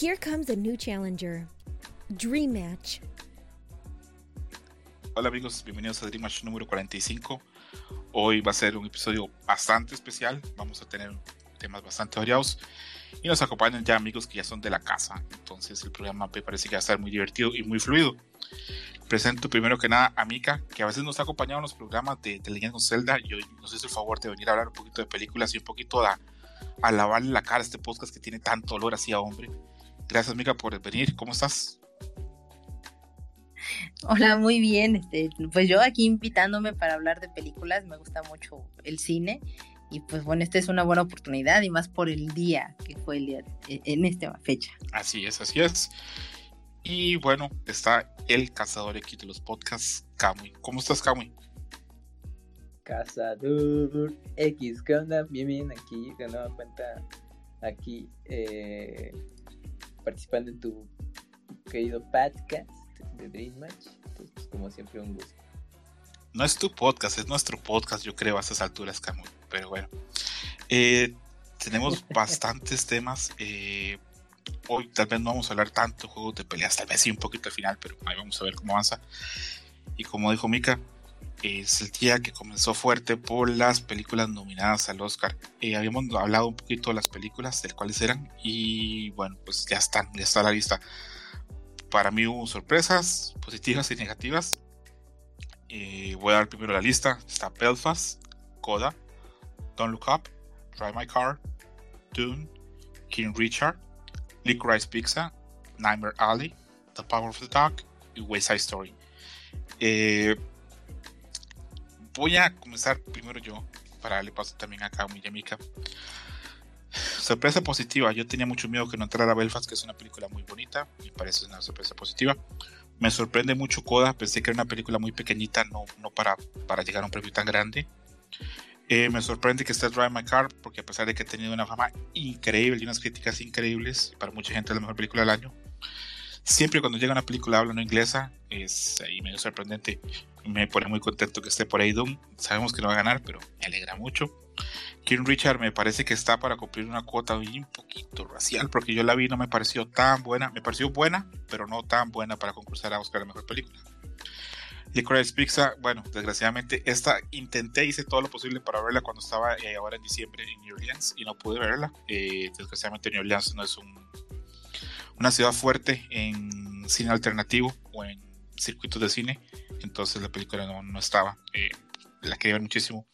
Here comes a new challenger. Dream Match. Hola amigos, bienvenidos a Dream Match número 45. Hoy va a ser un episodio bastante especial. Vamos a tener temas bastante variados. Y nos acompañan ya amigos que ya son de la casa. Entonces el programa me parece que va a estar muy divertido y muy fluido. Presento primero que nada a Mika, que a veces nos ha acompañado en los programas de, de Leyendo Zelda y hoy nos hizo el favor de venir a hablar un poquito de películas y un poquito a, a lavarle la cara a este podcast que tiene tanto olor así a hombre. Gracias Mika por venir, ¿cómo estás? Hola, muy bien. Este, pues yo aquí invitándome para hablar de películas, me gusta mucho el cine y pues bueno, esta es una buena oportunidad y más por el día que fue el día en esta fecha. Así es, así es. Y bueno, está el cazador aquí de los podcasts, Kamui. ¿Cómo estás, Kamui? Cazador X, ¿qué onda? Bien, bien, aquí de nueva cuenta, aquí eh, participando en tu querido podcast de Dream Match. Entonces, pues, como siempre, un gusto. No es tu podcast, es nuestro podcast, yo creo, a estas alturas, Kamui. Pero bueno, eh, tenemos bastantes temas. Eh, hoy tal vez no vamos a hablar tanto de juegos de peleas, tal vez sí un poquito al final, pero ahí vamos a ver cómo avanza. Y como dijo Mika, es el día que comenzó fuerte por las películas nominadas al Oscar. Eh, habíamos hablado un poquito de las películas, de cuáles eran, y bueno, pues ya están, ya está la lista. Para mí hubo sorpresas positivas y negativas. Eh, voy a dar primero la lista. Está Belfast, Coda, Don't Look Up, Drive My Car, Dune, King Richard, Licorice Pizza, Nightmare Alley, The Power of the Dog y West Side Story. Eh, voy a comenzar primero yo para darle paso también acá a Miyamika. Sorpresa positiva, yo tenía mucho miedo que no entrara Belfast, que es una película muy bonita, me parece una sorpresa positiva. Me sorprende mucho Coda, pensé que era una película muy pequeñita, no, no para, para llegar a un premio tan grande. Eh, me sorprende que esté Drive My Car, porque a pesar de que ha tenido una fama increíble y unas críticas increíbles, para mucha gente es la mejor película del año, siempre cuando llega una película hablando inglesa, es ahí medio sorprendente. Me pone muy contento que esté por ahí Doom. Sabemos que no va a ganar, pero me alegra mucho. King Richard me parece que está para cumplir una cuota un poquito racial, porque yo la vi no me pareció tan buena. Me pareció buena, pero no tan buena para concursar a buscar la mejor película. Licorice Pizza, bueno, desgraciadamente esta intenté, hice todo lo posible para verla cuando estaba eh, ahora en diciembre en New Orleans y no pude verla. Eh, desgraciadamente New Orleans no es un, una ciudad fuerte en cine alternativo o en circuitos de cine, entonces la película no, no estaba. Eh, la quería ver muchísimo.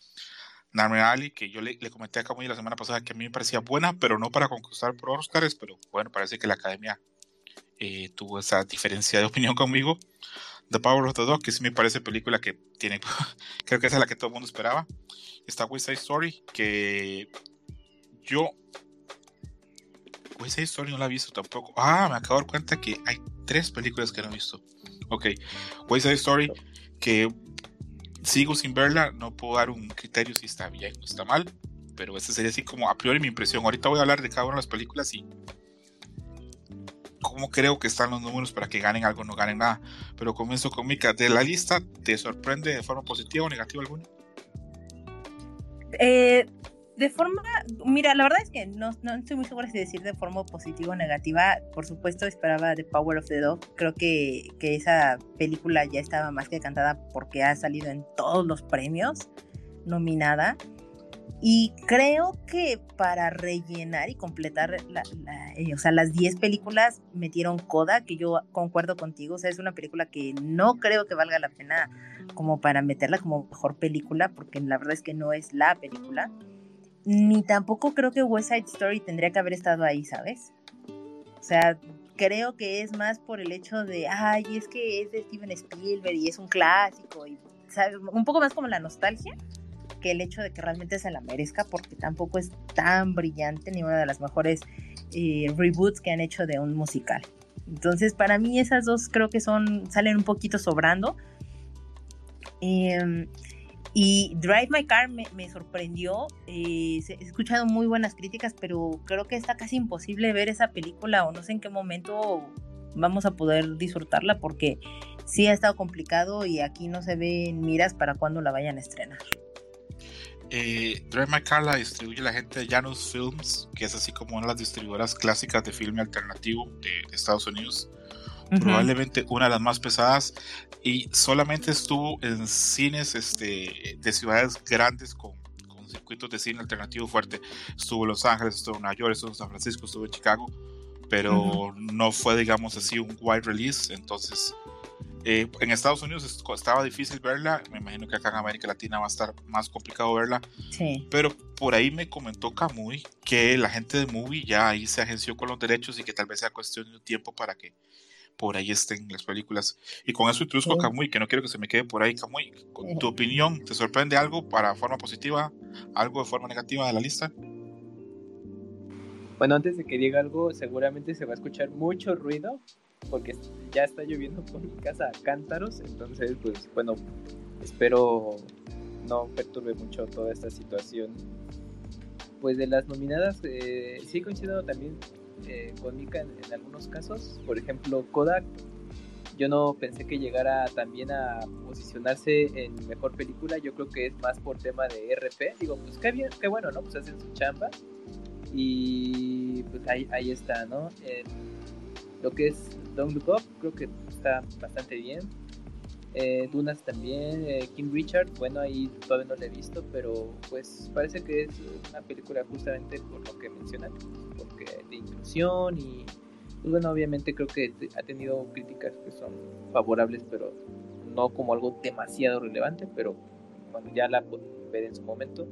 Nightmare Ali, que yo le, le comenté acá muy la semana pasada que a mí me parecía buena, pero no para concursar por Oscars, pero bueno, parece que la academia tuvo esa diferencia de opinión conmigo. The Power of the Dog, que sí me parece película que tiene, creo que esa es la que todo el mundo esperaba. Está West Side Story, que yo West Side Story no la he visto tampoco. Ah, me acabo de dar cuenta que hay tres películas que no he visto. Ok, West Side Story, que sigo sin verla, no puedo dar un criterio si está bien o está mal, pero esa sería así como a priori mi impresión. Ahorita voy a hablar de cada una de las películas y cómo creo que están los números para que ganen algo o no ganen nada. Pero comienzo con Mika. ¿De la lista te sorprende de forma positiva o negativa alguna? Eh, de forma, mira, la verdad es que no, no estoy muy segura si decir de forma positiva o negativa. Por supuesto, esperaba The Power of the Dog. Creo que, que esa película ya estaba más que cantada porque ha salido en todos los premios nominada. Y creo que para rellenar y completar la, la, eh, o sea, las 10 películas metieron Coda, que yo concuerdo contigo, o sea, es una película que no creo que valga la pena como para meterla como mejor película, porque la verdad es que no es la película. Ni tampoco creo que West Side Story tendría que haber estado ahí, ¿sabes? O sea, creo que es más por el hecho de, ay, es que es de Steven Spielberg y es un clásico, y ¿sabes? un poco más como la nostalgia que el hecho de que realmente se la merezca, porque tampoco es tan brillante ni una de las mejores eh, reboots que han hecho de un musical. Entonces, para mí esas dos creo que son, salen un poquito sobrando. Eh, y Drive My Car me, sorprendió. Eh, he escuchado muy buenas críticas, pero creo que está casi imposible ver esa película o no sé en qué momento vamos a poder disfrutarla porque sí ha estado complicado y aquí no se ven miras para cuando la vayan a estrenar. Eh, Drive My Car la distribuye la gente de Janus Films, que es así como una de las distribuidoras clásicas de filme alternativo de, Estados Unidos. Probablemente una de las más pesadas y solamente estuvo en cines este, de ciudades grandes con, con circuitos de cine alternativo fuerte. Estuvo en Los Ángeles, estuvo en Nueva York, estuvo en San Francisco, estuvo en Chicago, pero no fue, digamos así, un wide release. Entonces, eh, en Estados Unidos estaba difícil verla, me imagino que acá en América Latina va a estar más complicado verla. Sí. Pero por ahí me comentó Camuy que la gente de Movie ya ahí se agenció con los derechos y que tal vez sea cuestión de tiempo para que por ahí estén las películas. Y con eso introduzco a Camuy, que no quiero que se me quede por ahí, Camuy. Con tu opinión, ¿te sorprende algo para forma positiva, algo de forma negativa de la lista? Bueno, antes de que diga algo, seguramente se va a escuchar mucho ruido, porque ya está lloviendo por mi casa a cántaros, entonces pues bueno, espero no perturbe mucho toda esta situación. Pues de las nominadas, eh, sí coincido también eh, con en, algunos casos, por ejemplo Kodak, yo no pensé que llegara también a posicionarse en mejor película, yo creo que es más por tema de RP, digo, pues qué bien, qué bueno, ¿no? Pues hacen su chamba y pues ahí, ahí está, ¿no? lo que es Don't Look Up, creo que está bastante bien. Eh, Dunas también, eh, King Richard, bueno, ahí todavía no lo he visto, pero pues parece que es una película justamente por lo que mencionan, porque de inclusión y pues bueno, obviamente creo que ha tenido críticas que son favorables, pero no como algo demasiado relevante, pero bueno, ya la pueden ver en su momento.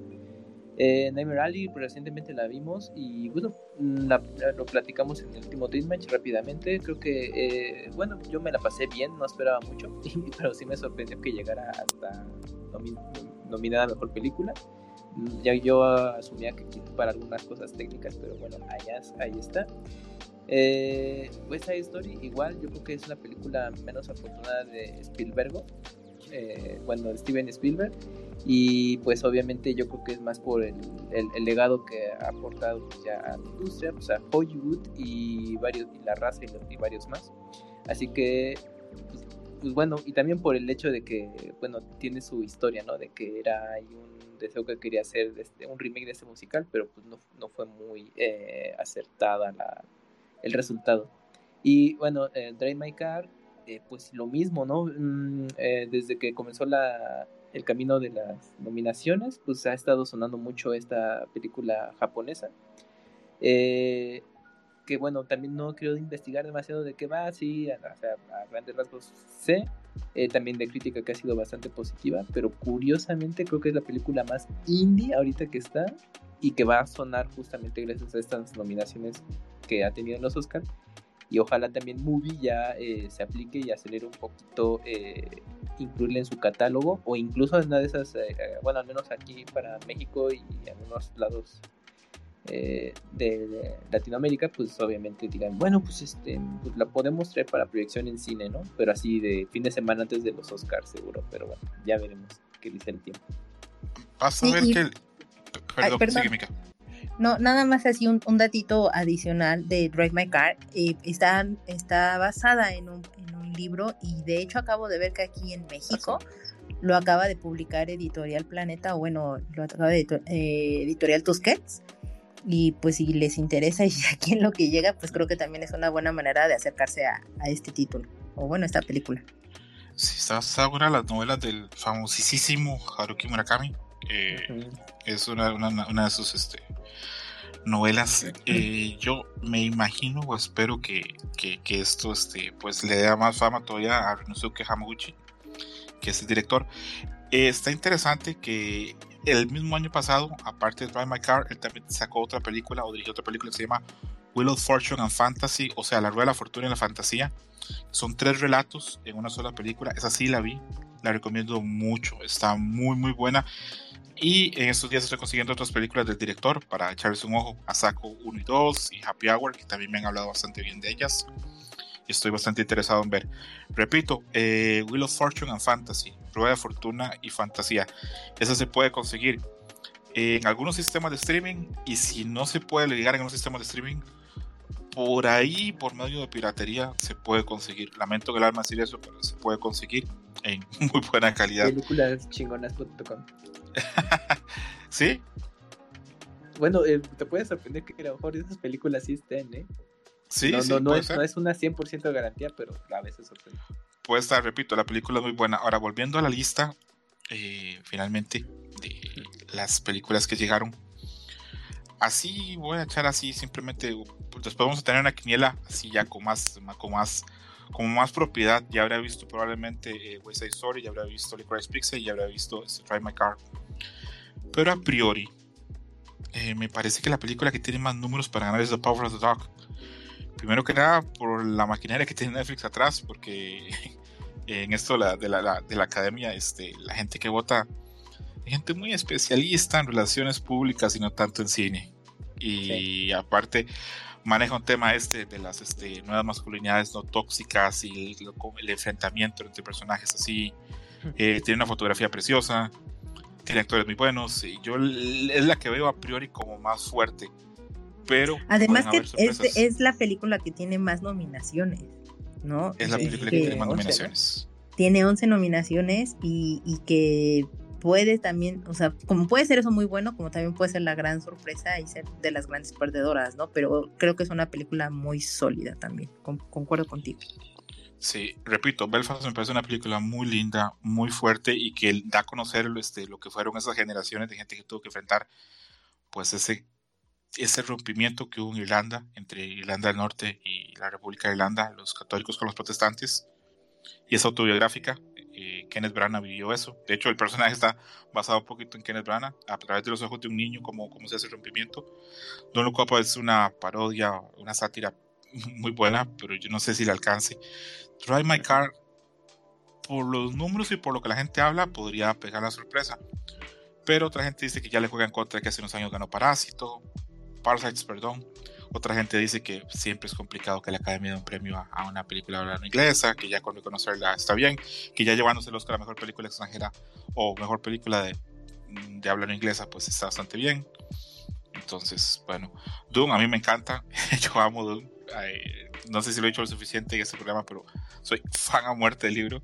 Eh, Nightmare Alley pues, recientemente la vimos y bueno, lo platicamos en el último Match rápidamente. Creo que, eh, bueno, yo me la pasé bien, no esperaba mucho, pero sí me sorprendió que llegara hasta nominada a Mejor Película. Ya yo asumía que para algunas cosas técnicas, pero bueno, allá, ahí está. Eh, West Side Story, igual, yo creo que es la película menos afortunada de Spielberg. Eh, bueno, Steven Spielberg y pues obviamente yo creo que es más por el, el, legado que ha aportado ya a la industria, pues a Hollywood y varios y la raza y, varios más. Así que pues, pues, bueno, y también por el hecho de que bueno, tiene su historia, ¿no? De que era hay un deseo que quería hacer este, un remake de ese musical, pero pues no, no fue muy eh, acertada la, el resultado. Y bueno, eh, Drive My Car, eh, pues lo mismo, ¿no? Mm, eh, desde que comenzó la, el camino de las nominaciones, pues ha estado sonando mucho esta película japonesa. Eh, que bueno, también no quiero investigar demasiado de qué va, sí, a, grandes rasgos sé, eh, también de crítica que ha sido bastante positiva, pero curiosamente creo que es la película más indie ahorita que está y que va a sonar justamente gracias a estas nominaciones que ha tenido en los Oscars y ojalá también Movie ya eh, se aplique y acelere un poquito eh, incluirle en su catálogo o incluso en una de esas, eh, bueno, al menos aquí para México y en algunos lados de, Latinoamérica, pues obviamente digan, bueno, pues este, pues la podemos traer para proyección en cine, ¿no? Pero así de fin de semana antes de los Oscars, seguro, pero bueno, ya veremos qué dice el tiempo. Vas a ver que... Perdón, no, nada más así un, un datito adicional de Drive My Car. Eh, está, está basada en un, en un, libro y de hecho acabo de ver que aquí en México lo acaba de publicar Editorial Planeta, o bueno, lo acaba de eh, Editorial Tusquets. Y pues si les interesa y aquí en lo que llega, pues creo que también es una buena manera de acercarse a, a este título, o bueno, esta película. Si estás ahora las novelas del famosísimo Haruki Murakami, eh, es una, una, una, de sus este, novelas. Eh, yo me imagino o espero que, que, que, esto este, pues le dé más fama todavía a Renosuke Hamaguchi, que es el director. Eh, está interesante que el mismo año pasado, aparte de Drive My Car, él también sacó otra película o dirigió otra película que se llama Wheel of Fortune and Fantasy, o sea, La Rueda de la Fortuna y la Fantasía. Son tres relatos en una sola película. Esa sí la vi, la recomiendo mucho, está muy, muy buena. Y en estos días estoy consiguiendo otras películas del director para echarles un ojo a Saco 1 y 2 y Happy Hour, que también me han hablado bastante bien de ellas. Estoy bastante interesado en ver. Repito, eh, Wheel of Fortune and Fantasy, Rueda de Fortuna y Fantasía. Esa se puede conseguir en algunos sistemas de streaming y si no se puede llegar en un sistema de streaming, por ahí, por medio de piratería, se puede conseguir. Lamento que el alma decir eso, pero se puede conseguir en muy buena calidad. Películas chingonas.com ¿Sí? Bueno, eh, te puede sorprender que a lo mejor esas películas sí estén, ¿eh? Sí, no, sí, no, no, es, no es una 100% garantía, pero a veces sorprende. Puede estar, repito, la película es muy buena. Ahora, volviendo a la lista, eh, finalmente, de las películas que llegaron. Así voy a echar así, simplemente. Después vamos a tener una quiniela así ya con más, con más, como más propiedad. Ya habrá visto probablemente eh, West Side Story, ya habrá visto Licorice y ya habrá visto este, Drive My Car. Pero a priori, eh, me parece que la película que tiene más números para ganar es The Power of the Dog. Primero que nada, por la maquinaria que tiene Netflix atrás, porque en esto la- de, la, la- de la academia, este, la gente que vota, hay gente muy especialista en relaciones públicas y no tanto en cine. Y aparte, maneja un tema este de las este, nuevas masculinidades no tóxicas y el enfrentamiento entre personajes así. Eh, tiene una fotografía preciosa, tiene actores muy buenos. Y yo es la que veo a priori como más fuerte. Pero Además que es, la película que tiene más nominaciones, ¿no? Es la Sí, película que que tiene más 11, ¿no? nominaciones. tiene 11 nominaciones y, y que puede también, o sea, como puede ser eso muy bueno, como también puede ser la gran sorpresa y ser de las grandes perdedoras, ¿no? Pero creo que es una película muy sólida también, con- concuerdo contigo. Sí, repito, Belfast me parece una película muy linda, muy fuerte y que da a conocer este, lo que fueron esas generaciones de gente que tuvo que enfrentar pues ese, ese rompimiento que hubo en Irlanda, entre Irlanda del Norte y la República de Irlanda, los católicos con los protestantes. Y es autobiográfica. eh, Kenneth Branagh vivió eso. De hecho, el personaje está basado un poquito en Kenneth Branagh, a través de los ojos de un niño, cómo, cómo se hace el rompimiento. Don't Look Up es una parodia, una sátira muy buena, pero yo no sé si le alcance. Drive My Car, por los números y por lo que la gente habla, podría pegar la sorpresa. Pero otra gente dice que ya le juega en contra que hace unos años ganó Parásito, Parasites, perdón. Otra gente dice que siempre es complicado que la academia dé un premio a, a una película hablando inglesa, que ya con reconocerla está bien, que ya llevándose el Oscar a mejor película extranjera o mejor película de, de habla inglesa, pues está bastante bien. Entonces, bueno, Doom a mí me encanta, yo amo Doom. Eh, no sé si lo he dicho lo suficiente en este programa, pero soy fan a muerte del libro.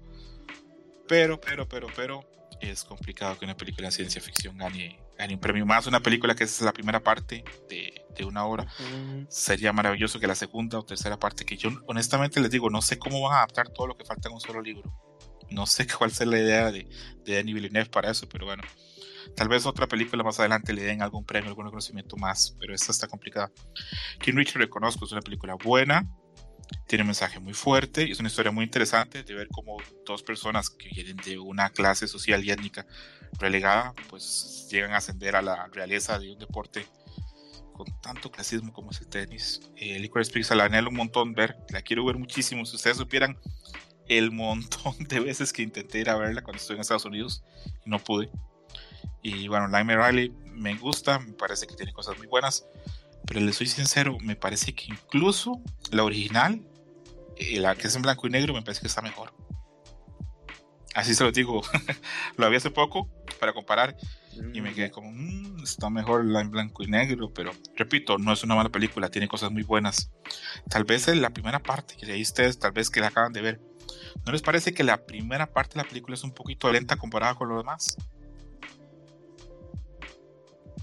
Pero, pero, pero, pero, es complicado que una película de ciencia ficción gane, gane un premio más. Una película que es la primera parte de, de una obra. Mm, Sería maravilloso que la segunda o tercera parte, que yo honestamente les digo, no sé cómo van a adaptar todo lo que falta en un solo libro. No sé cuál será la idea de, de Denis Villeneuve para eso, pero bueno. Tal vez otra película más adelante le den algún premio, algún reconocimiento más, pero esta está complicada. King Richard reconozco, es una película buena, tiene un mensaje muy fuerte y es una historia muy interesante de ver cómo dos personas que vienen de una clase social y étnica relegada, pues llegan a ascender a la realeza de un deporte con tanto clasismo como es el tenis. Eh, Licorice Pizza la anhelo un montón ver, la quiero ver muchísimo. Si ustedes supieran el montón de veces que intenté ir a verla cuando estuve en Estados Unidos y no pude. Y bueno, Lime Riley me gusta, me parece que tiene cosas muy buenas, pero le soy sincero, me parece que incluso la original, eh, la que es en blanco y negro, me parece que está mejor. Así se lo digo, lo había hace poco para comparar y me quedé como, "Mm, está mejor la en blanco y negro, pero repito, no es una mala película, tiene cosas muy buenas. Tal vez en la primera parte, que ustedes tal vez que la acaban de ver, ¿no les parece que la primera parte de la película es un poquito lenta comparada con lo demás?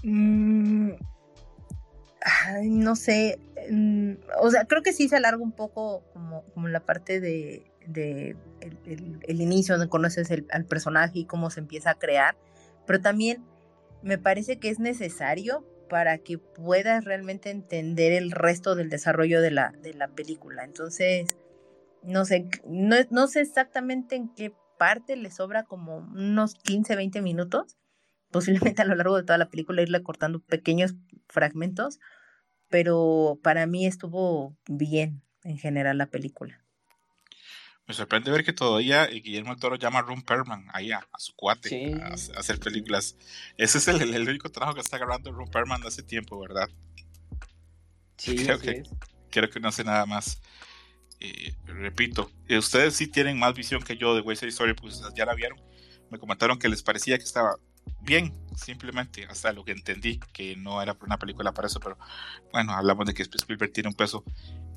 Mm, no sé. mm, o sea, creo que sí se alarga un poco como, como la parte de, el inicio donde conoces el- al personaje y cómo se empieza a crear. Pero también me parece que es necesario para que puedas realmente entender el resto del desarrollo de la, de la película. Entonces, no sé, no, no sé exactamente en qué parte le sobra como unos 15, 20 minutos posiblemente a lo largo de toda la película irle cortando pequeños fragmentos, pero para mí estuvo bien en general la película. Me sorprende ver que todavía eh, Guillermo Toro llama a Ron Perlman ahí a, a su cuate Sí. a, a hacer películas. Ese es el, el único trabajo que está agarrando Ron Perlman hace tiempo, ¿verdad? Sí, creo así que- es. Creo que no hace nada más. Eh, repito, eh, ustedes sí tienen más visión que yo de West Side Story, pues ya la vieron. Me comentaron que les parecía que estaba bien, simplemente, hasta lo que entendí, que no era una película para eso, pero bueno, hablamos de que Spielberg tiene un peso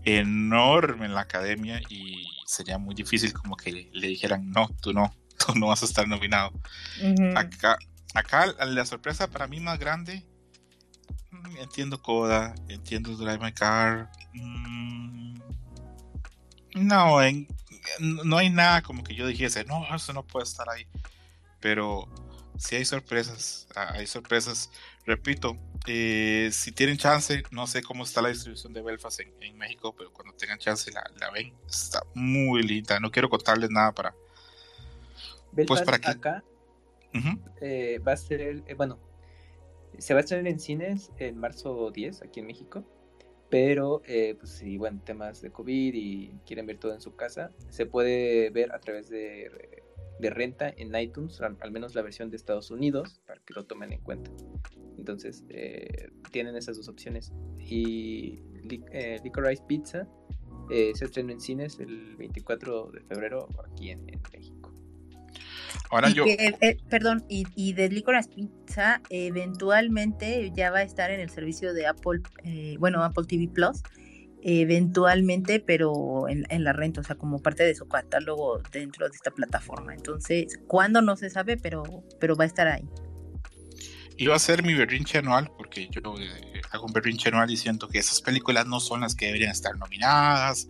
enorme en la academia y sería muy difícil como que le, le dijeran, no, tú no, tú no vas a estar nominado. Acá, acá la sorpresa para mí más grande, mm, entiendo Coda, entiendo Drive My Car. mm, no, en- no hay nada como que yo dijese, no, eso no puede estar ahí. Pero sí hay sorpresas, ah, hay sorpresas. Repito, eh, si tienen chance, no sé cómo está la distribución de Belfast en, en México, pero cuando tengan chance la, la ven, está muy linda. No quiero contarles nada para... Belfast para acá eh, va a ser, eh, bueno, se va a estrenar en cines en marzo 10 aquí en México, pero eh, pues si, bueno, temas de COVID y quieren ver todo en su casa, se puede ver a través de, de renta en iTunes, al, al menos la versión de Estados Unidos, para que lo tomen en cuenta. Entonces, eh, tienen esas dos opciones. Y eh, Licorice Pizza eh, se estrenó en cines el 24 de febrero aquí en, en México. Ahora Y yo... que, eh, perdón, y, y de Licorice Pizza eventualmente ya va a estar en el servicio de Apple, eh, bueno, Apple TV Plus, eventualmente, pero en, en la renta, o sea, como parte de su catálogo dentro de esta plataforma. Entonces, ¿cuándo? No se sabe, pero, pero va a estar ahí. Iba a ser mi berrinche anual, porque yo eh, hago un berrinche anual diciendo que esas películas no son las que deberían estar nominadas.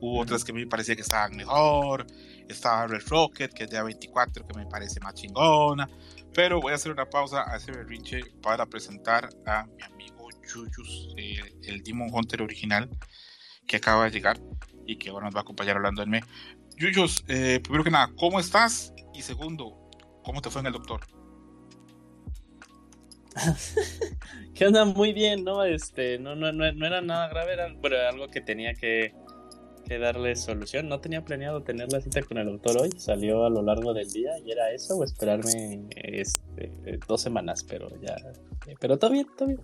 Hubo otras que me parecía que estaban mejor. Estaba Red Rocket, que es de A24, que me parece más chingona. Pero voy a hacer una pausa a ese berrinche para presentar a mi amigo Yuyus, eh, el Demon Hunter original, que acaba de llegar y que ahora nos va a acompañar hablando en me. Yuyus, eh, primero que nada, ¿cómo estás? Y segundo, ¿cómo te fue en el doctor? ¿Qué onda? Muy bien, ¿no? Este, no, no, no, no era nada grave, era bueno, algo que tenía que, que darle solución. No tenía planeado tener la cita con el doctor hoy, salió a lo largo del día y era eso, o esperarme este, dos semanas, pero ya, pero todo bien, todo bien.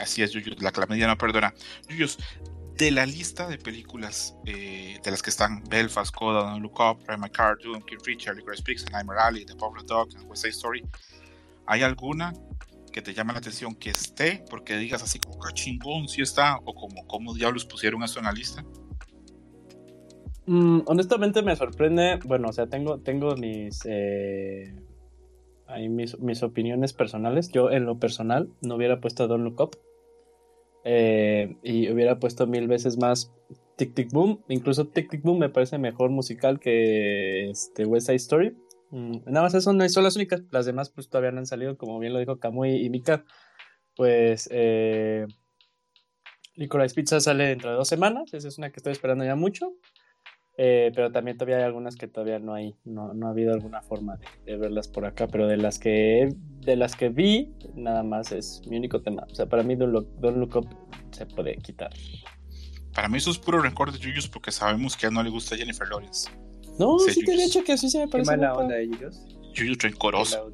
Así es, Yuyus, la clamedia no perdona. Yuyus, de la lista de películas eh, de las que están Belfast, Coda, Don't Look Up, My Car, Doom, King Richard, Licorice Pizza, Nightmare Alley, The the Dog, and West Side Story, ¿hay alguna que te llame la atención que esté? Porque digas así como, "Qué chingón, si está, o como, ¿cómo diablos pusieron eso en la lista? Mm, honestamente me sorprende, bueno, o sea, tengo, tengo mis, eh, ahí mis, mis opiniones personales. Yo en lo personal no hubiera puesto Don't Look Up. eh, y hubiera puesto mil veces más Tic Tic Boom. Incluso Tic Tic Boom me parece mejor musical que este West Side Story. Mm, nada más eso no son las únicas. Las demás pues todavía no han salido, como bien lo dijo Kamui y Mika. Pues eh, Licorice Pizza sale dentro de dos semanas. Esa es una que estoy esperando ya mucho. Eh, pero también todavía hay algunas que todavía no hay, no, no ha habido alguna forma de, de verlas por acá, pero de las que de las que vi, nada más es mi único tema. O sea, para mí Don't Look, Don't Look Up se puede quitar. Para mí eso es puro rencor de Yuyus porque sabemos que a él no le gusta Jennifer Lawrence. No, Sí, sí, te había Yuyos. dicho que así se me Qué parece. mala guapa. onda de ellos. Yuyus rencoroso.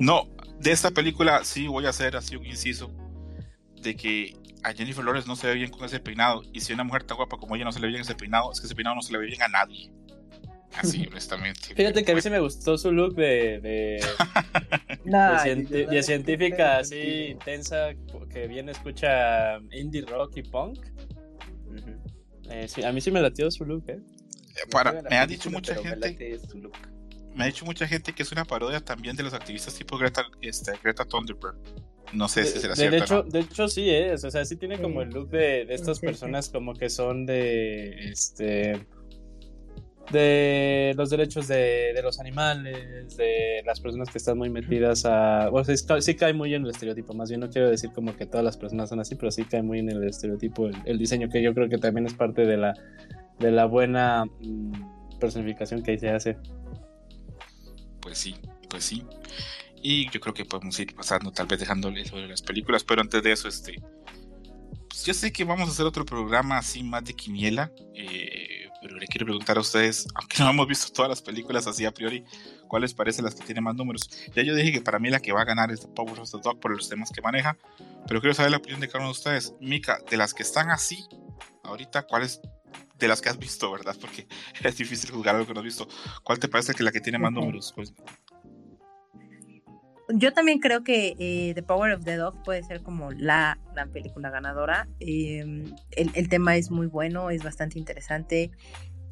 No, de esta película sí voy a hacer así un inciso de que a Jennifer Lawrence no se ve bien con ese peinado y si una mujer tan guapa como ella no se le ve bien ese peinado, es que ese peinado no se le ve bien a nadie. Así, honestamente. Fíjate que a mí sí me gustó su look de, de, Nah, de científica así intensa, que bien escucha indie rock y punk. Eh, sí, a mí sí me latió su look, ¿eh? Para- la me ha dicho mucha me gente, late su look. Me ha dicho mucha gente que es una parodia también de los activistas tipo Greta, este, Greta Thunberg. No sé si será de- cierto. de hecho, no. de hecho sí es, o sea, sí tiene como el look de, de estas sí, sí. personas como que son de este de los derechos de, de los animales, de las personas que están muy metidas a, o sea, sí ca- sí cae muy en el estereotipo, más bien no quiero decir como que todas las personas son así, pero sí cae muy en el estereotipo el, el diseño que yo creo que también es parte de la de la buena mm, personificación que ahí se hace. Pues sí, pues sí. Y yo creo que podemos ir pasando, tal vez dejándole sobre las películas, pero antes de eso, este. Pues yo sé que vamos a hacer otro programa así más de quiniela, eh, pero le quiero preguntar a ustedes, aunque no hemos visto todas las películas así a priori, ¿cuáles parecen las que tienen más números? Ya yo dije que para mí la que va a ganar es Power of the Dog por los temas que maneja, pero quiero saber la opinión de cada uno de ustedes. Mika, de las que están así, ahorita, ¿cuáles de las que has visto, verdad? Porque es difícil juzgar algo que no has visto. ¿Cuál te parece que la que tiene más Ujú. números? Pues, Yo también creo que eh, The Power of the Dog puede ser como la gran película ganadora. Eh, el, el tema es muy bueno, es bastante interesante.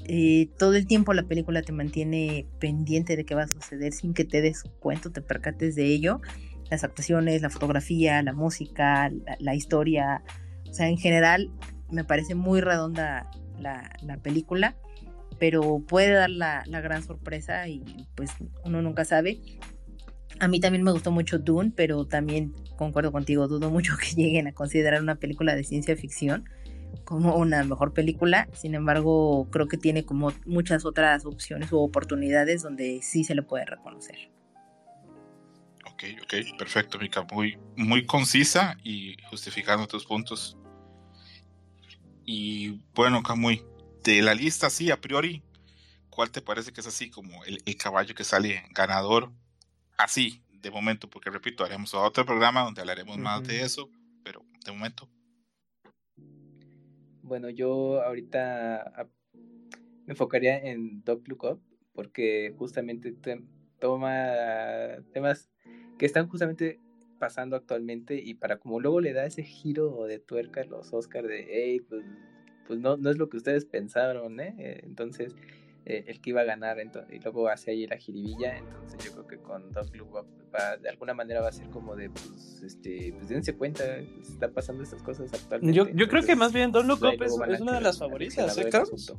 eh, todo el tiempo la película te mantiene pendiente de qué va a suceder sin que te des cuenta, te percates de ello. Las actuaciones, la fotografía, la música, la, historia, o sea, en general me parece muy redonda la, película, pero puede dar la, la, gran sorpresa y pues uno nunca sabe. A mí también me gustó mucho Dune, pero también concuerdo contigo, dudo mucho que lleguen a considerar una película de ciencia ficción como una mejor película, sin embargo creo que tiene como muchas otras opciones u oportunidades donde sí se le puede reconocer. Ok, ok, perfecto, Mika, muy, muy concisa y justificando tus puntos. Y bueno, Camuy, de la lista, sí, a priori, ¿cuál te parece que es así como el, caballo que sale ganador? Así, de momento, porque repito, haremos otro programa donde hablaremos más de eso, pero de momento, bueno, yo ahorita me enfocaría en Doc Look Up porque justamente toma temas que están justamente pasando actualmente y para como luego le da ese giro de tuerca a los Oscars de, hey, pues, pues no, no es lo que ustedes pensaron, ¿eh? Entonces eh, el que iba a ganar y luego hace ahí la jiribilla, entonces yo creo que con Dog Look de alguna manera va a ser como de, pues, este, pues dense cuenta, pues, está pasando estas cosas actualmente. Yo, yo creo que más bien Dog Look es, una de las favoritas, ¿eh, Carlos?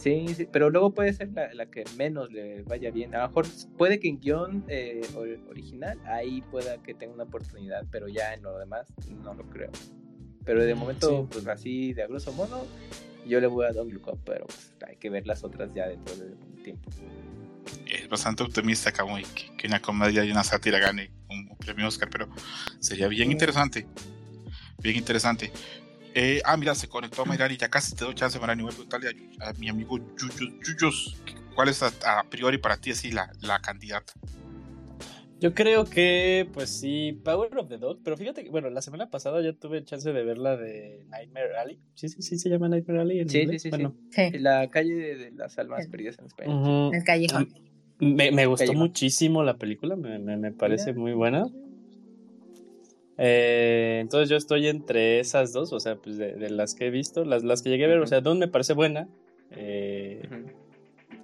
Sí, sí, pero luego puede ser la, que menos le vaya bien. A lo mejor puede que en guion eh, original ahí pueda que tenga una oportunidad, pero ya en lo demás no lo creo. Pero de momento, pues así de a grosso modo, yo le voy a Don't Look pero pues, hay que ver las otras ya dentro de un tiempo. Es bastante optimista como que, que una comedia y una sátira gane un, premio Oscar, pero sería bien interesante. Bien interesante. Eh, ah, mira, se conectó a Mayrani, ya casi te doy chance, Mayrani. Voy a preguntarle a, mi amigo Yuyos, ¿cuál es a, priori para ti así la, la candidata? Yo creo que, pues sí, Power of the Dog, pero fíjate que, bueno, la semana pasada ya tuve chance de ver la de Nightmare Alley. Sí, sí, sí, se llama Nightmare Alley. sí, sí, sí, bueno. sí, La calle de, las almas perdidas en España. El callejón. Me, me gustó muchísimo la película, me, me, parece muy buena. Eh, entonces yo estoy entre esas dos, o sea, pues de, de las que he visto, las, las que llegué a ver, o sea, Don me parece buena. Eh,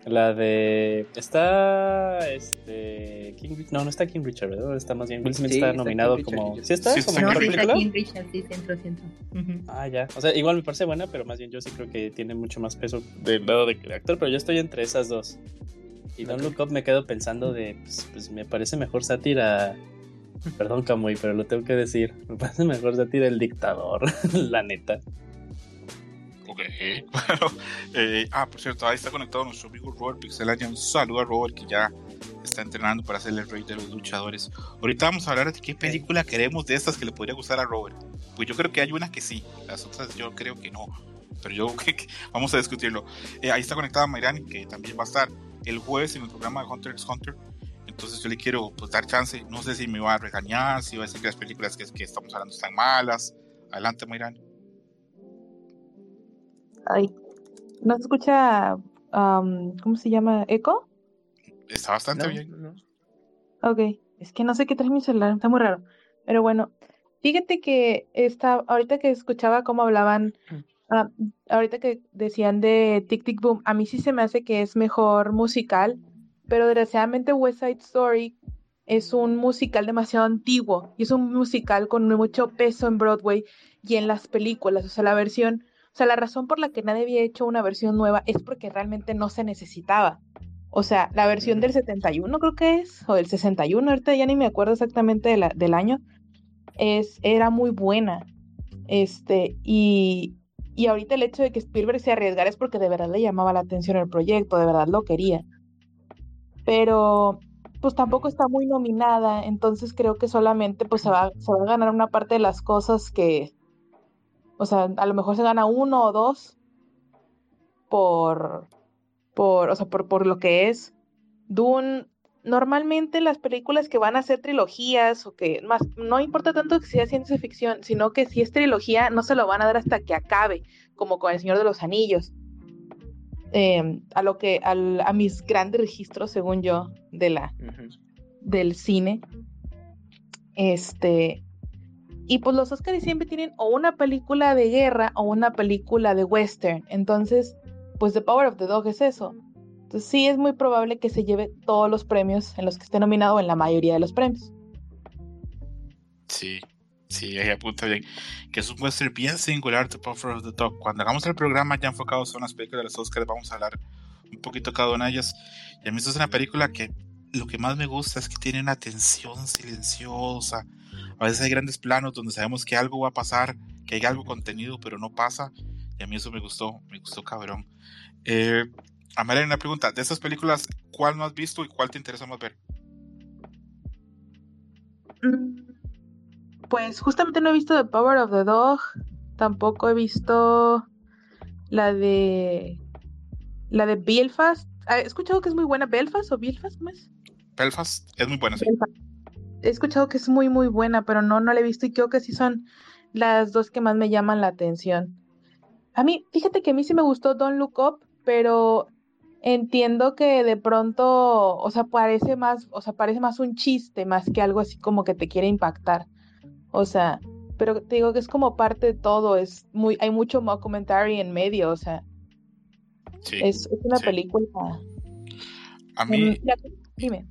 la de. Está. Este. King, no, no está King Richard, ¿verdad? Está más bien. Will Smith está nominado como. ¿Sí está? Sí, como no, sí está King Richard, sí, centro, centro. Ah, ya. O sea, igual me parece buena, pero más bien yo sí creo que tiene mucho más peso del lado de actor, pero yo estoy entre esas dos. Y Don't Look Up me quedo pensando de. Pues, pues me parece mejor sátira. Perdón, Camuy, pero lo tengo que decir. Me parece mejor sátira el dictador, la neta. bueno, eh, ah, por cierto, ahí está conectado nuestro amigo Robert Pixelania. Un saludo a Robert que ya está entrenando para ser el rey de los luchadores. Ahorita vamos a hablar de qué película queremos de estas que le podría gustar a Robert. Pues yo creo que hay una que sí, las otras yo creo que no. Pero yo creo que vamos a discutirlo. Eh, ahí está conectada Mayrani, que también va a estar el jueves en el programa de Hunter x Hunter. Entonces yo le quiero pues, dar chance. No sé si me va a regañar, si va a decir que las películas que, que estamos hablando están malas. Adelante, Mayrani. Ay, ¿no se escucha, cómo se llama, eco? Está bastante bien. Ok, es que no sé qué trae mi celular, está muy raro. Pero bueno, fíjate que está, ahorita que escuchaba cómo hablaban, ah, ahorita que decían de Tic Tic Boom, a mí sí se me hace que es mejor musical, pero desgraciadamente West Side Story es un musical demasiado antiguo y es un musical con mucho peso en Broadway y en las películas, o sea, la versión o sea, la razón por la que nadie había hecho una versión nueva es porque realmente no se necesitaba. O sea, la versión del 71 creo que es, o del 61, ahorita ya ni me acuerdo exactamente del año, es, era muy buena. Este, y, y ahorita el hecho de que Spielberg se arriesgara es porque de verdad le llamaba la atención el proyecto, de verdad lo quería. Pero pues tampoco está muy nominada, entonces creo que solamente pues se va, a ganar una parte de las cosas que, o sea, a lo mejor se gana uno o dos por, por, o sea, por, por lo que es Dune. Normalmente las películas que van a ser trilogías o que más, no importa tanto que sea ciencia ficción, sino que si es trilogía no se lo van a dar hasta que acabe, como con El Señor de los Anillos. Em, a lo que, al, a mis grandes registros, según yo, de la, del cine. Este, Y pues los Oscars siempre tienen o una película de guerra o una película de western. Entonces, pues The Power of the Dog es eso. Entonces sí es muy probable que se lleve todos los premios en los que esté nominado en la mayoría de los premios. Sí, sí, ahí apunta bien. Que es un western bien singular The Power of the Dog. Cuando hagamos el programa ya enfocados en las películas de los Oscars, vamos a hablar un poquito cada una de ellas. Y a mí esto es una película que lo que más me gusta es que tiene una tensión silenciosa. A veces hay grandes planos donde sabemos que algo va a pasar, que hay algo contenido, pero no pasa. Y a mí eso me gustó, me gustó cabrón. Eh, Amalia, una pregunta. De estas películas, ¿cuál no has visto y cuál te interesa más ver? Mm, Pues justamente no he visto The Power of the Dog. Tampoco he visto la de la de Belfast. Ah, He escuchado que es muy buena. ¿Belfast o Belfast? ¿Cómo es? Belfast es muy buena, sí. Belfast. He escuchado que es muy muy buena, pero no, no la he visto y creo que sí son las dos que más me llaman la atención. A mí, fíjate que a mí sí me gustó Don't Look Up, pero entiendo que de pronto, o sea, parece más, o sea, parece más un chiste más que algo así como que te quiere impactar. O sea, pero te digo que es como parte de todo, es muy, hay mucho mockumentary en medio, o sea, Sí. es, es una sí. película. A mí, Mm, la- dime.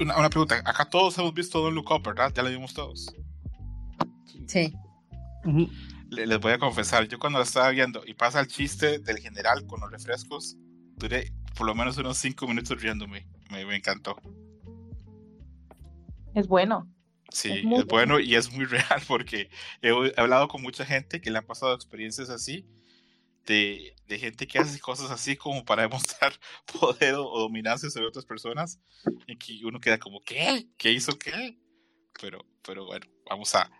una, una pregunta. Acá todos hemos visto Don't Look Up, ¿verdad? Ya la vimos todos. Sí. Le- les voy a confesar, yo cuando la estaba viendo y pasa el chiste del general con los refrescos, duré por lo menos unos 5 minutos riéndome. Me, me encantó. Es bueno. Sí, Es bueno y es muy real porque he, he hablado con mucha gente que le han pasado experiencias así, de, de gente que hace cosas así como para demostrar poder o, o dominancia sobre otras personas, y que uno queda como, ¿qué? ¿Qué hizo qué? Pero, pero bueno, vamos a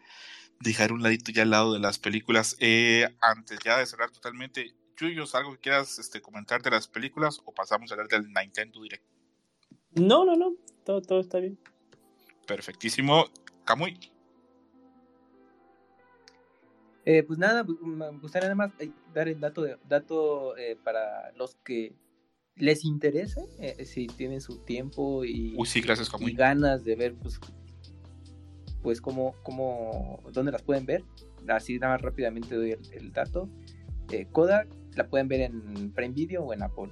dejar un ladito ya al lado de las películas. Eh, antes ya de cerrar totalmente, Yuyos, ¿algo que quieras este, comentar de las películas o pasamos a hablar del Nintendo Direct? No, no, no. Todo, todo está bien. Perfectísimo. Camuy. Eh, pues nada, pues, me gustaría nada más eh, dar el dato, de, dato eh, para los que les interese, eh, si tienen su tiempo y, Uy, sí, gracias, y Camuy. ganas de ver, pues, pues cómo, cómo, dónde las pueden ver. Así nada más rápidamente doy el, el dato. Kodak la pueden ver en Prime Video o en Apple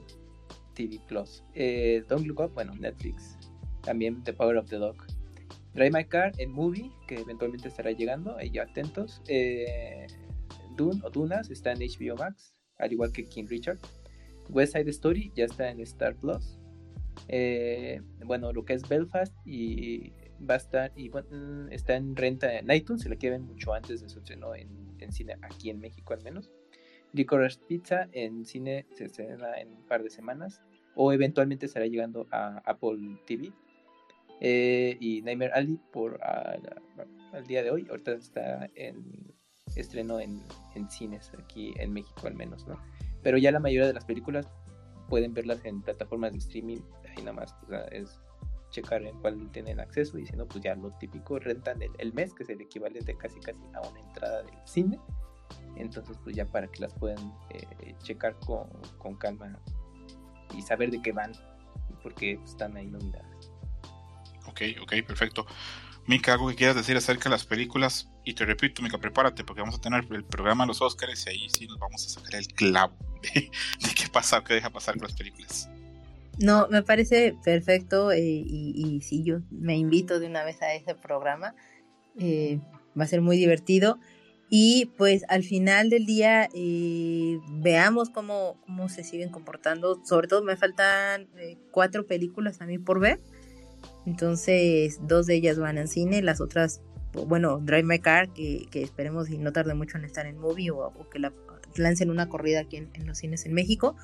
TV Plus. Eh, Don't Look Up, bueno, Netflix. También The Power of the Dog. Drive My Car en Movie, que eventualmente estará llegando, ahí ya atentos. Eh, Dune o Dunas está en HBO Max, al igual que King Richard. West Side Story ya está en Star Plus. Eh, bueno, lo que es Belfast y va a estar y bueno, está en renta en iTunes, se la quieren mucho antes de su estreno en, en cine aquí en México al menos. Licorice Pizza en cine se estrena en un par de semanas o eventualmente estará llegando a Apple TV. Eh, y Nightmare Alley por al, día de hoy, ahorita está en estreno en, cines aquí en México al menos, ¿no? Pero ya la mayoría de las películas pueden verlas en plataformas de streaming, ahí nada más es checar en cuál tienen acceso y si no, pues ya lo típico, rentan el, el mes, que es el equivalente casi casi a una entrada del cine. Entonces, pues ya para que las puedan eh, checar con, con calma y saber de qué van, porque están ahí nominadas. Ok, perfecto. Mika, algo que quieras decir acerca de las películas. Y te repito, Mika, prepárate porque vamos a tener el programa de los Oscars y ahí sí nos vamos a sacar el clavo de, qué pasa qué deja pasar con las películas. No, me parece perfecto eh, y, sí, yo me invito de una vez a ese programa. Eh, va a ser muy divertido. Y pues al final del día eh, veamos cómo, cómo se siguen comportando. Sobre todo me faltan cuatro películas a mí por ver. Entonces dos de ellas van al cine, las otras, bueno, Drive My Car, que, que esperemos y no tarde mucho en estar en movie o, o que la lancen una corrida aquí en, en los cines en México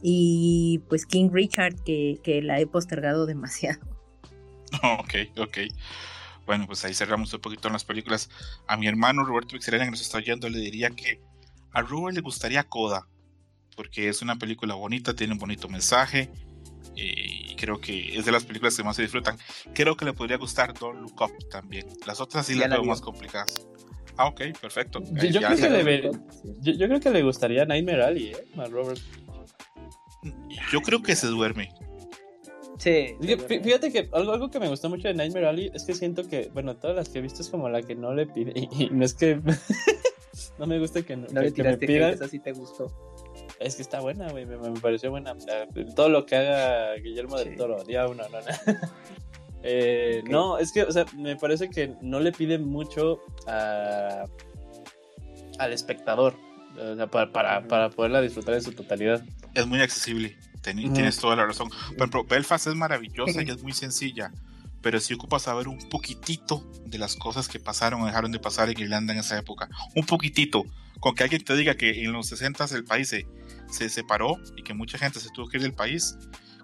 y pues King Richard que, que, la he postergado demasiado. Ok, ok. Bueno, pues ahí cerramos un poquito en las películas. A mi hermano Roberto Vixerena que nos está oyendo le diría que a Robert le gustaría Coda, porque es una película bonita, tiene un bonito mensaje y creo que es de las películas que más se disfrutan. Creo que le podría gustar Don't Look Up también. Las otras sí Ya las la veo más complicadas. Ah, ok, perfecto. Yo, Eh, creo que le ve- yo, yo creo que le gustaría Nightmare Alley, ¿eh? A Robert. yo creo que se duerme. Sí. Fíjate que algo, algo que me gustó mucho de Nightmare Alley es que siento que, bueno, todas las que he visto es como la que no le pide. Y, y no es que. no me gusta que, no, No que- le que me tiraste pidan. esa sí te gustó. Es que está buena, güey. Me, me pareció buena. O sea, todo lo que haga Guillermo del Sí. Toro, día uno, no, no. Eh, Ok. No, es que, o sea, me parece que no le pide mucho a, al espectador. O sea, para, para, para poderla disfrutar en su totalidad. Es muy accesible. Ujú. Tienes toda la razón. Por ejemplo, Belfast es maravillosa y es muy sencilla. Pero si ocupas saber un poquitito de las cosas que pasaron o dejaron de pasar en Irlanda en esa época. Un poquitito. Con que alguien te diga que en los 60 el país se, se separó y que mucha gente se tuvo que ir del país.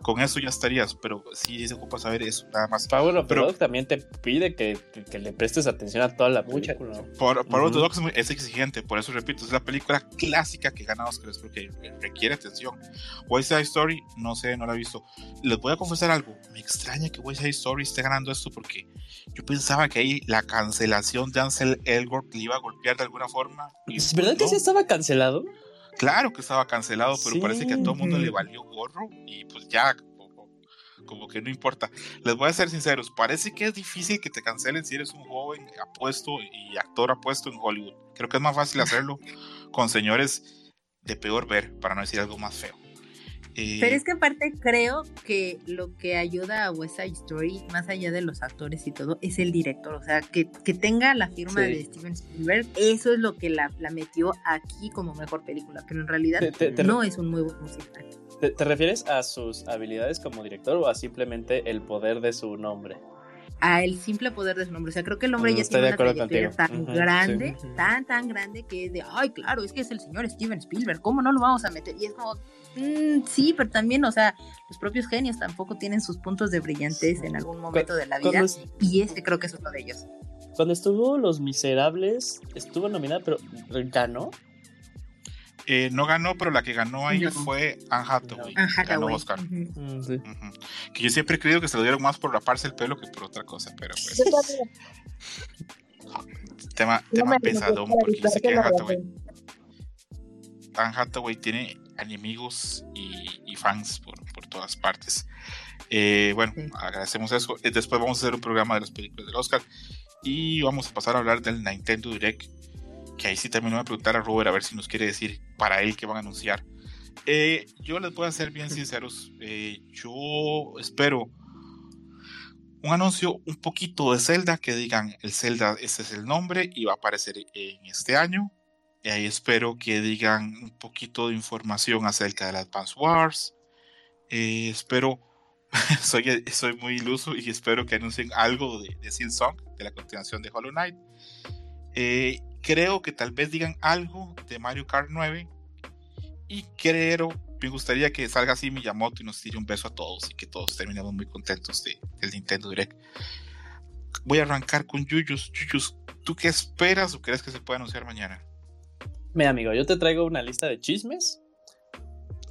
Con eso ya estarías. Pero sí se ocupa saber eso, nada más. The Pero- también te pide que, que- le prestes atención a toda la Mucha. Por, por Ujú. Orthodox es, exigente, por eso repito, es la película clásica que gana Oscars porque requiere atención. West Side Story, no sé, no la he visto. Les voy a confesar algo, me extraña que West Side Story esté ganando esto porque yo pensaba que ahí la cancelación de Ansel Elgort le iba a golpear de alguna forma. ¿Es verdad que sí estaba cancelado? Claro que estaba cancelado, pero Sí. parece que a todo el mundo le valió gorro y pues ya, como, como que no importa. Les voy a ser sinceros, parece que es difícil que te cancelen si eres un joven apuesto y actor apuesto en Hollywood. Creo que es más fácil hacerlo con señores de peor ver, para no decir algo más feo. Eh, Pero es que aparte creo que lo que ayuda a West Side Story, más allá de los actores y todo, es el director. O sea, que, que tenga la firma Sí. de Steven Spielberg, eso es lo que la, la metió aquí como mejor película. Pero en realidad Te- te- te- no es un muy buen musical. ¿Te, te refieres a sus habilidades como director o a simplemente el poder de su nombre? A el simple poder de su nombre. O sea, creo que el hombre Mm, ya tiene una trayectoria tan grande, sí. tan, tan grande, que es de, ay, claro, es que es el señor Steven Spielberg, ¿cómo no lo vamos a meter? Y es como, mm, sí, pero también, o sea, los propios genios tampoco tienen sus puntos de brillantez en algún momento de la vida. Y este creo que es uno de ellos. cuando estuvo Los Miserables, estuvo nominada, pero ganó. Eh, no ganó, pero la que ganó ahí No. fue Anne Hathaway. Anne Ganó Hathaway. Oscar. Sí. Ujú. Que yo siempre he creído que se lo dieron más por raparse el pelo que por otra cosa, pero pues. tema, No tema para porque yo sé que Anne Hathaway, razón. Anne Hathaway tiene enemigos y, y fans por, por todas partes. Eh, bueno, Sí. agradecemos eso. Eh, Después vamos a hacer un programa de las películas del Oscar y vamos a pasar a hablar del Nintendo Direct. Que ahí sí voy a preguntar a Robert a ver si nos quiere decir para él qué van a anunciar. Eh, yo les voy a ser bien sinceros. eh, yo espero un anuncio un poquito de Zelda que digan el Zelda, ese es el nombre y va a aparecer en este año. Y ahí espero que digan un poquito de información acerca del Advance Wars. Eh, espero, soy, soy muy iluso y espero que anuncien algo de, de Silksong, de la continuación de Hollow Knight. Eh, creo que tal vez digan algo de Mario Kart 9. Y creo, me gustaría que salga así Miyamoto y nos tire un beso a todos y que todos terminemos muy contentos de, del Nintendo Direct. Voy a arrancar con Yuyus. Yuyus, ¿tú qué esperas o crees que se puede anunciar mañana? Mira, amigo, yo te traigo una lista de chismes.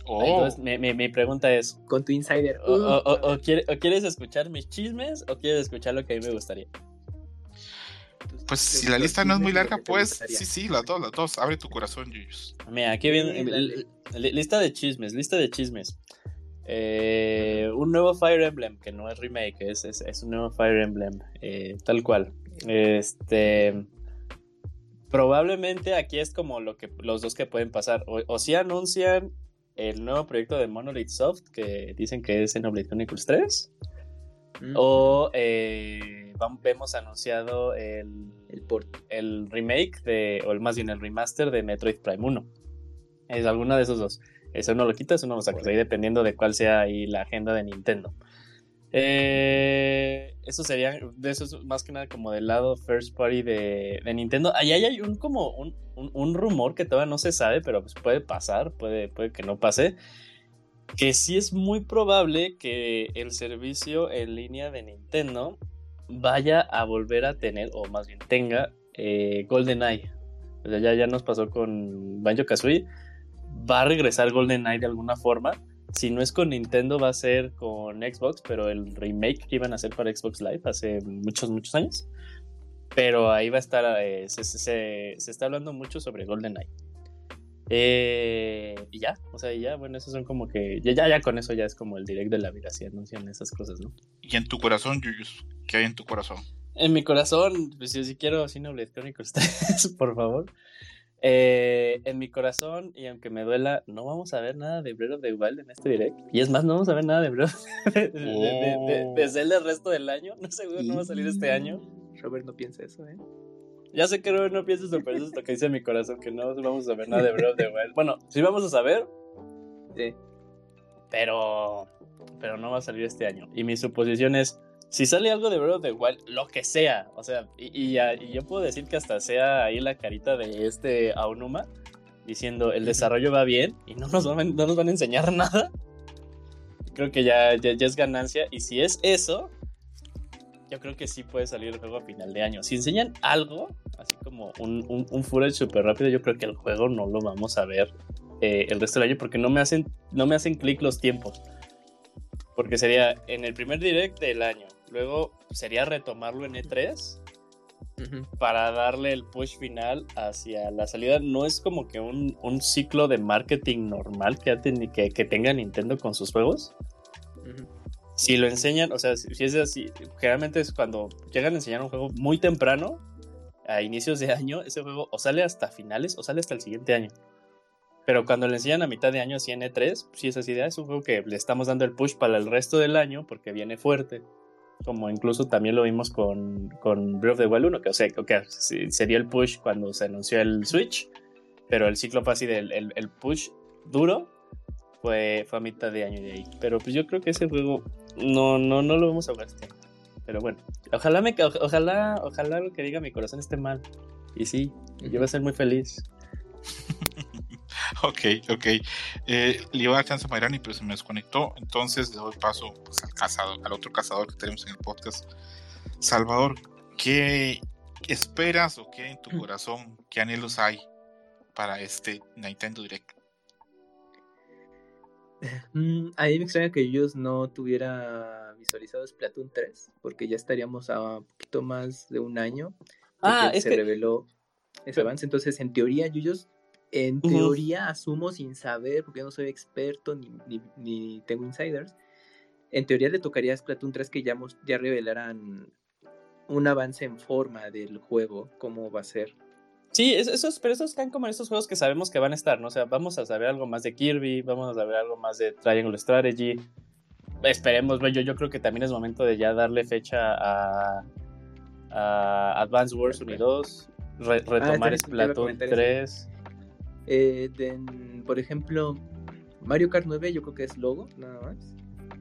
Oh, Entonces, mi, mi- mi pregunta es: Con tu insider. o, o- o- o quiere- o quieres escuchar mis chismes o quieres escuchar lo que a mí me gustaría? Pues si la lista no es muy larga, pues sí, sí, las dos, las dos. Abre tu corazón, Yuyus. Mira, aquí viene lista de chismes, lista de chismes. Eh, un nuevo Fire Emblem, que no es remake, es, es, es un nuevo Fire Emblem, eh, tal cual. Este. Probablemente aquí es como lo que los dos que pueden pasar. O, o si anuncian el nuevo proyecto de Monolith Soft, que dicen que es Xenoblade Chronicles 3. Mm, O eh, vam- vemos anunciado el, el port. el remake de, o el- más bien el remaster de Metroid Prime 1. Es alguna de esos dos. Eso no lo quitas, uno lo sacas ahí dependiendo de cuál sea ahí la agenda de Nintendo. Eh, eso sería, de eso es más que nada como del lado first party de, de Nintendo. Ahí hay un como un, un- un rumor que todavía no se sabe, pero pues puede pasar, puede, puede que no pase. Que sí es muy probable que el servicio en línea de Nintendo vaya a volver a tener, o más bien tenga, eh, GoldenEye. O sea, ya, ya nos pasó con Banjo Kazooie. Va a regresar GoldenEye de alguna forma. Si no es con Nintendo, va a ser con Xbox, pero el remake que iban a hacer para Xbox Live hace muchos, muchos años. Pero ahí va a estar, eh, se, se- se- se está hablando mucho sobre GoldenEye. Eh, y ya, o sea, y ya, bueno, esos son como que. Ya, ya, ya con eso ya es como el direct de la vida, si anuncian esas cosas, ¿no? Y en tu corazón, Yuyus, ¿qué hay en tu corazón? En mi corazón, pues yo sí quiero Xenoblade Chronicles 3, por favor. Eh, en mi corazón, y aunque me duela, no vamos a ver nada de Breath the Wild en este direct. Y es más, no vamos a ver nada de Breath de, de, de, de Zelda el resto del año. No seguro no va a salir este año. Robert no piensa eso, ¿eh? Ya sé que no piensa eso, pero eso es lo que dice mi corazón, que no vamos a ver nada de Breath of the Wild. Bueno, sí vamos a saber, Sí. pero, pero no va a salir este año. Y mi suposición es, si sale algo de Breath of the Wild, lo que sea, o sea, y, y, y yo puedo decir que hasta sea ahí la carita de este Aonuma diciendo el desarrollo va bien y no nos van, no nos van a enseñar nada. Creo que ya, ya, ya es ganancia. Y si es eso, yo creo que sí puede salir el juego a final de año. Si enseñan algo, así como un, un, un footage súper rápido, yo creo que el juego no lo vamos a ver eh, el resto del año porque no me hacen, no me hacen clic los tiempos. Porque sería en el primer direct del año. Luego sería retomarlo en E3 Ujú. para darle el push final hacia la salida. No es como que un, un ciclo de marketing normal que, que, que tenga Nintendo con sus juegos. Ujú. Si lo enseñan, o sea, si es así, generalmente es cuando llegan a enseñar un juego muy temprano, a inicios de año, ese juego o sale hasta finales o sale hasta el siguiente año. Pero cuando le enseñan a mitad de año, así en E3, si es así, "Ah, es un juego que le estamos dando el push para el resto del año porque viene fuerte. Como incluso también lo vimos con, con Breath of the Wild 1, que o sea, sí, se dio el push cuando se anunció el Switch, pero el ciclo fue así del el, el push duro fue, fue a mitad de año de ahí. Pero pues yo creo que ese juego no, no, no lo vamos a este año. Pero bueno, ojalá, me, ojalá, ojalá lo que diga mi corazón esté mal. Y sí, yo voy a ser muy feliz. Ok, ok. Eh, le iba a dar chance a Mayrani, pero se me desconectó. Entonces le doy paso pues, al cazador, al otro cazador que tenemos en el podcast. Salvador, ¿qué esperas o qué en tu corazón, qué anhelos hay para este Nintendo Direct? Mm, a mí me extraña que ellos no tuviera visualizado Splatoon 3, porque ya estaríamos a un poquito más de un año Ah, que es se que- reveló ese avance. Entonces, en teoría, Yuyos, en teoría asumo sin saber, porque yo no soy experto ni, ni, ni tengo insiders. En teoría le tocaría a Splatoon 3 que ya, ya revelaran un avance en forma del juego, cómo va a ser. Sí, es- esos, pero esos caen como en estos juegos que sabemos que van a estar, ¿no? O sea, vamos a saber algo más de Kirby, vamos a saber algo más de Triangle Strategy. Esperemos, yo, yo creo que también es momento de ya darle fecha a, a Advance Wars 1 y 2, re- retomar también te iba a Splatoon comentar eso. 3. Eh, de- por ejemplo, Mario Kart 9 yo creo que es logo, nada más.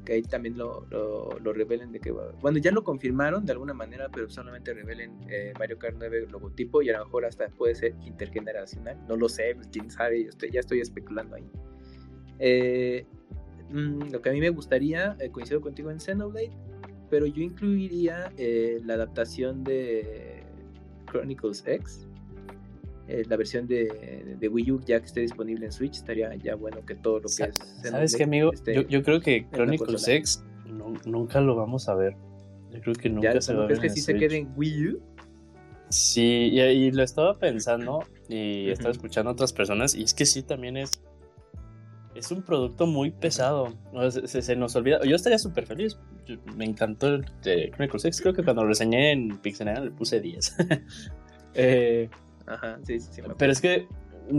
Que ahí también lo, lo, lo revelen de que Bueno, ya lo confirmaron de alguna manera, pero solamente revelen eh, Mario Kart 9 logotipo y a lo mejor hasta puede ser intergeneracional. No lo sé, quién sabe, estoy- ya estoy especulando ahí. Eh, mm, lo que a mí me gustaría, eh, coincido contigo en Xenoblade, pero yo incluiría eh, la adaptación de Chronicles X eh, la versión de, de Wii U ya que esté disponible en Switch, estaría ya bueno que todo lo que Sa- es. ¿Sabes qué, amigo? Yo, yo creo que Chronicles. X nu- nunca lo vamos a ver. Yo creo que nunca ya, se ¿no va a crees ver que en sí se quede en Wii U? Sí, y, y lo estaba pensando y estaba escuchando a otras personas y es que sí, también es es un producto muy pesado. O sea, se, se nos olvida. Yo estaría súper feliz. Yo- me encantó el de Chronicles X. Creo que cuando lo reseñé en Pixelania le puse 10. Eh, Ajá, sí, sí, sí. me pero es que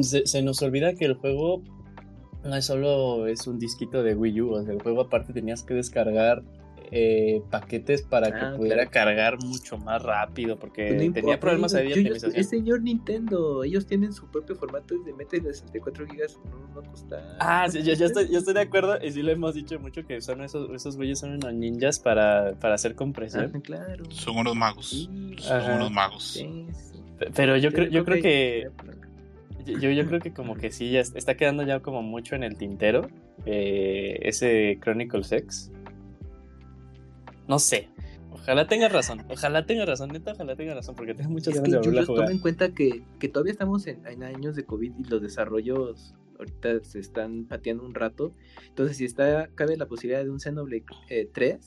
se, se nos olvida que el juego no es solo es un disquito de Wii U. O sea, el juego aparte tenías que descargar eh, paquetes para que Ah, pudiera claro. cargar mucho más rápido porque Pues no tenía importa, problemas ahí de optimización. Es señor Nintendo, ellos tienen su propio formato de metes de 64 gigas, no, no costa. Ah, sí, yo, yo estoy, yo estoy de acuerdo y sí lo hemos dicho mucho que son esos, esos güeyes son unos ninjas para, para hacer compresión. Ah, claro. Son unos magos. Sí, Son Ajá. unos magos. sí, sí. Pe- Pero yo creo, yo creo que yo, yo creo que como que sí ya est- está quedando ya como mucho en el tintero eh, ese Chronicles X. No sé. Ojalá tenga razón. Ojalá tenga razón, neta, ojalá tenga razón, porque tengo muchas Es ganas que de jugar. toma en cuenta que, que todavía estamos en, en años de COVID y los desarrollos ahorita se están pateando un rato. Entonces, si está cabe la posibilidad de un Xenoblade eh, 3,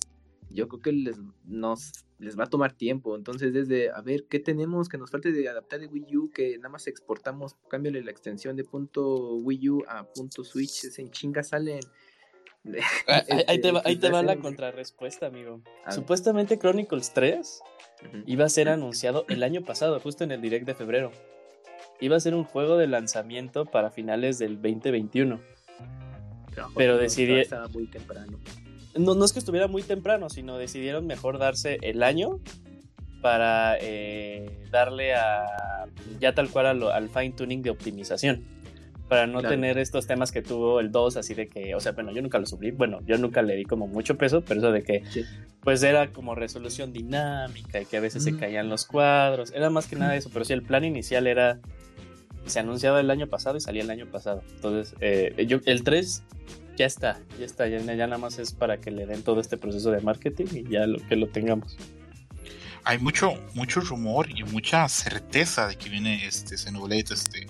yo creo que les, nos, les va a tomar tiempo. Entonces, desde, a ver, ¿qué tenemos que nos falte de adaptar de Wii U? Que nada más exportamos, cámbiale la extensión de punto Wii U a punto Switch, es en chinga salen. Ah, Ahí, ahí te va, ahí te va la Este, contrarrespuesta, amigo. Supuestamente Chronicles 3 Ujú. iba a ser anunciado el año pasado, justo en el direct de febrero. Iba a ser un juego de lanzamiento para finales del 2021. Pero decidí- Estaba muy temprano. No, no es que estuviera muy temprano, sino decidieron mejor darse el año para eh, darle a ya tal cual a lo- al fine tuning de optimización. Para no Claro. tener estos temas que tuvo el 2, así de que, o sea, bueno, yo nunca lo sufrí, bueno, yo nunca le di como mucho peso, pero eso de que, Sí. pues era como resolución dinámica y que a veces se Mm. caían los cuadros, era más que nada eso, pero sí, el plan inicial era, se anunciaba el año pasado y salía el año pasado. Entonces, eh, yo, el 3 ya está, ya está, ya, ya nada más es para que le den todo este proceso de marketing y ya lo que lo tengamos. Hay mucho, mucho rumor y mucha certeza de que viene este Xenoblade, este,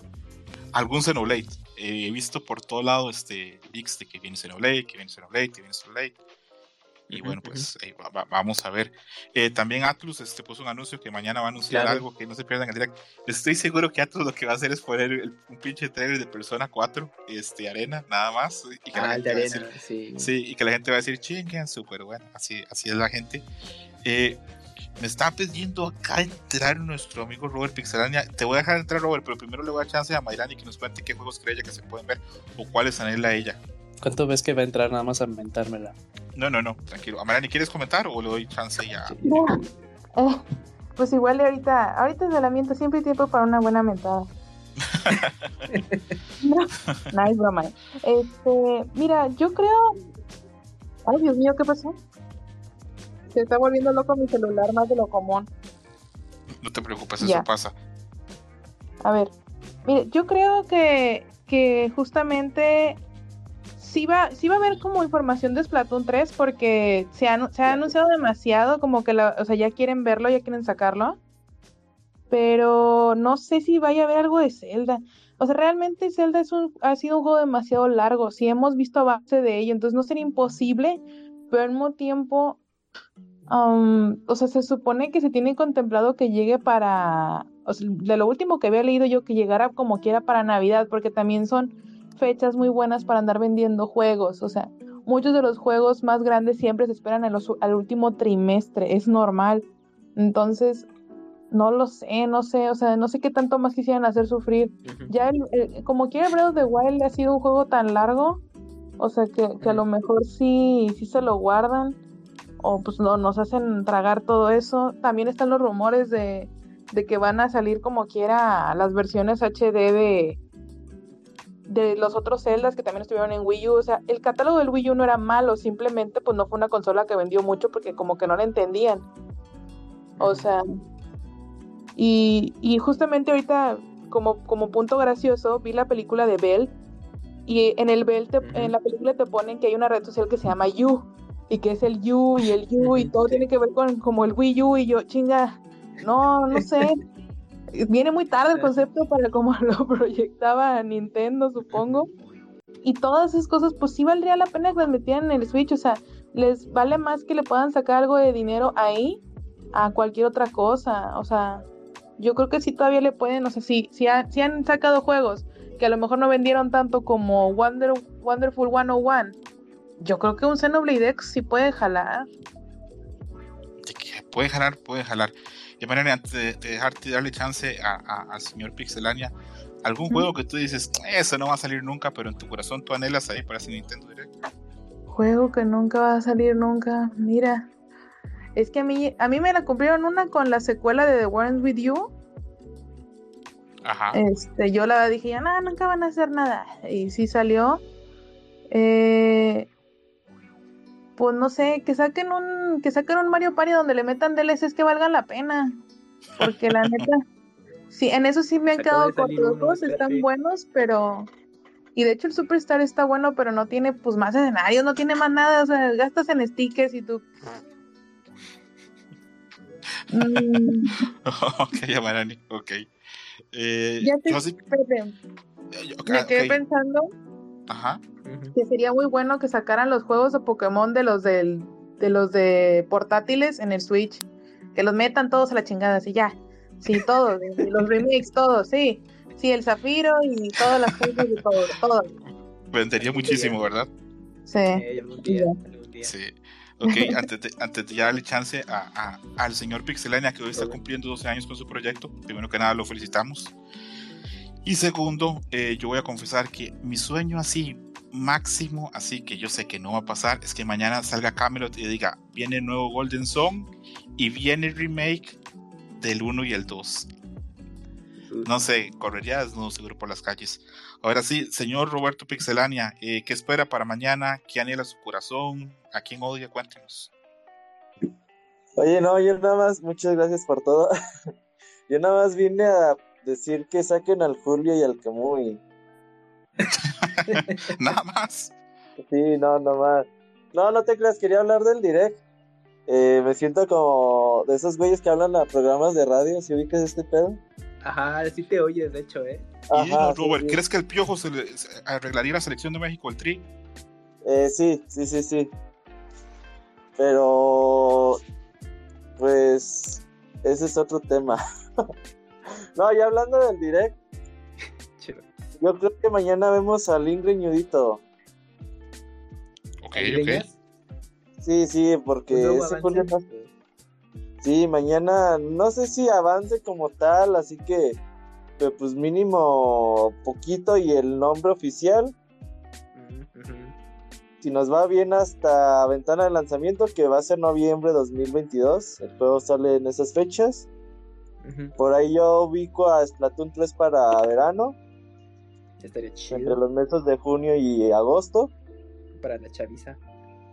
algún Xenoblade. Eh, he visto por todo lado este leaks de que viene Xenoblade, que viene Xenoblade, que viene Xenoblade. Y bueno, pues eh, va- va- vamos a ver. Eh, también Atlus este, puso un anuncio que mañana va a anunciar Claro. algo que no se pierdan el direct. Estoy seguro que Atlus lo que va a hacer es poner el- un pinche trailer de Persona 4, este, Arena, nada más. Y que la Ah, el gente de va a decir, arena, sí. Sí, y que la gente va a decir, chinguen, súper bueno, así, así es la gente. Eh, me está pidiendo acá entrar nuestro amigo Robert Pixelania. Te voy a dejar entrar, Robert, pero primero le voy a dar chance a Mayrani que nos cuente qué juegos cree ella que se pueden ver o cuáles anhela ella. ¿Cuánto ves que va a entrar nada más a mentármela? No, no, no, tranquilo. A Mayrani, ¿quieres comentar o le doy chance ya? No. Eh, pues igual ahorita, ahorita es de la miento, siempre hay tiempo para una buena mentada. no, no es broma. Este, mira, yo creo. Ay, Dios mío, ¿qué pasó? Se está volviendo loco mi celular más de lo común. No te preocupes, eso pasa. A ver, mire, yo creo que, que justamente sí va, sí va a haber como información de Splatoon 3 porque se ha, se ha anunciado demasiado, como que la, o sea, ya quieren verlo, ya quieren sacarlo. Pero no sé si vaya a haber algo de Zelda. O sea, realmente Zelda es un, ha sido un juego demasiado largo. Si hemos visto avance de ello, entonces no sería imposible, pero al mismo tiempo, um, o sea, se supone que se tiene contemplado que llegue para, o sea, de lo último que había leído yo, que llegara como quiera para Navidad, porque también son fechas muy buenas para andar vendiendo juegos. O sea, muchos de los juegos más grandes siempre se esperan en los- al último trimestre, es normal. Entonces, no lo sé, no sé, o sea, no sé qué tanto más quisieran hacer sufrir. Ya, el- el- como quiera, Breath of the Wild ha sido un juego tan largo, o sea, que, que a lo mejor sí, sí se lo guardan, o pues no, nos hacen tragar todo eso. También están los rumores de, de que van a salir como quiera las versiones HD de, de los otros Zeldas que también estuvieron en Wii U. O sea, el catálogo del Wii U no era malo, simplemente pues no fue una consola que vendió mucho porque como que no la entendían. O sea, y, y justamente ahorita, como, como punto gracioso, vi la película de Bell. Y en el Bell, te- en la película te ponen que hay una red social que se llama You. Y que es el You y el You y todo tiene que ver con como el Wii U. Y yo, chinga, no, no sé. Viene muy tarde el concepto para como lo proyectaba Nintendo, supongo. Y todas esas cosas, pues sí valdría la pena que las metieran en el Switch. O sea, les vale más que le puedan sacar algo de dinero ahí a cualquier otra cosa. O sea, yo creo que sí todavía le pueden, o sea, sí, sí, ha- sí han sacado juegos que a lo mejor no vendieron tanto como Wonder, Wonderful 101. Yo creo que un Xenoblade X sí puede jalar. De puede jalar, puede jalar. Y Mayrani, antes de, de dejarte darle chance a- a- al señor Pixelania, ¿algún juego que tú dices, eso no va a salir nunca, pero en tu corazón tú anhelas ahí para ese Nintendo Direct? Juego que nunca va a salir nunca. Mira. Es que a mí, a mí me la cumplieron una con la secuela de The Ones With You. Ajá. Este, yo la dije, ya nada, nunca van a hacer nada. Y sí salió. Eh, pues no sé, que saquen un, que saquen un Mario Party donde le metan DLCs que valgan la pena. Porque la neta, sí, en eso sí me han Acaba quedado cortos. Están buenos, pero. Y de hecho el Superstar está bueno, pero no tiene pues más escenarios, no tiene más nada. O sea, gastas en stickers y tú. Mm, ok, Yamarani, ok. Eh, ya sé, yo sí- espérate, eh, me quedé pensando Ajá. Que sería muy bueno que sacaran los juegos de Pokémon de los del de los de portátiles en el Switch. Que los metan todos a la chingada, así ya. Sí, todos. los remakes, todos, sí. Sí, el Zafiro y todas las cosas y todo, todo. Vendería muchísimo, ¿verdad? Sí. Eh, algún día, Ya. algún día. Sí. Ok, antes de, antes de ya darle chance a, a- al señor Pixelania que hoy está cumpliendo 12 años con su proyecto, primero que nada lo felicitamos. Y segundo, eh, yo voy a confesar que mi sueño así, máximo, así que yo sé que no va a pasar, es que mañana salga Camelot y diga, viene el nuevo Golden Song y viene el remake del 1 y el 2. No sé, correría desnudo seguro por las calles. Ahora sí, señor Roberto Pixelania, eh, ¿qué espera para mañana? ¿Qué anhela su corazón? ¿A quién odia? Cuéntenos. Oye, no, yo nada más, muchas gracias por todo. Yo nada más vine a decir que saquen al Julio y al Camuy. Nada más. Sí, no, nada más. No, no te creas, quería hablar del direct. Eh, me siento como de esos güeyes que hablan a programas de radio, si ubicas este pedo. Ajá, sí te oyes, de hecho, ¿eh? Ajá, Robert, sí. ¿crees que el piojo se le se arreglaría la selección de México, el tri? Eh, sí, sí, sí, sí. Pero, pues, ese es otro tema. no, ya hablando del direct, yo creo que mañana vemos al Ingreñudito. Ok, ¿Ahí ok. Sí, sí, porque ¿Un nuevo ese no- Sí, mañana no sé si avance como tal, así que pero pues mínimo poquito y el nombre oficial, si nos va bien hasta ventana de lanzamiento que va a ser noviembre 2022, el juego sale en esas fechas. Por ahí yo ubico a Splatoon 3 para verano, Estaría entre chido los meses de junio y agosto. para la chaviza.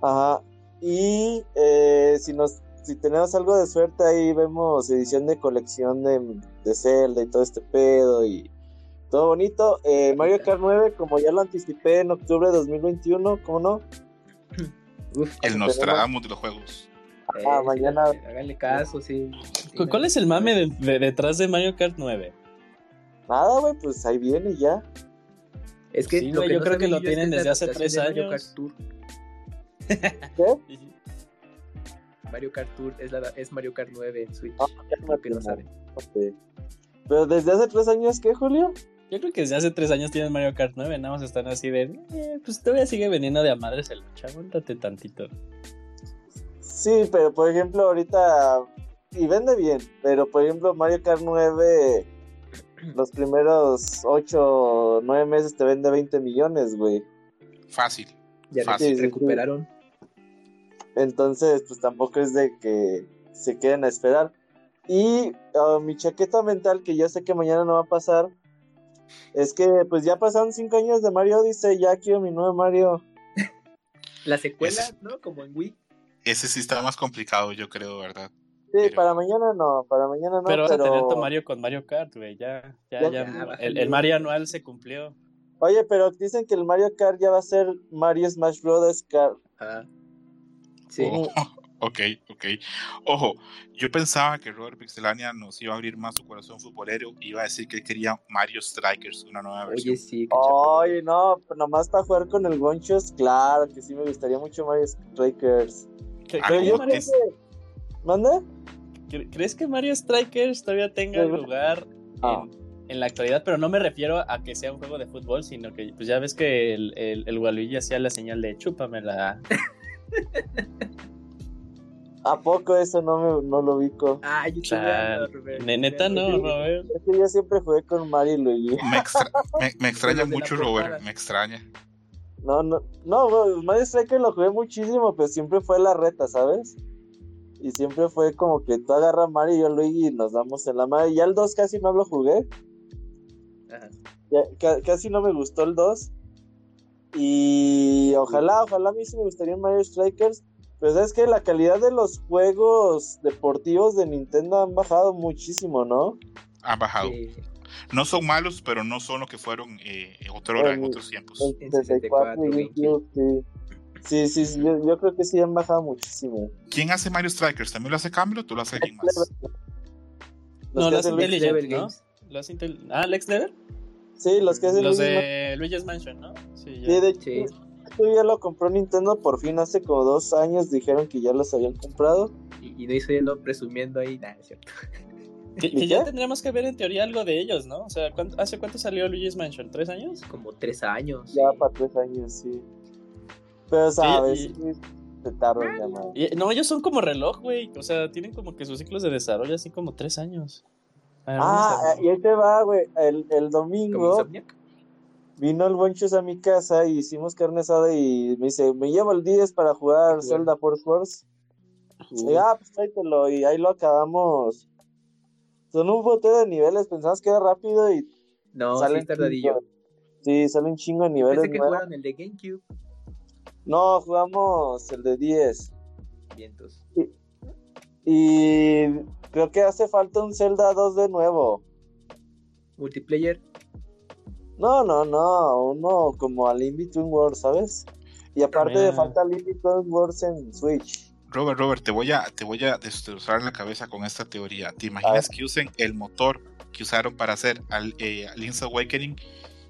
Ajá. Y eh, si nos si tenemos algo de suerte ahí vemos edición de colección de, de Zelda y todo este pedo y todo bonito. Eh, Mario Kart 9, como ya lo anticipé en octubre de 2021, ¿cómo no? Uf, El Nostradamus de los juegos. Ah, sí, mañana. Háganle caso, sí. Sí, ¿Cu- ¿Cuál es el mame de- de- detrás de Mario Kart 9? Nada, güey, pues ahí viene ya. Es que Sí, lo güey, que yo no creo que lo tienen desde hace tres de Mario años. Kart Tour. ¿Qué? Mario Kart Tour es, la, es Mario Kart 9 en Switch. Ah, lo que no saben. Ok. Pero desde hace tres años, ¿qué, Julio? Yo creo que desde hace tres años tienen Mario Kart 9, nada más están así de, eh, pues todavía sigue vendiendo de a madres el lucha, aguántate tantito. Sí, pero por ejemplo, ahorita. Y vende bien, pero por ejemplo, Mario Kart 9, los primeros 8 o 9 meses te vende 20 millones, güey. Fácil. Ya Fácil. Recuperaron. Entonces, pues tampoco es de que se queden a esperar. Y ah, mi chaqueta mental, que yo sé que mañana no va a pasar, es que pues ya pasaron 5 años de Mario Odyssey, ya quiero mi nuevo Mario. La secuela, Es- ¿no? Como en Wii. Ese sí está más complicado, yo creo, ¿verdad? Sí, Pero- para mañana no, para mañana no, pero pero... vas a tener tu Mario con Mario Kart, güey, ya, ya, Ya, ya, ya, el, el Mario anual se cumplió. Oye, pero dicen que el Mario Kart ya va a ser Mario Smash Bros. Kart. Ah. Sí. Oh, ok, ok. Ojo, yo pensaba que Robert Pixelania nos iba a abrir más su corazón futbolero y iba a decir que él quería Mario Strikers, una nueva versión. Oye, sí. Oye, no, nomás para jugar con el Gonchos, claro que sí me gustaría mucho Mario Strikers. ¿Cre- Ah, ¿crees, yo ¿cómo Mario- creo que... ¿Manda? cre- ¿Crees que Mario Strikers todavía tenga lugar Ah. en, en la actualidad? Pero no me refiero a que sea un juego de fútbol, sino que pues ya ves que el, el, el Waluigi hacía la señal de chúpamela. ¿A poco eso no, me, no lo ubico? Ah, yo ne- neta no. Robert. Es que yo siempre jugué con Mario y Luigi. Me, extra- me- me extraña la mucho. Robert, me extraña. No, no, no, Mario Strikers lo jugué muchísimo, pero siempre fue la reta, ¿sabes? Y siempre fue como que tú agarras a Mario y yo Luigi y nos damos en la madre. Ya el 2 casi no lo jugué. Ajá. Ya- ca- casi no me gustó el 2. Y ojalá, ojalá a mí sí me gustaría un Mario Strikers. Pero sabes que la calidad de los juegos deportivos de Nintendo han bajado muchísimo, ¿no? Ha bajado. Sí. No son malos, pero no son lo que fueron eh, otra hora en otros tiempos. El En 64 y 64, GameCube, sí. Sí, sí, yo, yo creo que sí han bajado muchísimo. ¿Quién hace Mario Strikers? ¿También lo hace Camelot o lo hace alguien más? No, lo hace Intelligent, Level ¿no? Lo hace Intel- Ah, Lex Level. Sí, los que hacen Los de Luigi's Mansion, ¿no? Sí, ya. Sí, de hecho, Sí. esto ya lo compró Nintendo por fin hace como dos años. Dijeron que ya los habían comprado. Y, y no hizo yo presumiendo ahí, nada, es cierto. Que, que ya tendríamos que ver en teoría algo de ellos, ¿no? O sea, ¿cuánto- ¿hace cuánto salió Luigi's Mansion? ¿Tres años? Como tres años. Ya sí. para tres años, sí. Pero sabes, y- se tardan ya más. Y- no, ellos son como reloj, güey. O sea, tienen como que sus ciclos de desarrollo así como tres años. Ver, Ah, y ahí te va, güey. El, el domingo vino el Bonchos a mi casa y hicimos carne asada y me dice, me llevo el 10 para jugar. Zelda Force Wars. Y, ah, pues tráetelo. Y ahí lo acabamos. Son un boteo de niveles. Pensabas que era rápido y no, sí salen es tardadillo. Sí, sale un chingo de niveles. Pensé que nuevos. jugaron el de GameCube. No, jugamos el de 10. Vientos. Y creo que hace falta un Zelda 2 de nuevo. Multiplayer. No, no, no. Uno como al In Between Worlds, ¿sabes? Y aparte de falta Between Worlds en Switch. Robert, Robert, te voy a, te voy a destrozar la cabeza con esta teoría. ¿Te imaginas que usen el motor que usaron para hacer al, eh, Link's Awakening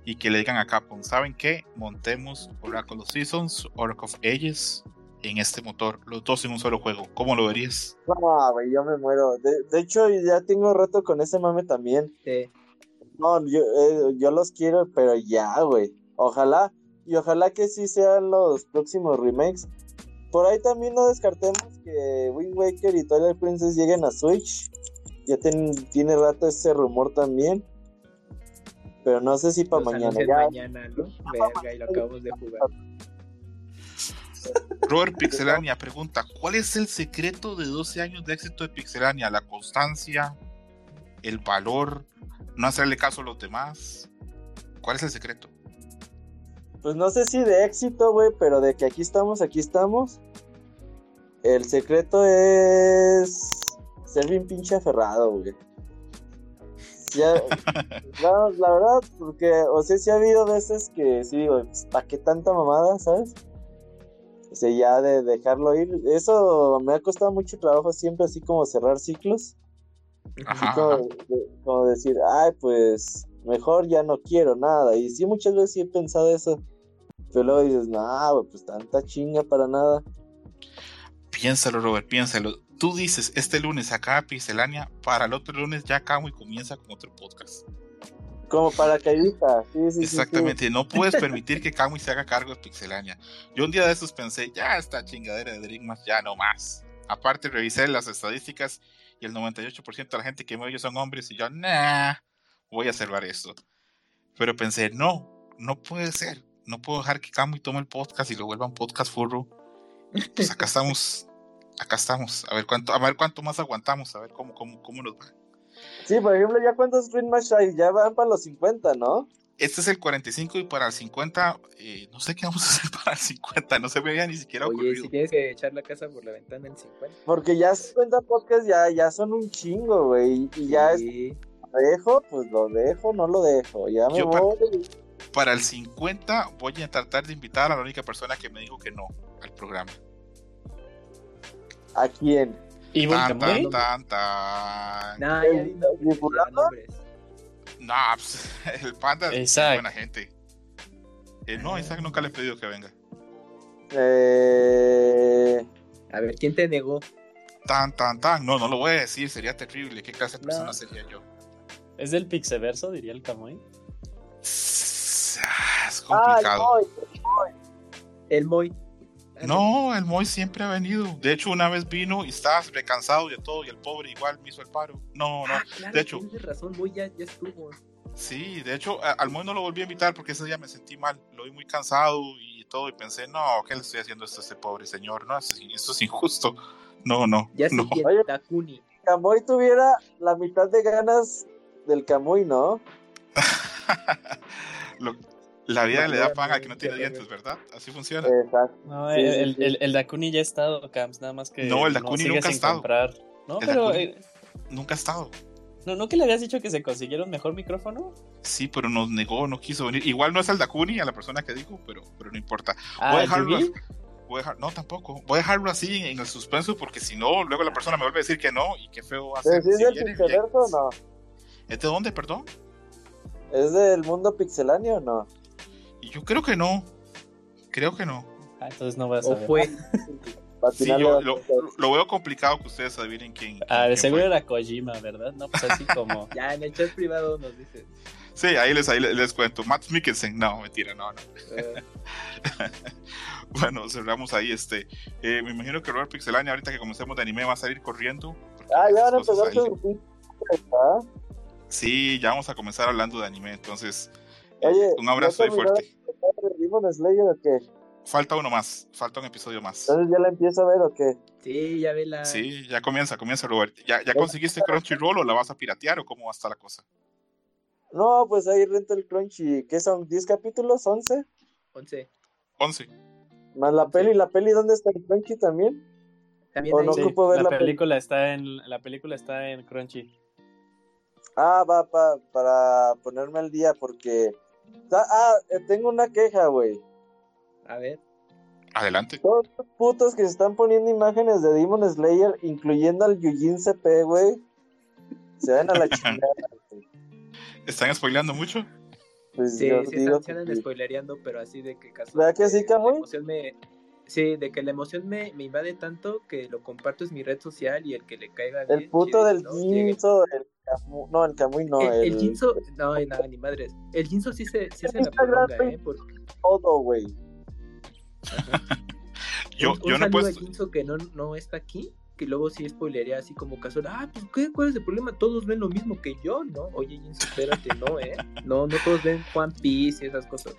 y que le digan a Capcom, ¿saben qué? Montemos Oracle of Seasons, Oracle of Ages en este motor, los dos en un solo juego. ¿Cómo lo verías? No, güey, yo me muero. De, de hecho, ya tengo rato con ese mame también. Sí. No, yo, eh, yo los quiero, pero ya, güey. Ojalá, y ojalá que sí sean los próximos remakes. Por ahí también no descartemos que Wind Waker y Twilight Princess lleguen a Switch. Ya ten- tiene rato ese rumor también. Pero no sé si para Los mañana. Ya, mañana, ¿no? Verga, y lo acabamos de jugar. Robert Pixelania pregunta, ¿cuál es el secreto de 12 años de éxito de Pixelania? ¿La constancia? ¿El valor? ¿No hacerle caso a los demás? ¿Cuál es el secreto? Pues no sé si de éxito, güey, pero de que aquí estamos, aquí estamos. El secreto es ser bien pinche aferrado, güey. Ya, no, la verdad, porque, o sea, sí ha habido veces que sí digo, ¿para qué tanta mamada, sabes? O sea, ya de dejarlo ir. Eso me ha costado mucho trabajo siempre, así como cerrar ciclos. Así como, ajá. de- como decir, ay, pues mejor ya no quiero nada. Y sí, muchas veces sí he pensado eso. Pero luego dices, no, güey, pues tanta chinga para nada. Piénsalo, Robert, piénsalo. Tú dices, este lunes acá Pixelania, para el otro lunes ya acabo y comienza con otro podcast. Como paracaidista. Sí, sí, sí, sí. Exactamente, no puedes permitir que Kamui se haga cargo de Pixelania. Yo un día de esos pensé, ya esta chingadera de Dreamcast, ya no más. Aparte revisé las estadísticas y el 98% de la gente que me oye son hombres y yo, nah, voy a salvar esto. Pero pensé, no, no puede ser. No puedo dejar que Kamui tome el podcast y lo vuelva un podcast furro. Pues acá estamos, acá estamos. A ver cuánto, a ver cuánto más aguantamos, a ver cómo, cómo, cómo nos va. Sí, por ejemplo, ¿ya cuántos Match hay? Ya van para los 50, ¿no? Este es el 45 y para el 50, eh, no sé qué vamos a hacer para el 50, no se me había ni siquiera Oye, ocurrido. si tienes que echar la casa por la ventana en 50. Porque ya 50 podcasts ya, ya son un chingo, güey. Y ya es, Sí. ¿lo dejo, pues lo dejo, no lo dejo. Ya me Yo voy. Para el 50 voy a tratar de invitar a la única persona que me dijo que no al programa. ¿A quién? ¿Y Tan, tan, tan, tan. Nah, ¿El-. Nah, pues, el panda es buena gente. Eh, no, Isaac nunca le he pedido que venga. Eh... A ver, ¿quién te negó? Tan, tan, tan. No, no lo voy a decir, sería terrible. ¿Qué clase de No. persona sería yo? ¿Es del Pixeverso, diría el Kamui? Ah, Es Ah, complicado. no, El Moy. Ah, No, el Moy siempre ha venido. De hecho, una vez vino y estaba recansado de todo y el pobre igual me hizo el paro. No, no. Ah, claro, de hecho- tienes razón, Moy ya, ya estuvo. Sí, de hecho, al Moy no lo volví a invitar porque ese día me sentí mal. Lo vi muy cansado y todo y pensé, no, ¿qué le estoy haciendo esto a este pobre señor? No, esto, es- injusto. No, no, Ya no. Oye. Dakuni. Camuy tuviera la mitad de ganas del Camuy, ¿no? Lo- la vida le da pan al que no tiene dientes, ¿verdad? Así funciona. Exacto. No, el, sí, el, sí. el, el Dakuni ya ha estado, Camps, nada más que. No, el Dakuni sigue nunca ha estado. comprar. No, El pero. Dakuni- eh, Nunca ha estado. ¿no, ¿No que le habías dicho que se consiguieron mejor micrófono? Sí, pero nos negó, no quiso venir. Igual no es el Dakuni, a la persona que dijo, pero, pero no importa. Ah, Voy a dejarlo, voy a dejar- no, tampoco. Voy a dejarlo así en, en el suspenso porque si no, luego la persona me vuelve a decir que no y qué feo va a ser. ¿Sí es si del viene, no? ¿Es de dónde, perdón? ¿Es del mundo pixeláneo o no? Yo creo que no. Creo que no. Ah, entonces no voy a O saber. fue. Sí, yo lo, veo complicado que ustedes adivinen quién. Ah, de quién seguro fue. era Kojima, ¿verdad? No, pues así como. Ya en el chat privado nos dices. Sí, ahí les, ahí les, les cuento. Matt Mikkelsen, no, mentira, no, no. eh, Bueno, cerramos ahí este. eh, me imagino que Robert Pixelania, ahorita que comencemos de anime, va a salir corriendo. Ah, ya van a empezar. Sí, ya vamos a comenzar hablando de anime, entonces. eh, Oye, un abrazo ¿ya ahí fuerte. ¿Demon Slayer o qué? Falta uno más, falta un episodio más. Entonces ya la empiezo a ver o qué? Sí, ya ve la. Sí, ya comienza, comienza Robert. ¿Ya, ya conseguiste Crunchyroll o la vas a piratear o cómo va a estar la cosa? No, pues ahí renta el Crunchy. ¿Qué son? ¿10 capítulos? ¿11? 11. 11. Más la peli. ¿La peli dónde está el Crunchy también? También O no Sí, ocupo ver la la peli. película está en la película está en Crunchy. Ah, va pa- para ponerme al día porque... Ah, ah, eh, tengo una queja, güey. A ver. Adelante. Todos los putos que se están poniendo imágenes de Demon Slayer, incluyendo al Yujin CP, güey. Se van a la chingada. güey. ¿Están spoileando mucho? Pues Sí, sí están, que spoilereando, pero así de que caso. ¿Verdad que sí, me. Sí, de que la emoción me, me invade tanto que lo comparto es mi red social y el que le caiga bien. El puto chido, del ¿no? El Camuy, no, el Camuy no, el, el, el Jinzo, no, nada, ni madres. El Jinzo sí se, sí se la prolonga. ¿eh? Porque todo, güey. Yo, un, un yo no saludo puesto. a Jinzo que no, no está aquí, que luego sí spoilería así como casual. Ah, pues ¿qué? ¿cuál es el problema? Todos ven lo mismo que yo, ¿no? Oye, Jinzo, espérate, no, ¿eh? No, no todos ven One Piece y esas cosas.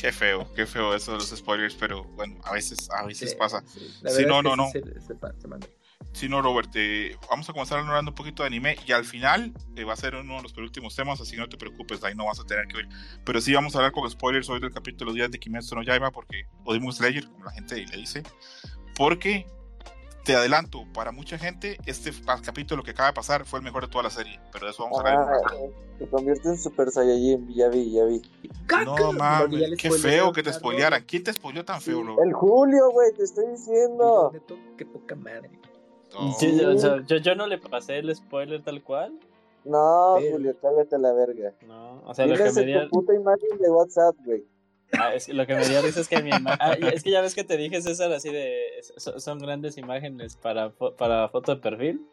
Qué feo, qué feo eso de los spoilers, pero bueno, a veces, a veces Sí, pasa. sí. Verdad no, no, sí Se, se, pa- se manda. Sí, no, Robert, eh, vamos a comenzar hablando un poquito de anime y al final eh, va a ser uno de los penúltimos temas, así que no te preocupes, ahí no vas a tener que oír. Pero sí vamos a hablar con spoilers hoy del capítulo 10 de Kimetsu no Yaiba, porque, o Demon Slayer, como la gente le dice, porque te adelanto, para mucha gente este pa- capítulo que acaba de pasar fue el mejor de toda la serie, pero de eso vamos a hablar. en un rato. Ah, se convierte en Super Saiyajin, ya vi, ya vi. No mames, qué feo que te spoilearan. ¿Quién te spoileó tan feo, Robert? El Julio, güey, te estoy diciendo. Qué poca madre. No. Sí, o sea, yo, yo no le pasé el spoiler tal cual. No, Pero- Julio, cállate la verga. No, o sea, lo que me dio, tu puta imagen de WhatsApp, güey. Ah, es que lo que me dio risa es que mi imagen, ah, es que ya ves que te dije César así de so- son grandes imágenes para fo- para foto de perfil.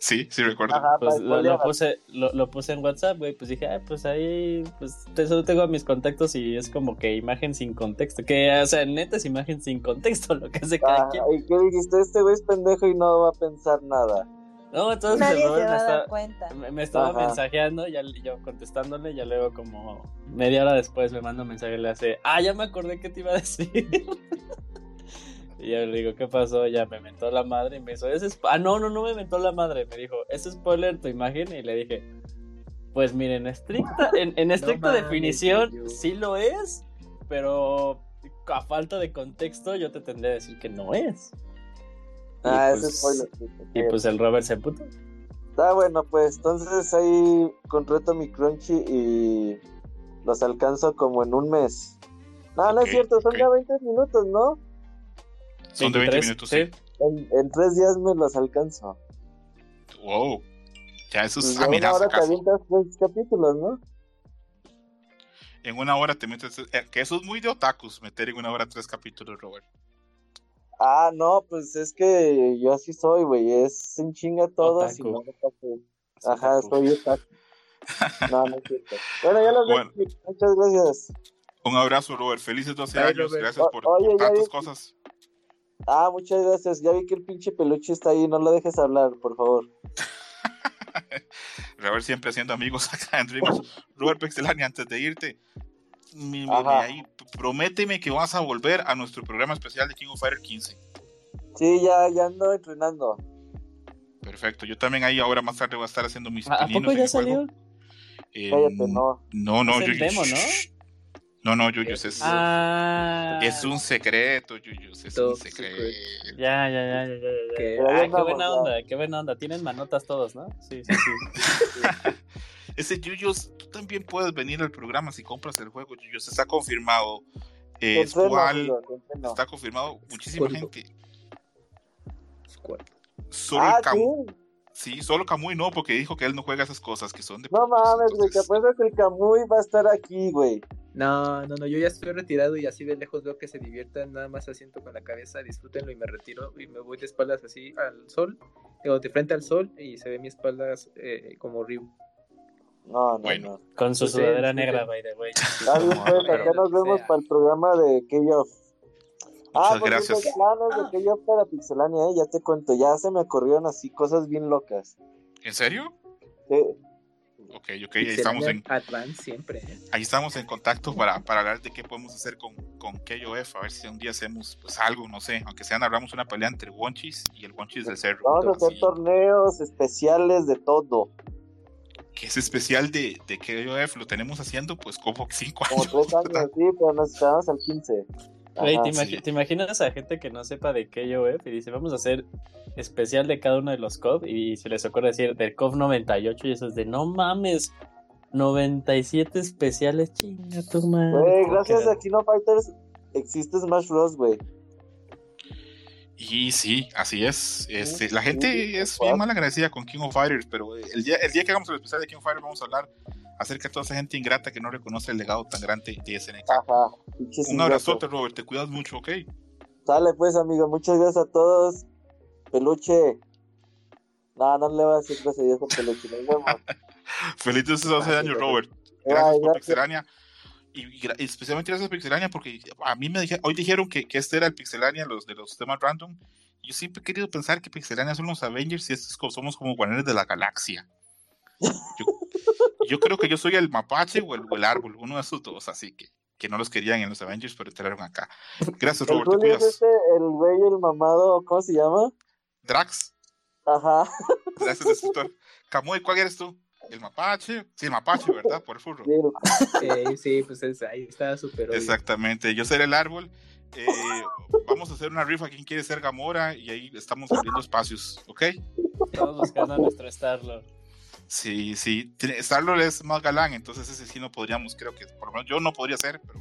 Sí, sí recuerdo. Ajá, Pues lo, puse lo, lo puse en WhatsApp, güey, pues dije, ah, pues ahí pues te- solo tengo mis contactos y es como que imagen sin contexto, que o sea, neta es imagen sin contexto lo que hace cada quien. ¿Y qué dijiste? Este güey es pendejo y no va a pensar nada. No, entonces Nadie el se Robert va me a está- dar cuenta. Me, me estaba Ajá. mensajeando, ya yo contestándole, ya luego como media hora después me manda un mensaje y le hace, ah, ya me acordé que te iba a decir. y yo le digo, ¿qué pasó? Ya me mentó la madre y me hizo, ese ah, no, no, no me mentó la madre, me dijo, ¿es spoiler tu imagen? Y le dije, pues miren, estricta, en, en estricta definición sí lo es, pero a falta de contexto yo te tendré a decir que no es. Y Ah, pues- ese spoiler. sí, Y pues el Robert se puto. Está bueno, pues entonces ahí contrato mi crunchy y los alcanzo como en un mes. No, no es cierto, son ok. ya 20 minutos, ¿no? Son de 20 23, minutos, sí. En, en tres días me los alcanzo. Wow. Ya eso Pues es una amenaza, hora te acaso. avientas tres capítulos, ¿no? En una hora te metes. eh, que eso es muy de otakus, meter en una hora tres capítulos, Robert. Ah, no, pues es que yo así soy, güey. Es sin chinga todo. Otaku. si no, otaku. Ajá, soy otaku. No, no es cierto. Bueno, ya los Bueno. veo. Muchas gracias. Un abrazo, Robert. Felices 12 Bye, años. Robert. Gracias O- por, oye, por ya tantas vi- cosas. Ah, muchas gracias. Ya vi que el pinche peluche está ahí. No lo dejes hablar, por favor. Robert siempre haciendo amigos acá en Dreamers. Robert Pixelani, antes de irte, mi- ahí, prométeme que vas a volver a nuestro programa especial de King of Fighter 15. Sí, ya, ya ando entrenando. Perfecto. Yo también ahí ahora más tarde voy a estar haciendo mis ¿A, a poco ya salió? Eh, Cállate, no. No, no, Es el Yuyus, demo, ¿no? No, no, Yuyus, es, Ah. es un secreto, Yuyus, es Top un secreto. secret. Ya, ya, ya, ya, ya, ya. Ahí Ah, qué buena onda, qué buena onda. Tienen manotas todos, ¿no? Sí, sí, sí. Ese Yuyos, tú también puedes venir al programa si compras el juego, Yuyos. Está confirmado. Eh, Squall, está confirmado. Muchísima Squall. gente. Squad. Solo Ah, el Camuy. sí. Sí, solo Camuy no, porque dijo que él no juega esas cosas que son de. No mames, güey. Te entonces- apuesto que el Camuy va a estar aquí, güey. No, no, no, yo ya estoy retirado y así de lejos veo que se diviertan, nada más asiento con la cabeza, disfrútenlo y me retiro y me voy de espaldas así al sol, digo, de frente al sol y se ve mi espaldas eh, como Ryu. No, no, Bueno. no. Con su Pues, sudadera negra, by the way. Bien, pues, acá nos vemos sea. para el programa de K-Off. Ah, Muchas por gracias. cierto, planes de K-Off para Pixelania, eh, ya te cuento, ya se me ocurrieron así cosas bien locas. ¿En serio? Sí. Ok, ok, ahí estamos en, Advance siempre. ¿eh? ahí estamos en contacto para, para hablar de qué podemos hacer con, con KOF, a ver si un día hacemos pues algo, no sé, aunque sea hablamos una pelea entre Wonchis y el Wonchis del Cerro. Vamos a hacer Sí, torneos especiales de todo, que es especial de, de KOF, lo tenemos haciendo pues como 5 como años. tres años, sí, pero nos esperamos al 15. Güey, Ajá. ¿te, imagi- sí. te imaginas a gente que no sepa de KOF y dice, vamos a hacer especial de cada uno de los COV y se les ocurre decir del COV 98 y eso es de, no mames, 97 especiales, chinga tu madre. Güey, ¿cómo gracias a Kino Fighters existe Smash Bros, güey. Y sí, así es. Este, la gente es bien mal agradecida con King of Fighters, pero el día, el día que hagamos el especial de King of Fighters vamos a hablar acerca de toda esa gente ingrata que no reconoce el legado tan grande de SNK. Ajá. Un abrazote, Robert, te cuidas mucho, ¿ok? Sale pues, amigo, muchas gracias a todos. Peluche. No, no le voy a decir groserías a Peluche, nos vemos. Felices 12 años, Robert. Gracias por gracias. Pixelania. Y, y especialmente gracias a Pixelania porque a mí me dijeron, hoy dijeron que, que este era el Pixelania los, de los temas random. Yo siempre he querido pensar que Pixelania son los Avengers y estos somos como guardianes de la galaxia. Yo, yo creo que yo soy el mapache o el, o el árbol, uno de esos dos, así que, que no los querían en los Avengers, pero entraron acá. Gracias, El Robert, Julio es este, el güey, el mamado, ¿cómo se llama? Drax, Ajá. gracias, destructor. Camuy, ¿cuál eres tú? ¿El mapache? Sí, el mapache, ¿verdad? Por el furro. Eh, sí, pues es- ahí está súper. Exactamente, yo seré el árbol. Eh, vamos a hacer una rifa. ¿Quién quiere ser Gamora? Y ahí estamos abriendo espacios, ¿ok? Estamos buscando a nuestro Starlord. Sí, sí. Star-Lord es más galán, entonces ese sí no podríamos, creo que, por lo menos yo no podría ser, pero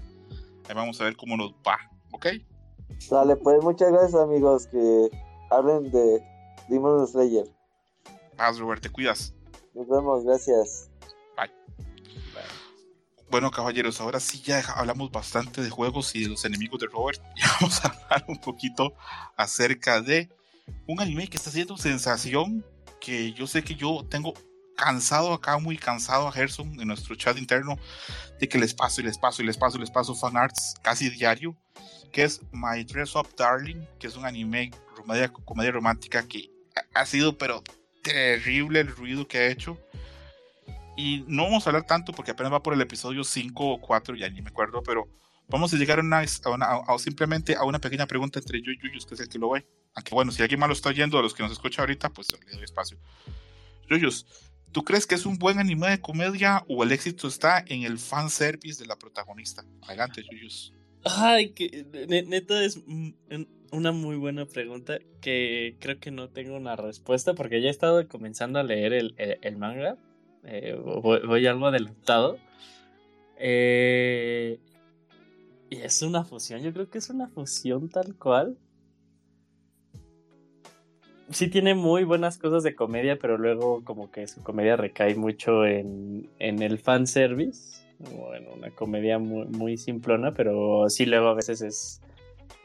ahí vamos a ver cómo nos va, ¿ok? Dale, pues muchas gracias, amigos, que hablen de Demon Slayer. Vas, Robert, te cuidas. Nos vemos, gracias. Bueno, caballeros, ahora sí ya hablamos bastante de juegos y de los enemigos de Robert. Y vamos a hablar un poquito acerca de un anime que está haciendo sensación. Que yo sé que yo tengo cansado acá, muy cansado a Gerson en nuestro chat interno de que les paso y les paso y les paso y les paso fanarts casi diario. Que es My Dress Up Darling, que es un anime, comedia, comedia romántica que ha sido, pero terrible el ruido que ha hecho. Y no vamos a hablar tanto porque apenas va por el episodio 5 o 4, ya ni me acuerdo, pero vamos a llegar una, a una- simplemente a una pequeña pregunta entre yo y Yuyus, que es el que lo ve. Aunque bueno, si alguien más lo está oyendo, a los que nos escucha ahorita, pues le doy espacio. Yuyus, ¿tú crees que es un buen anime de comedia o el éxito está en el fanservice de la protagonista? Adelante, Yuyus. Ay, que ne- neta es mm, una muy buena pregunta que creo que no tengo una respuesta porque ya he estado comenzando a leer el, el- manga. eh, voy, voy algo adelantado. Eh, y es una fusión, yo creo que es una fusión tal cual. Sí tiene muy buenas cosas de comedia, pero luego como que su comedia recae mucho en, en el fanservice. Bueno, una comedia muy, muy simplona, pero sí luego a veces es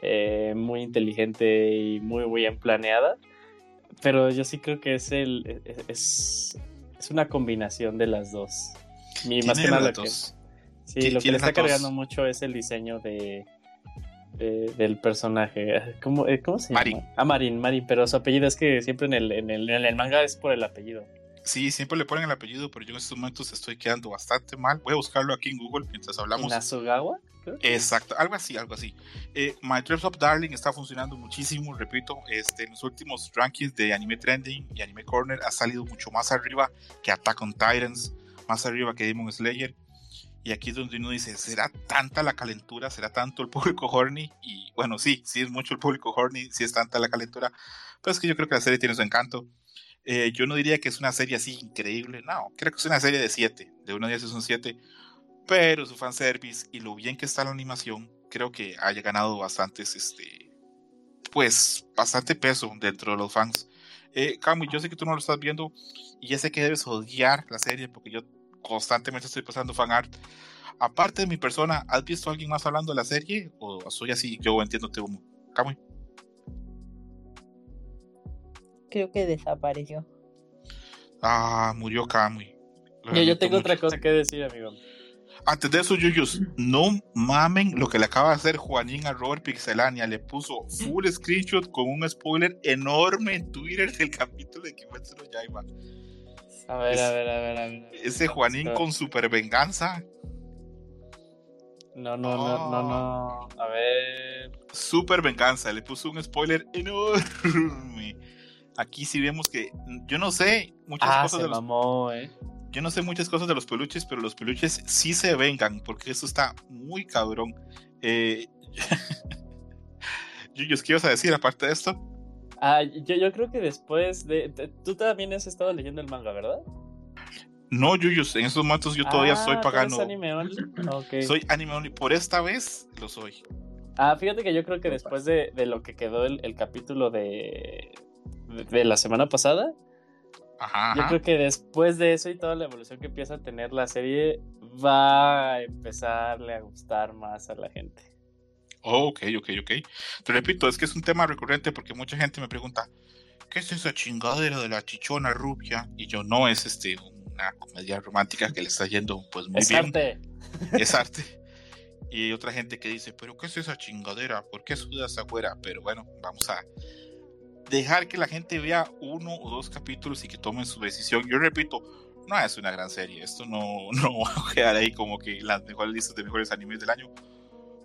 eh, muy inteligente y muy bien planeada. Pero yo sí creo que es el es, es una combinación de las dos. Y más que nada que, sí, lo que le está cargando mucho es el diseño de, de- del personaje. ¿Cómo, eh, cómo se llama? Marin. Ah, Marin, Marin, pero su apellido es que siempre en el, en el, en el manga es por el apellido. Sí, siempre le ponen el apellido, pero yo en estos momentos estoy quedando bastante mal. Voy a buscarlo aquí en Google mientras hablamos. ¿Nasugawa? Exacto, algo así, algo así. Eh, My Dress Up Darling está funcionando muchísimo, repito, este, en los últimos rankings de Anime Trending y Anime Corner ha salido mucho más arriba que Attack on Titans, más arriba que Demon Slayer. Y aquí es donde uno dice, ¿será tanta la calentura? ¿Será tanto el público horny? Y bueno, sí, sí es mucho el público horny, sí es tanta la calentura, pero es que yo creo que la serie tiene su encanto. Eh, yo no diría que es una serie así increíble, no, creo que es una serie de 7, de 1 a 10 es un 7, pero su fanservice y lo bien que está la animación, creo que haya ganado bastantes, este, pues, bastante peso dentro de los fans. Eh, Camu, yo sé que tú no lo estás viendo y ya sé que debes odiar la serie porque yo constantemente estoy pasando fan art. aparte de mi persona, ¿has visto a alguien más hablando de la serie? ¿O soy así? Yo entiendo te humo. Camuy. Creo que desapareció. Ah, murió Camuy. Yo, tengo otra cosa que decir, amigo. Antes de eso, Yuyus, no mamen lo que le acaba de hacer Juanín a Robert Pixelania. Le puso full screenshot con un spoiler enorme en Twitter del capítulo de Kimetsu no Yaiba. A ver, Es- a ver, a ver, a ver. Ese Juanín con super venganza, No, no, no, no, no. A ver. super venganza. Le puso un spoiler enorme. Aquí sí vemos que yo no sé muchas Ah, cosas se de los mamó, eh. Yo no sé muchas cosas de los peluches, pero los peluches sí se vengan, porque eso está muy cabrón. Eh... Yuyos, ¿qué ibas a decir aparte de esto? Ah, yo, yo creo que después de, de- Tú también has estado leyendo el manga, ¿verdad? No, Yuyos, en estos momentos yo todavía Ah, soy ¿tú pagano. anime only? Soy anime only. Por esta vez lo soy. Ah, fíjate que yo creo que después de, de lo que quedó el, el capítulo de, de, la semana pasada, Ajá. yo creo que después de eso y toda la evolución que empieza a tener la serie, va a empezarle a gustar más a la gente. Oh, ok, ok, ok. Te repito, es que es un tema recurrente porque mucha gente me pregunta, ¿qué es esa chingadera de la chichona rubia? Y yo, no, es este una comedia romántica que le está yendo pues muy es bien. arte. es arte. Y hay otra gente que dice, pero ¿qué es esa chingadera? ¿Por qué sudas afuera? Pero bueno, vamos a dejar que la gente vea uno o dos capítulos y que tomen su decisión. Yo repito, no es una gran serie. Esto no, no va a quedar ahí como que las mejores listas de mejores animes del año.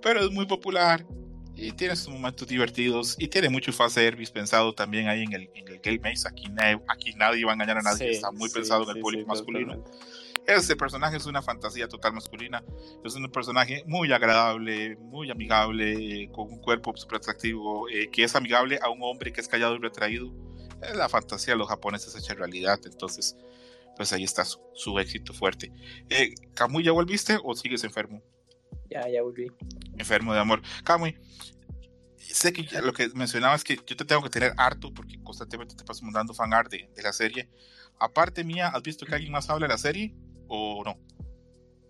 Pero es muy popular y tiene sus momentos divertidos y tiene mucho fanservice pensado también ahí en el, en el Game Maze. Aquí, na- aquí nadie va a engañar a nadie. Sí, Está muy sí, pensado en el sí, público masculino. totalmente. Este personaje es una fantasía total masculina. Es un personaje muy agradable, muy amigable, eh, con un cuerpo súper atractivo, eh, que es amigable a un hombre que es callado y retraído. Es la fantasía de los japoneses hecha realidad. Entonces, pues ahí está su, su éxito fuerte. Eh, ¿Camuy ya volviste o sigues enfermo? Ya, ya volví. Enfermo de amor. Camuy, sé que lo que mencionaba es que yo te tengo que tener harto porque constantemente te paso mandando fan art de, de la serie. Aparte mía, ¿has visto que alguien más habla de la serie o no?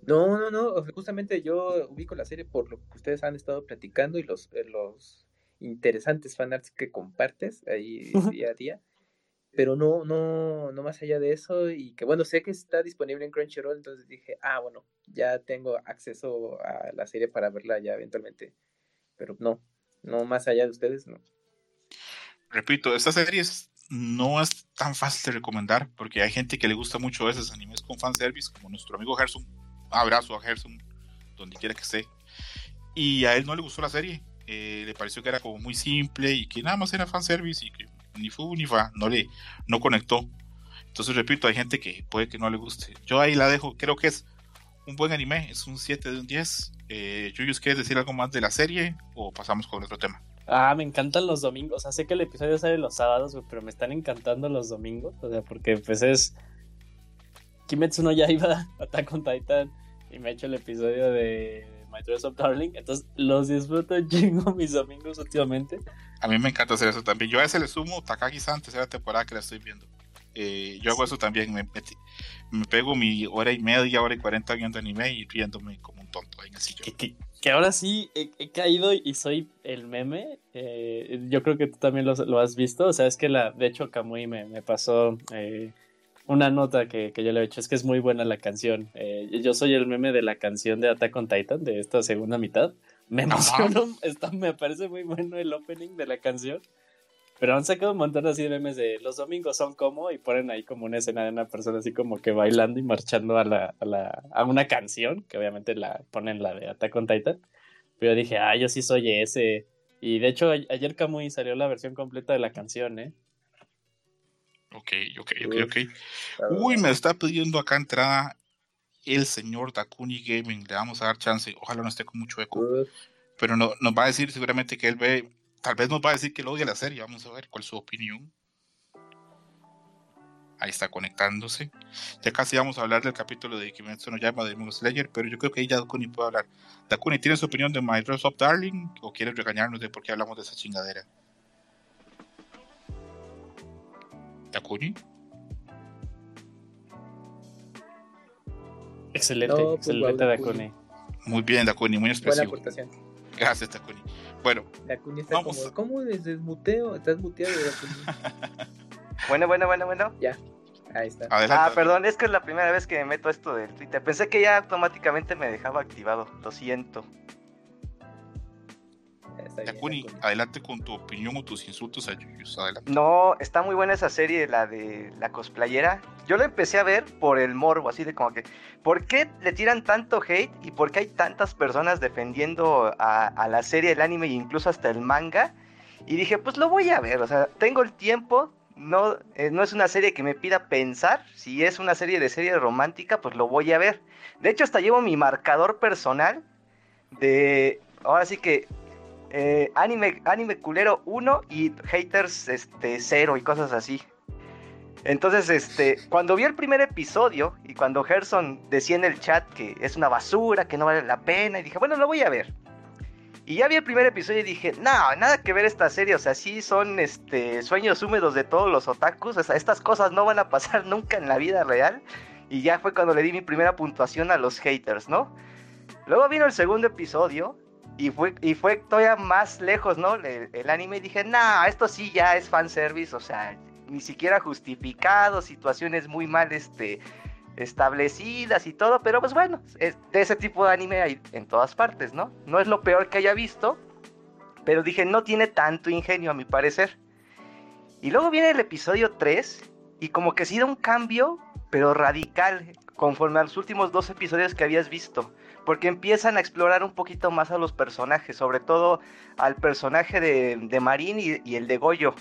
No, no, no. Justamente yo ubico la serie por lo que ustedes han estado platicando y los, eh, los interesantes fanarts que compartes ahí día a día. Pero no, no, no más allá de eso. Y que bueno, sé que está disponible en Crunchyroll, entonces dije, ah, bueno, ya tengo acceso a la serie para verla ya eventualmente. Pero no, no más allá de ustedes, no. repito, esta serie es- no es tan fácil de recomendar porque hay gente que le gusta mucho esos animes con fanservice, como nuestro amigo Gerson. Abrazo a Gerson, donde quiera que esté. Y a él no le gustó la serie. eh, le pareció que era como muy simple y que nada más era fanservice y que ni fu ni fa, no le no conectó. Entonces, repito, hay gente que puede que no le guste. Yo ahí la dejo, creo que es un buen anime, es un 7 de un 10. Eh, Yuyus, ¿quieres decir algo más de la serie o pasamos con otro tema? Ah, me encantan los domingos. O sea, sé que el episodio sale los sábados, güey, pero me están encantando los domingos. O sea, porque pues es Kimetsu no Yaiba, Attack on Titan, y me he hecho el episodio de My Dress of Darling. Entonces, los disfruto chingo mis domingos últimamente. A mí me encanta hacer eso también. Yo a ese le sumo Takagi-san, tercera temporada que la estoy viendo. Eh, yo hago eso también. Me, me, me pego mi hora y media, hora y cuarenta viendo anime y riéndome como un tonto ahí en el sillón. Que- que ahora sí he, he caído y soy el meme. Eh, yo creo que tú también lo, lo has visto. O sea, es que la, de hecho, Kamui me, me pasó eh, una nota que, que yo le he hecho. Es que es muy buena la canción. Eh, yo soy el meme de la canción de Attack on Titan, de esta segunda mitad. Me está, me parece muy bueno el opening de la canción. Pero han sacado un montón así de memes de los domingos son como y ponen ahí como una escena de una persona así como que bailando y marchando a, la, a, la, a una canción, que obviamente la ponen la de Attack on Titan. Pero yo dije, ah, yo sí soy ese. Y de hecho, ayer Kamui salió la versión completa de la canción, ¿eh? Ok, ok, ok, ok. Uy, me está pidiendo acá entrada el señor Dakuni Gaming. Le vamos a dar chance. Ojalá no esté con mucho eco. Uf, Pero no, nos va a decir seguramente que él ve. Tal vez nos va a decir que él odia la serie. Vamos a ver cuál es su opinión. Ahí está conectándose. Ya casi vamos a hablar del capítulo de Kimetsu no Yaiba de Demon Slayer, pero yo creo que ahí ya Dakuni puede hablar. Dakuni, ¿tienes opinión de My Dress Up Darling o quieres regañarnos de por qué hablamos de esa chingadera? Dakuni, Excelente, No, pues, excelente Dakuni. Muy bien, Dakuni, muy Buena expresivo. aportación. Gracias, Dakuni. Bueno, Dakuni está Vamos. como, ¿cómo les desmuteo? ¿Estás muteado? Bueno, bueno, bueno, bueno. Ahí está. adelante. Ah, perdón, es que es la primera vez que me meto esto del Twitter. Pensé que ya automáticamente me dejaba activado. Lo siento. Está bien, Dakuni, Dakuni. adelante con tu opinión o tus insultos a Yuyus. Adelante. No, está muy buena esa serie, la de la cosplayera. Yo la empecé a ver por el morbo, así de como que, ¿por qué le tiran tanto hate y por qué hay tantas personas defendiendo a, a la serie, el anime e incluso hasta el manga? Y dije, pues lo voy a ver, o sea, tengo el tiempo, no, eh, no es una serie que me pida pensar, si es una serie de serie romántica, pues lo voy a ver. De hecho, hasta llevo mi marcador personal de, ahora sí que eh, anime, anime culero 1 y haters este 0 y cosas así. Entonces, este, cuando vi el primer episodio y cuando Gerson decía en el chat que es una basura, que no vale la pena, y dije, bueno, lo voy a ver. Y ya vi el primer episodio y dije, no, nada que ver esta serie, o sea, sí son este sueños húmedos de todos los otakus, o sea, estas cosas no van a pasar nunca en la vida real. Y ya fue cuando le di mi primera puntuación a los haters, ¿no? Luego vino el segundo episodio y fue, y fue todavía más lejos, ¿no? El, anime y dije, nah, esto sí ya es fanservice, o sea, ni siquiera justificado, situaciones muy mal este, establecidas y todo, pero pues bueno, es- de ese tipo de anime hay en todas partes, ¿no? No es lo peor que haya visto, pero dije, no tiene tanto ingenio a mi parecer. Y luego viene el episodio 3 y como que sí da un cambio, pero radical, conforme a los últimos dos episodios que habías visto porque empiezan a explorar un poquito más a los personajes, sobre todo al personaje de, de Marín y, el de Goyo.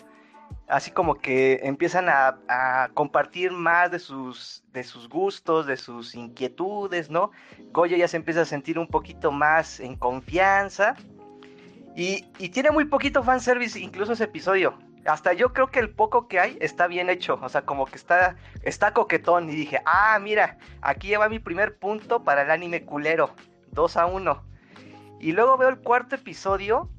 Así como que empiezan a, a compartir más de sus, de sus gustos, de sus inquietudes, ¿no? Goyo ya se empieza a sentir un poquito más en confianza. Y, y tiene muy poquito fanservice incluso ese episodio. Hasta yo creo que el poco que hay está bien hecho. O sea, como que está, está coquetón. Y dije, ah, mira, aquí lleva mi primer punto para el anime culero. 2 a 1. Y luego veo el cuarto episodio.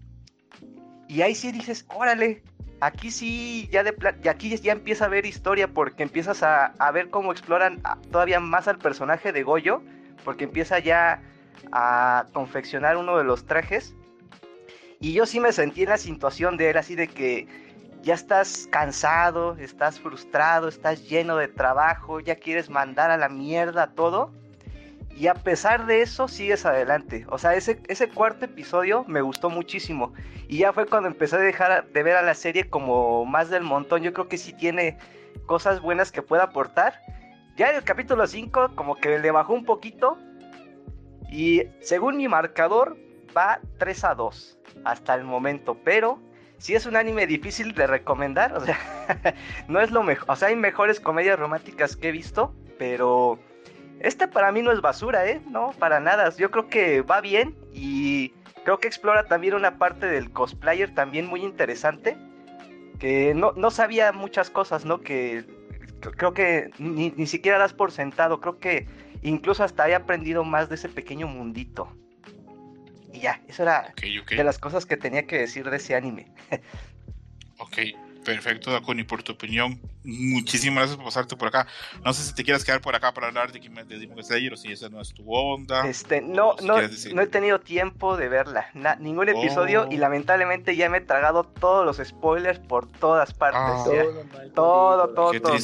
Y ahí sí dices, órale. Aquí sí, ya de y aquí ya empieza a ver historia. Porque empiezas a, a ver cómo exploran todavía más al personaje de Goyo. Porque empieza ya a confeccionar uno de los trajes. Y yo sí me sentí en la situación de él, así de que ya estás cansado, estás frustrado, estás lleno de trabajo, ya quieres mandar a la mierda todo. Y a pesar de eso, sigues adelante. O sea, ese, ese cuarto episodio me gustó muchísimo. Y ya fue cuando empecé a dejar de ver a la serie como más del montón. Yo creo que sí tiene cosas buenas que pueda aportar. Ya en el capítulo 5 como que le bajó un poquito. Y según mi marcador va 3 a 2 hasta el momento. Pero si es un anime difícil de recomendar. O sea, no es lo mejor. O sea, hay mejores comedias románticas que he visto. Pero este para mí no es basura, ¿eh? No, para nada. Yo creo que va bien y creo que explora también una parte del cosplayer también muy interesante. Que no, no sabía muchas cosas, ¿no? Que creo que ni, ni siquiera das por sentado. Creo que incluso hasta he aprendido más de ese pequeño mundito. Y ya, eso era Ok, ok. de las cosas que tenía que decir de ese anime. Ok, perfecto, Dakuni, por tu opinión. Muchísimas gracias por pasarte por acá. No sé si te quieres quedar por acá para hablar de, de Demon Slayer o si esa no es tu onda. Este, no, si no, no he tenido tiempo de verla, na- ningún episodio Oh. y lamentablemente ya me he tragado todos los spoilers por todas partes. Ah. Todo Todo, todo, Qué todo.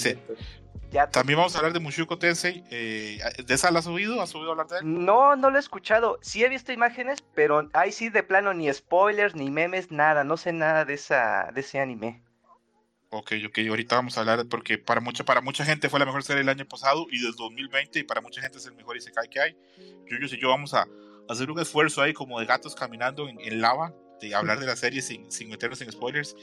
Ya- También vamos a hablar de Mushoku Tensei. Eh, ¿De esa la has oído? ¿Has oído hablar de él? No, no lo he escuchado. Sí he visto imágenes, pero ahí sí de plano ni spoilers, ni memes, nada. No sé nada de esa, de ese anime. Ok, ok, ahorita vamos a hablar porque para mucha, para mucha gente fue la mejor serie del año pasado y del 2020 y para mucha gente es el mejor Isekai que hay. Yuyos y yo vamos a hacer un esfuerzo ahí como de gatos caminando en, en lava, de hablar de la serie sin, sin meternos en spoilers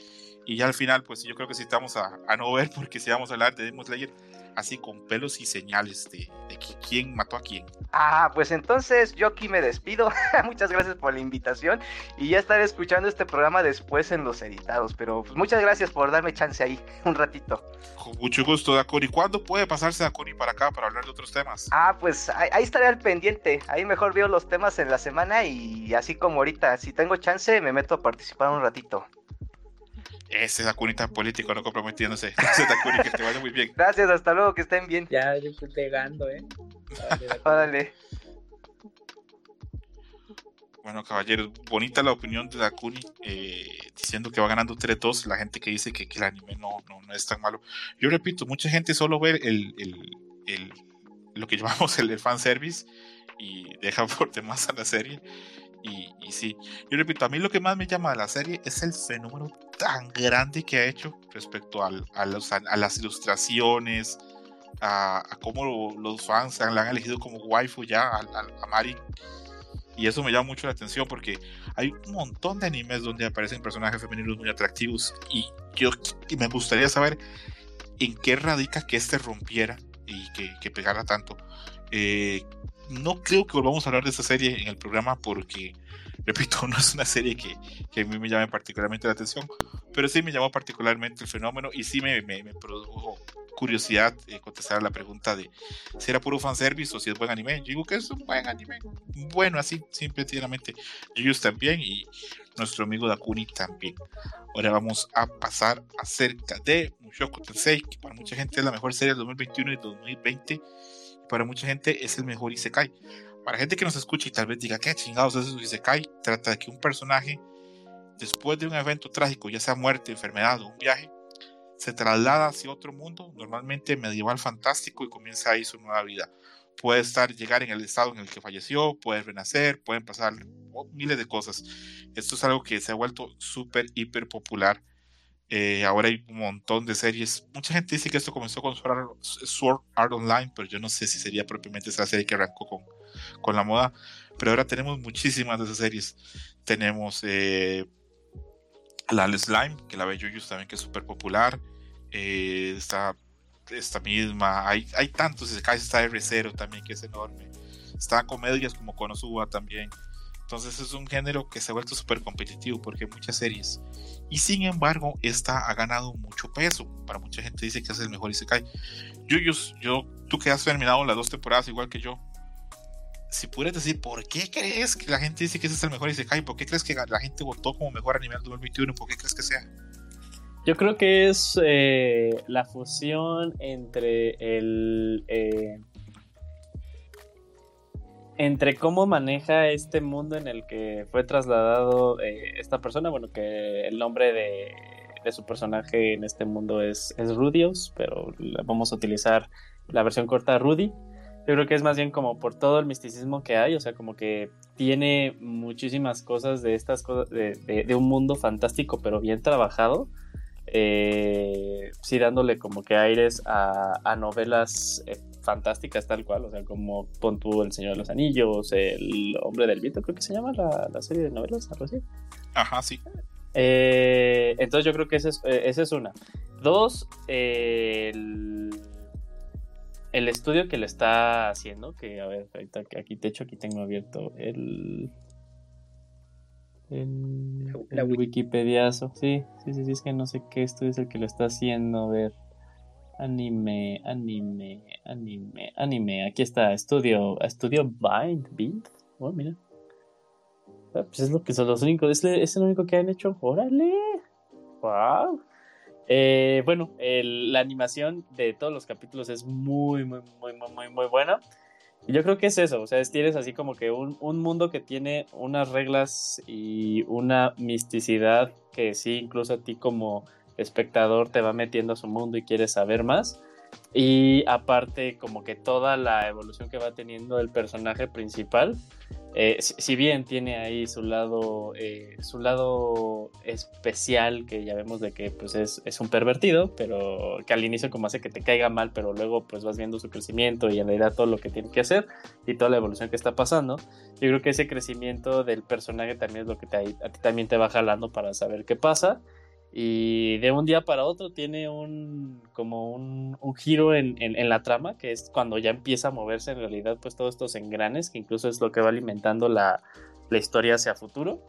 y ya al final pues yo creo que sí estamos a, a no ver porque sí vamos a hablar de Demon Slayer así con pelos y señales de, de qui- quién mató a quién. Ah, pues entonces yo aquí me despido. muchas gracias por la invitación y ya estaré escuchando este programa después en los editados. Pero pues, muchas gracias por darme chance ahí un ratito. Con mucho gusto, Dakuni. ¿Cuándo puede pasarse Dakuni para acá para hablar de otros temas? Ah, pues ahí, ahí estaré al pendiente. Ahí mejor veo los temas en la semana y así como ahorita, si tengo chance, me meto a participar un ratito. Ese Dakuni tan político, no comprometiéndose. Ese Dakuni, que te vaya muy bien. Gracias, hasta luego, que estén bien. Ya yo estoy pegando, ¿eh? Órale. Bueno, caballeros, bonita la opinión de Dakuni eh, diciendo que va ganando 3-2. La gente que dice que, que el anime no, no, no, es tan malo. Yo repito, mucha gente solo ve el, el, el lo que llamamos el, fanservice y deja por demás a la serie. Y, y, sí, yo repito, a mí lo que más me llama de la serie es el fenómeno tan grande que ha hecho respecto a, las ilustraciones, a, cómo los fans la han elegido como waifu ya, a, Mari y eso me llama mucho la atención porque hay un montón de animes donde aparecen personajes femeninos muy atractivos y yo y me gustaría saber en qué radica que este rompiera y que, que pegara tanto. Eh, no creo que volvamos a hablar de esta serie en el programa porque repito, no es una serie que, que, a mí me llame particularmente la atención, pero sí me llamó particularmente el fenómeno y sí me, me, me produjo curiosidad eh, contestar a la pregunta de si era puro fanservice o si es buen anime. Yo digo que es un buen anime. Bueno, así, simplemente. Yuyus también y nuestro amigo Dakuni también. Ahora vamos a pasar acerca de Mushoku Tensei, que para mucha gente es la mejor serie del 2021 y 2020. para mucha gente es el mejor Isekai para gente que nos escucha y tal vez diga, ¿qué chingados es eso? Y se cae, trata de que un personaje, después de un evento trágico, ya sea muerte, enfermedad o un viaje, se traslada hacia otro mundo, normalmente medieval fantástico, y comienza ahí su nueva vida. Puede estar, llegar en el estado en el que falleció, puede renacer, pueden pasar miles de cosas. Esto es algo que se ha vuelto súper, hiper popular. Eh, ahora hay un montón de series. Mucha gente dice que esto comenzó con Sword Art Online, pero yo no sé si sería propiamente esa serie que arrancó con, con la moda. Pero ahora tenemos muchísimas de esas series. Tenemos eh, la Slime, que la ve Yuyus también, que es súper popular. Eh, está esta misma. Hay, hay tantos. Está R0 también, que es enorme. Está comedias como Konosuba también. Entonces es un género que se ha vuelto súper competitivo porque hay muchas series. Y sin embargo, esta ha ganado mucho peso. Para mucha gente dice que es el mejor Isekai. Yuyus, yo, tú que has terminado las dos temporadas igual que yo, si pudieras decir, ¿por qué crees que la gente dice que ese es el mejor Isekai? ¿Por qué crees que la gente votó como mejor anime del 2021? ¿Por qué crees que sea? Yo creo que es eh, la fusión entre el. Eh, entre cómo maneja este mundo en el que fue trasladado eh, esta persona. Bueno, que el nombre de, de, su personaje en este mundo es, es Rudios, pero vamos a utilizar la versión corta Rudy. Yo creo que es más bien como por todo el misticismo que hay, o sea, como que tiene muchísimas cosas de estas cosas, de, de, un mundo fantástico, pero bien trabajado. Eh, sí, dándole como que aires a, a novelas eh, fantásticas tal cual, o sea, como Pon tú El Señor de los Anillos, El Hombre del Viento, creo que se llama la, la serie de novelas, algo así. Ajá, sí. Eh, entonces yo creo que esa es, eh, esa es una. Dos, el el estudio que le está haciendo, que a ver, ahorita aquí, de hecho, aquí tengo abierto el. El, el Wikipediazo. Sí, sí, sí, sí, es que no sé qué estudio es el que lo está haciendo. A ver. Anime, anime, anime, anime. Aquí está, estudio, estudio Bind, Bind. Oh, mira. Ah, pues es lo que son los únicos, es, es el único que han hecho. Órale. Wow. Eh, bueno, la animación de todos los capítulos es muy, muy, muy, muy, muy, buena. Yo creo que es eso, o sea, tienes así como que un, un, mundo que tiene unas reglas y una misticidad que sí, incluso a ti como espectador te va metiendo a su mundo y quieres saber más. Y aparte, como que toda la evolución que va teniendo el personaje principal, eh, si, bien tiene ahí su lado, eh, su lado especial, que ya vemos de que pues es, es, un pervertido, pero que al inicio como hace que te caiga mal, pero luego pues vas viendo su crecimiento y en realidad todo lo que tiene que hacer y toda la evolución que está pasando, yo creo que ese crecimiento del personaje también es lo que te, a ti también te va jalando para saber qué pasa y de un día para otro tiene un como un, un giro en, en, en, la trama que es cuando ya empieza a moverse en realidad pues todos estos engranes que incluso es lo que va alimentando la, la historia hacia futuro.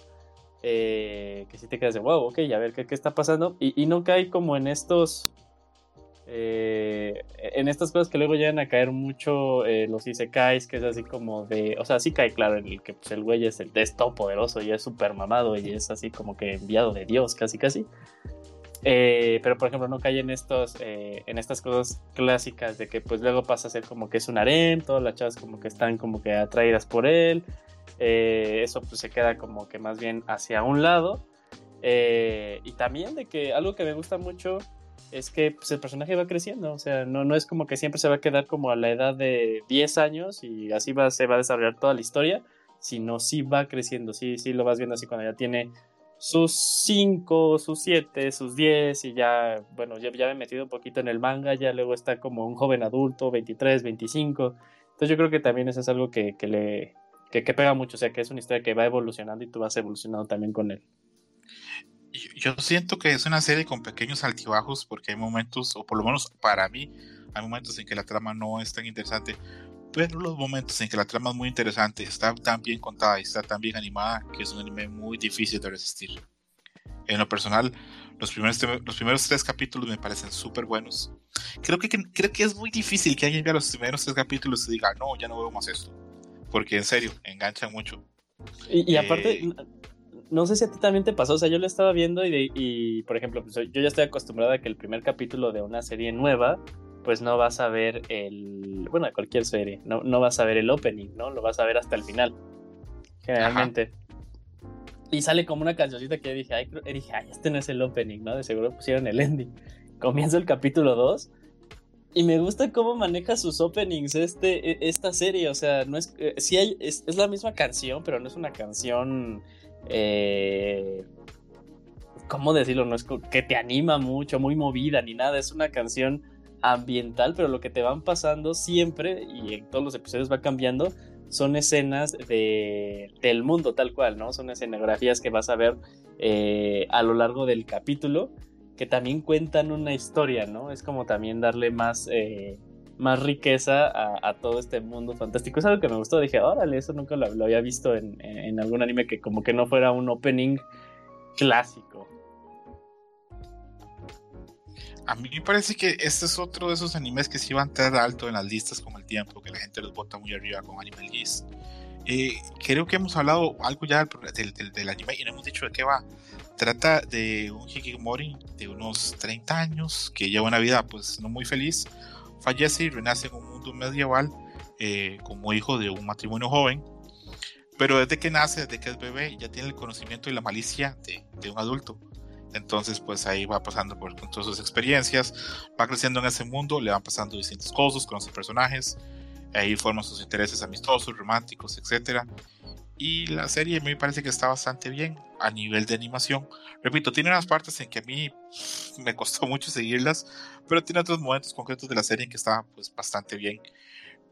Eh, que si te quedas de wow ok a ver qué, qué está pasando y, y no cae como en estos eh, en estas cosas que luego llegan a caer mucho eh, los isekais, que es así como de, o sea, sí cae claro en el que pues, el güey es el de poderoso y es súper mamado y es así como que enviado de Dios, casi casi. Eh, pero por ejemplo no cae en estos eh, en estas cosas clásicas de que pues luego pasa a ser como que es un harem todas las chavas como que están como que atraídas por él eh, eso pues se queda como que más bien hacia un lado. Eh, y también de que algo que me gusta mucho es que pues, el personaje va creciendo, o sea, no, no es como que siempre se va a quedar como a la edad de 10 años y así va, se va a desarrollar toda la historia, sino sí va creciendo, sí, sí lo vas viendo así cuando ya tiene sus 5, sus 7, sus 10 y ya, bueno, ya, ya me he metido un poquito en el manga, ya luego está como un joven adulto, 23, 25, entonces yo creo que también eso es algo que, que le que, que pega mucho, o sea, que es una historia que va evolucionando y tú vas evolucionando también con él. Yo siento que es una serie con pequeños altibajos porque hay momentos, o por lo menos para mí, hay momentos en que la trama no es tan interesante, pero los momentos en que la trama es muy interesante, está tan bien contada y está tan bien animada que es un anime muy difícil de resistir. En lo personal, los primeros, los primeros tres capítulos me parecen súper buenos. Creo que, creo que es muy difícil que alguien vea los primeros tres capítulos y diga, no, ya no veo más esto. Porque en serio, enganchan mucho. Y, y aparte, eh, no sé si a ti también te pasó, o sea, yo lo estaba viendo y, y por ejemplo, pues, yo ya estoy acostumbrado a que el primer capítulo de una serie nueva, pues no vas a ver el, bueno, de cualquier serie, no, no vas a ver el opening, ¿no? Lo vas a ver hasta el final, generalmente. Y sale como una cancioncita que dije, ay, dije, ay, este no es el opening, ¿no? De seguro pusieron el ending. Comienza el capítulo 2 y me gusta cómo maneja sus openings este, e, esta serie, o sea, no es, eh, sí hay, es, es la misma canción, pero no es una canción eh, ¿cómo decirlo? No es que te anima mucho, muy movida ni nada, es una canción ambiental, pero lo que te van pasando siempre y en todos los episodios va cambiando son escenas de, del mundo tal cual, ¿no? Son escenografías que vas a ver eh, a lo largo del capítulo que también cuentan una historia, ¿no? Es como también darle más eh, más riqueza a, todo este mundo fantástico. Es algo que me gustó. Dije, órale, eso nunca lo, había visto en, algún anime que como que no fuera un opening clásico. A mí me parece que este es otro de esos animes que sí van a entrar alto en las listas con el tiempo, que la gente los bota muy arriba con Anime List. Eh, creo que hemos hablado algo ya del, del, anime y no hemos dicho de qué va. Trata de un Hikikomori de unos 30 años que lleva una vida pues no muy feliz fallece y renace en un mundo medieval eh, como hijo de un matrimonio joven, pero desde que nace, desde que es bebé, ya tiene el conocimiento y la malicia de, un adulto. Entonces, pues ahí va pasando por todas sus experiencias, va creciendo en ese mundo, le van pasando distintas cosas, conoce personajes, ahí forma sus intereses amistosos, románticos, etcétera. Y la serie me parece que está bastante bien a nivel de animación. Repito, tiene unas partes en que a mí me costó mucho seguirlas, pero tiene otros momentos concretos de la serie en que está pues bastante bien.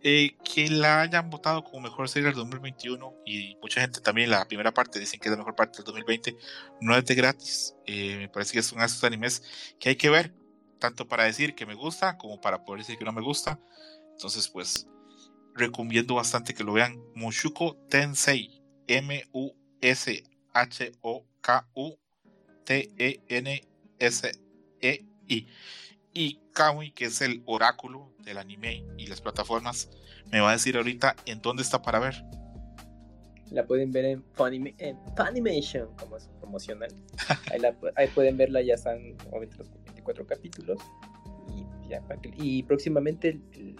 Eh, que la hayan votado como mejor serie del 2021 y mucha gente también la primera parte dicen que es la mejor parte del 2020 no es de gratis eh, me parece que es uno de esos animes que hay que ver tanto para decir que me gusta como para poder decir que no me gusta entonces pues recomiendo bastante que lo vean. Mushuko Tensei, M-U-S-H-O-K-U-T-E-N-S-E-I. Y Kamui, que es el oráculo del anime y las plataformas, me va a decir ahorita en dónde está para ver. La pueden ver en, Funimation, como es promocional. Ahí, pueden verla, ya están obviamente los 24 capítulos. Y, y próximamente el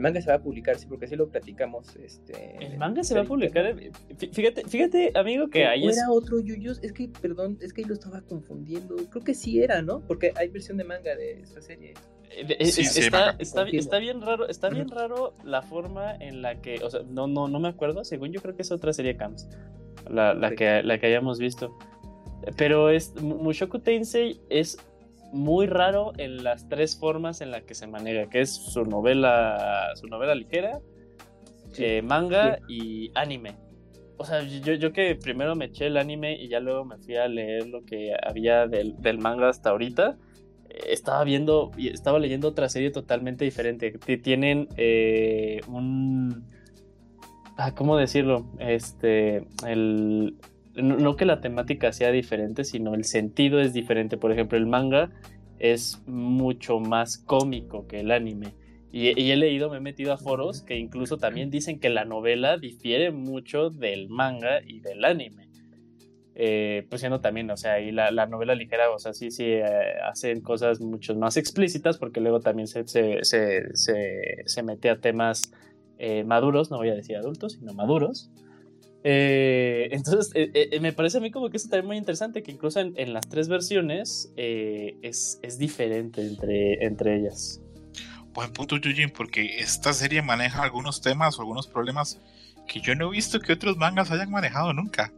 manga se va a publicar, sí, porque así lo platicamos. Este, el manga se va a publicar. Eh, fíjate, fíjate, amigo, que ahí es... era otro Yuyos, es que, perdón, es que ahí lo estaba confundiendo. Creo que sí era, ¿no? Porque hay versión de manga de esta serie. Eh, está, está, bien raro, está bien raro la forma en la que, o sea, no, no, no me acuerdo, según yo creo que es otra serie Camps, la, la que, la que hayamos visto. Pero es Mushoku Tensei es muy raro en las tres formas en las que se maneja, que es su novela, su novela ligera, eh, manga y anime. O sea, yo, yo que primero me eché el anime y ya luego me fui a leer lo que había del, manga hasta ahorita, eh, estaba viendo y estaba leyendo otra serie totalmente diferente. Tienen eh, un... Ah, ¿Cómo decirlo? Este, el, no, que la temática sea diferente, sino el sentido es diferente. Por ejemplo, el manga es mucho más cómico que el anime. Y, he leído, me he metido a foros que incluso también dicen que la novela difiere mucho del manga y del anime. Eh, pues siendo también, o sea, y la, novela ligera, o sea, sí, sí, eh, hacen cosas mucho más explícitas porque luego también se, se, mete a temas eh, maduros, no voy a decir adultos, sino maduros. Eh, entonces, eh, eh, me parece a mí como que eso también muy interesante, que incluso en, en las tres versiones es, es, diferente entre, entre ellas. Buen punto, Yujin, porque esta serie maneja algunos temas o algunos problemas que yo no he visto que otros mangas hayan manejado nunca.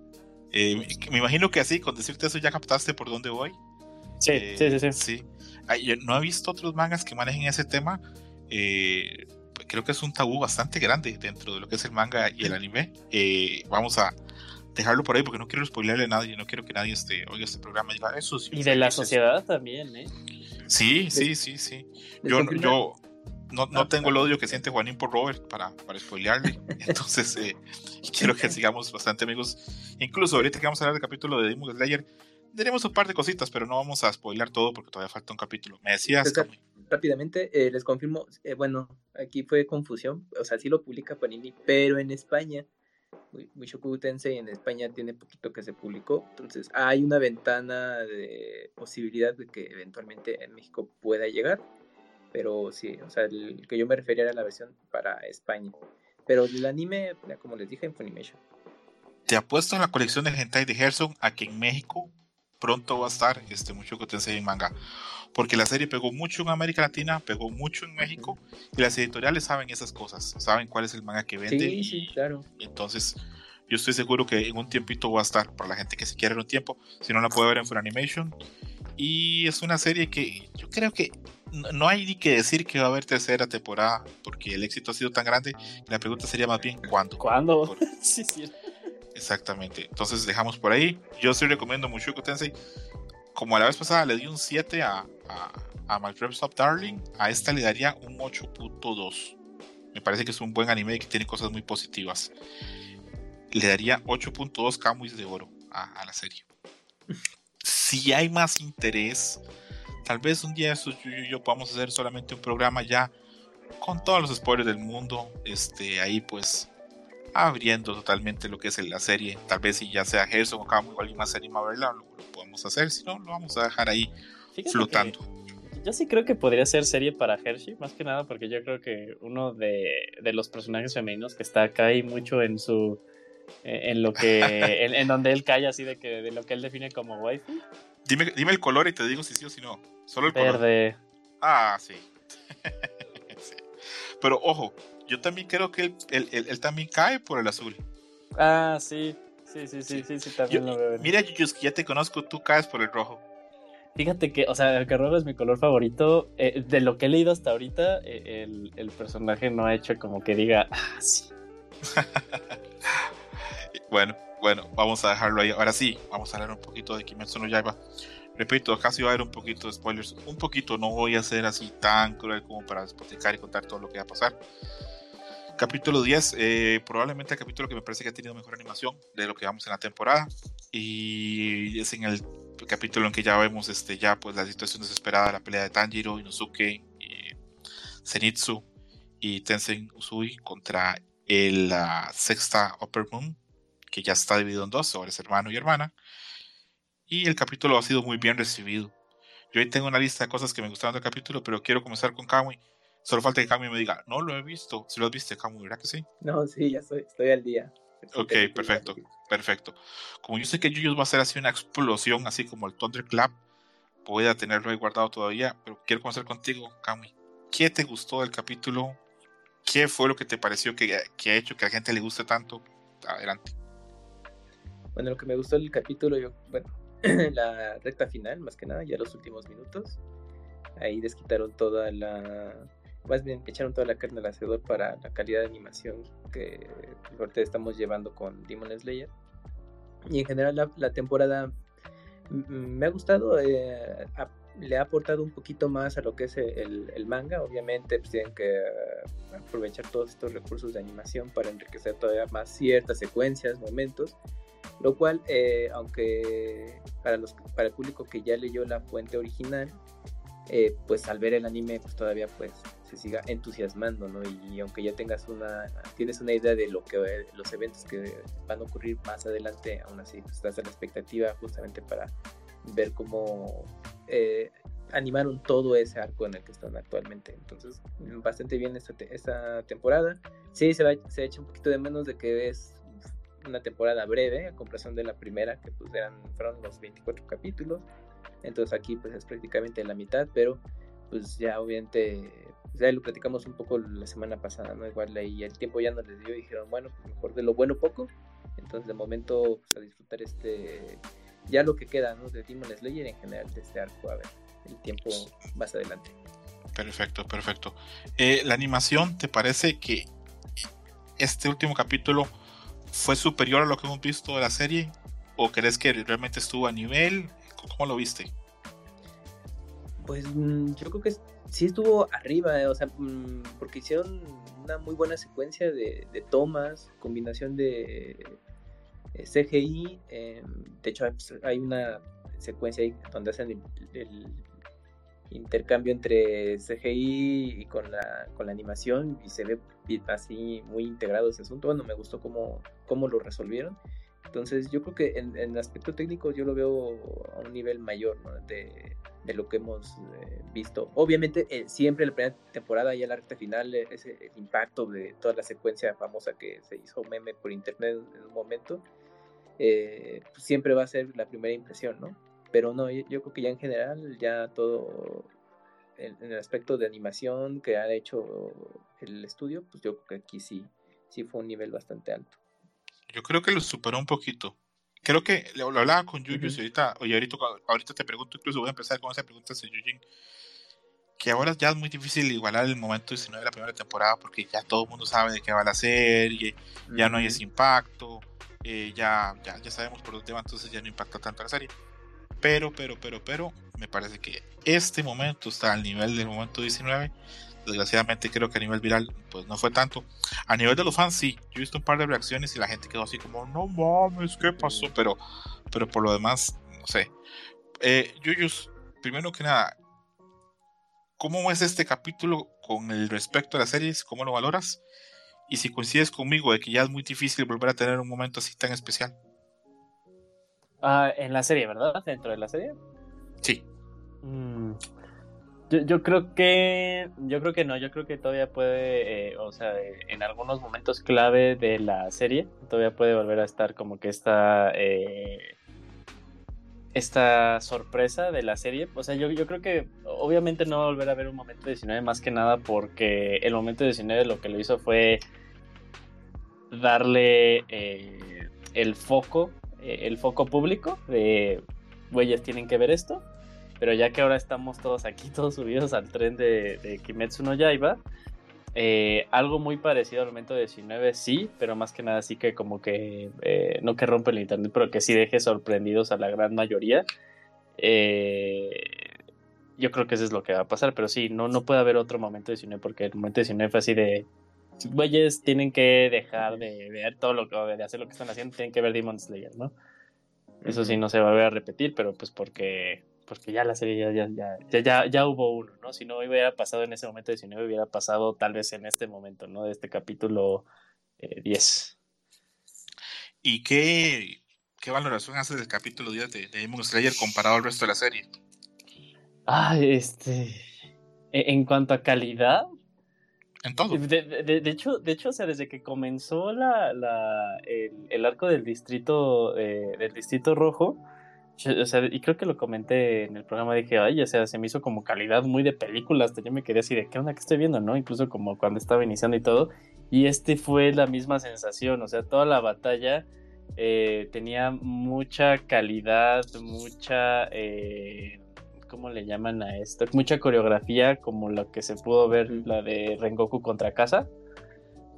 me imagino que así, con decirte eso ya captaste por dónde voy. Sí, sí, sí, sí. sí. Ay, yo no he visto otros mangas que manejen ese tema. Eh, creo que es un tabú bastante grande dentro de lo que es el manga y el anime. Eh, vamos a dejarlo por ahí porque no quiero spoilerle a nadie, no quiero que nadie este, oiga este programa y diga eso. y de la sociedad también, ¿eh? Sí, sí, sí, sí. Yo, yo no, no, tengo el odio que siente Juanín por Robert para, para spoilearle. Entonces, eh, quiero que sigamos bastante amigos. Incluso ahorita que vamos a hablar del capítulo de Demon Slayer, diremos un par de cositas, pero no vamos a spoilear todo porque todavía falta un capítulo. Me decías rápidamente, eh, les confirmo, eh, bueno, aquí fue confusión, o sea, sí lo publica Panini, pero en España, Mushoku Tensei en España tiene poquito que se publicó, entonces hay una ventana de posibilidad de que eventualmente en México pueda llegar, pero sí, o sea, el que yo me refería era la versión para España, pero el anime, como les dije, en Funimation. Te apuesto en la colección de hentai de Gerson a en México pronto va a estar este Mushoku Tensei en manga porque la serie pegó mucho en América Latina, pegó mucho en México, y las editoriales saben esas cosas, saben cuál es el manga que vende. Sí, sí, claro. Entonces, yo estoy seguro que en un tiempito va a estar para la gente que se quiere en un tiempo, si no la puede ver en Funimation. Y es una serie que yo creo que no hay ni que decir que va a haber tercera temporada, porque el éxito ha sido tan grande. La pregunta sería más bien cuándo. ¿Cuándo? sí, sí. Exactamente. Entonces dejamos por ahí. Yo sí recomiendo mucho Tensei como a la vez pasada le di un 7 a, a, a My Stop Darling, a esta le daría un 8.2. Me parece que es un buen anime que tiene cosas muy positivas. Le daría 8.2 Camuis de oro a, la serie. Si hay más interés, tal vez un día eso yo, yo, podamos hacer solamente un programa ya con todos los spoilers del mundo. Este, ahí pues abriendo totalmente lo que es la serie. Tal vez si ya sea Gerson o Camus o alguien más se anima a verla, lo, lo, podemos hacer. Si no, lo vamos a dejar ahí Fíjate flotando. Yo sí creo que podría ser serie para Hershey, más que nada porque yo creo que uno de, de los personajes femeninos que está acá y mucho en su en lo que en, en, donde él calla así de que de lo que él define como waifu. Dime, dime el color y te digo si sí o si no. Solo el Verde. color. Ah, sí. sí. Pero ojo, yo también creo que él, él, él, él, también cae por el azul. Ah, sí. Sí, sí, sí, sí, sí, también yo, lo veo. Mira, Yuyuski, ya te conozco, tú caes por el rojo. Fíjate que, o sea, el rojo es mi color favorito. Eh, de lo que he leído hasta ahorita, eh, el, el, personaje no ha hecho como que diga, ah, sí. bueno, bueno, vamos a dejarlo ahí. Ahora sí, vamos a hablar un poquito de Kimetsu no Yaiba. Repito, casi va a haber un poquito de spoilers. Un poquito, no voy a ser así tan cruel como para despoticar y contar todo lo que va a pasar. Capítulo 10, eh, probablemente el capítulo que me parece que ha tenido mejor animación de lo que vamos en la temporada. Y es en el capítulo en que ya vemos este, ya pues la situación desesperada, la pelea de Tanjiro, Inosuke, y Zenitsu y Tensei Usui contra el uh, sexta Upper Moon, que ya está dividido en dos, es hermano y hermana. Y el capítulo ha sido muy bien recibido. Yo ahí tengo una lista de cosas que me gustaron del capítulo, pero quiero comenzar con Kamui. Solo falta que Kamui me diga, no lo he visto. Si lo has visto, Kamui, ¿verdad que sí? No, sí, ya estoy, estoy al día. Ok, perfecto, perfecto. Como yo sé que Yuyos va a ser así una explosión, así como el Thunderclap, voy a tenerlo ahí guardado todavía, pero quiero comenzar contigo, Kamui. ¿Qué te gustó del capítulo? ¿Qué fue lo que te pareció que, que ha hecho que a la gente le guste tanto? Adelante. Bueno, lo que me gustó del capítulo, yo, bueno, la recta final, más que nada, ya los últimos minutos. Ahí desquitaron toda la. Más bien, echaron toda la carne al asador para la calidad de animación que ahorita estamos llevando con Demon Slayer. Y en general, la, la temporada me ha gustado. Eh, a, le ha aportado un poquito más a lo que es el, el manga. Obviamente, pues tienen que aprovechar todos estos recursos de animación para enriquecer todavía más ciertas secuencias, momentos lo cual eh, aunque para los para el público que ya leyó la fuente original eh, pues al ver el anime pues todavía pues se siga entusiasmando no y, aunque ya tengas una tienes una idea de lo que los eventos que van a ocurrir más adelante aún así pues, estás a la expectativa justamente para ver cómo eh, animaron todo ese arco en el que están actualmente. Entonces, bastante bien esta, te temporada. Sí, se, va, se ha hecho un poquito de menos de que es una temporada breve a comparación de la primera, que pues eran, fueron los 24 capítulos. Entonces aquí pues es prácticamente la mitad, pero pues ya obviamente, pues, ya lo platicamos un poco la semana pasada, ¿no? Igual ahí el tiempo ya no les dio y dijeron, bueno, pues, mejor de lo bueno poco. Entonces de momento pues, a disfrutar este, ya lo que queda, ¿no? De Demon Slayer en general de este arco, a ver, el tiempo más adelante. Perfecto, perfecto. Eh, la animación, ¿te parece que este último capítulo fue superior a lo que hemos visto de la serie? ¿O crees que realmente estuvo a nivel? ¿Cómo lo viste? Pues mm, yo creo que sí estuvo arriba, eh, o sea, mm, porque hicieron una muy buena secuencia de, tomas, combinación de eh, CGI. eh, de hecho, hay- pues, hay una secuencia ahí donde hacen el, intercambio entre CGI y con la, con la animación y se ve así muy integrado ese asunto. Bueno, me gustó cómo, cómo lo resolvieron. Entonces yo creo que en, en aspecto técnico yo lo veo a un nivel mayor ¿no? de, de lo que hemos eh, visto. Obviamente eh, siempre la primera temporada y en la recta final eh, ese el impacto de toda la secuencia famosa que se hizo meme por internet en un momento, eh, pues, siempre va a ser la primera impresión, ¿no? Pero no, yo, yo creo que ya en general ya todo en, en el aspecto de animación que ha hecho el estudio, pues yo creo que aquí sí, sí fue un nivel bastante alto. Yo creo que lo superó un poquito. Creo que lo, hablaba con Yuyu Ujú. y ahorita, oye, ahorita, ahorita te pregunto, incluso voy a empezar con esa pregunta de Yujin, que ahora ya es muy difícil igualar el momento 19 de la primera temporada porque ya todo el mundo sabe de qué va la serie, ya no hay ese impacto, eh, ya, ya, ya sabemos por dónde va, entonces ya no impacta tanto la serie. Pero, pero, pero, pero, me parece que este momento está al nivel del momento 19. Desgraciadamente creo que a nivel viral pues no fue tanto. A nivel de los fans sí, yo he visto un par de reacciones y la gente quedó así como, no mames, ¿qué pasó? Pero, pero por lo demás, no sé. Eh, Yuyus, primero que nada, ¿cómo es este capítulo con el respecto a las series? ¿Cómo lo valoras? Y si coincides conmigo de que ya es muy difícil volver a tener un momento así tan especial. Ah, en la serie, ¿verdad? Dentro de la serie. Sí. Mm, Yo, yo creo que yo creo que no, yo creo que todavía puede, eh, o sea, en algunos momentos clave de la serie, todavía puede volver a estar como que esta eh, esta sorpresa de la serie. O sea, yo, yo creo que obviamente no va a volver a ver un momento 19 más que nada porque el momento 19 lo que lo hizo fue darle eh, el foco, eh, el foco público de güeyes tienen que ver esto. Pero ya que ahora estamos todos aquí, todos subidos al tren de, de Kimetsu no Yaiba, eh, algo muy parecido al momento 19, sí, pero más que nada sí que como que, eh, no que rompe el internet, pero que sí deje sorprendidos a la gran mayoría. Eh, yo creo que eso es lo que va a pasar, pero sí, no, no puede haber otro momento 19 porque el momento 19 fue así de, güeyes tienen que dejar de ver todo lo que, de hacer lo que están haciendo, tienen que ver Demon Slayer, ¿no? Eso sí no se va a volver a repetir, pero pues porque porque ya la serie ya, ya, ya, ya, ya, ya hubo uno, ¿no? Si no hubiera pasado en ese momento 19, hubiera pasado tal vez en este momento, ¿no? De este capítulo eh, 10. ¿Y qué, qué valoración haces del capítulo 10 de, de Demon Slayer comparado al resto de la serie? Ah, este... e- En cuanto a calidad, En todo. de, de- de hecho, de hecho, o sea, desde que comenzó la, la, el, el arco del distrito, eh, del distrito rojo, o sea, y creo que lo comenté en el programa, dije, ay, o sea, se me hizo como calidad muy de película, hasta yo me quedé así de, ¿qué onda que estoy viendo, no? Incluso como cuando estaba iniciando y todo, y este fue la misma sensación, o sea, toda la batalla eh, tenía mucha calidad, mucha, eh, ¿cómo le llaman a esto? Mucha coreografía, como lo que se pudo ver, la de Rengoku contra Casa.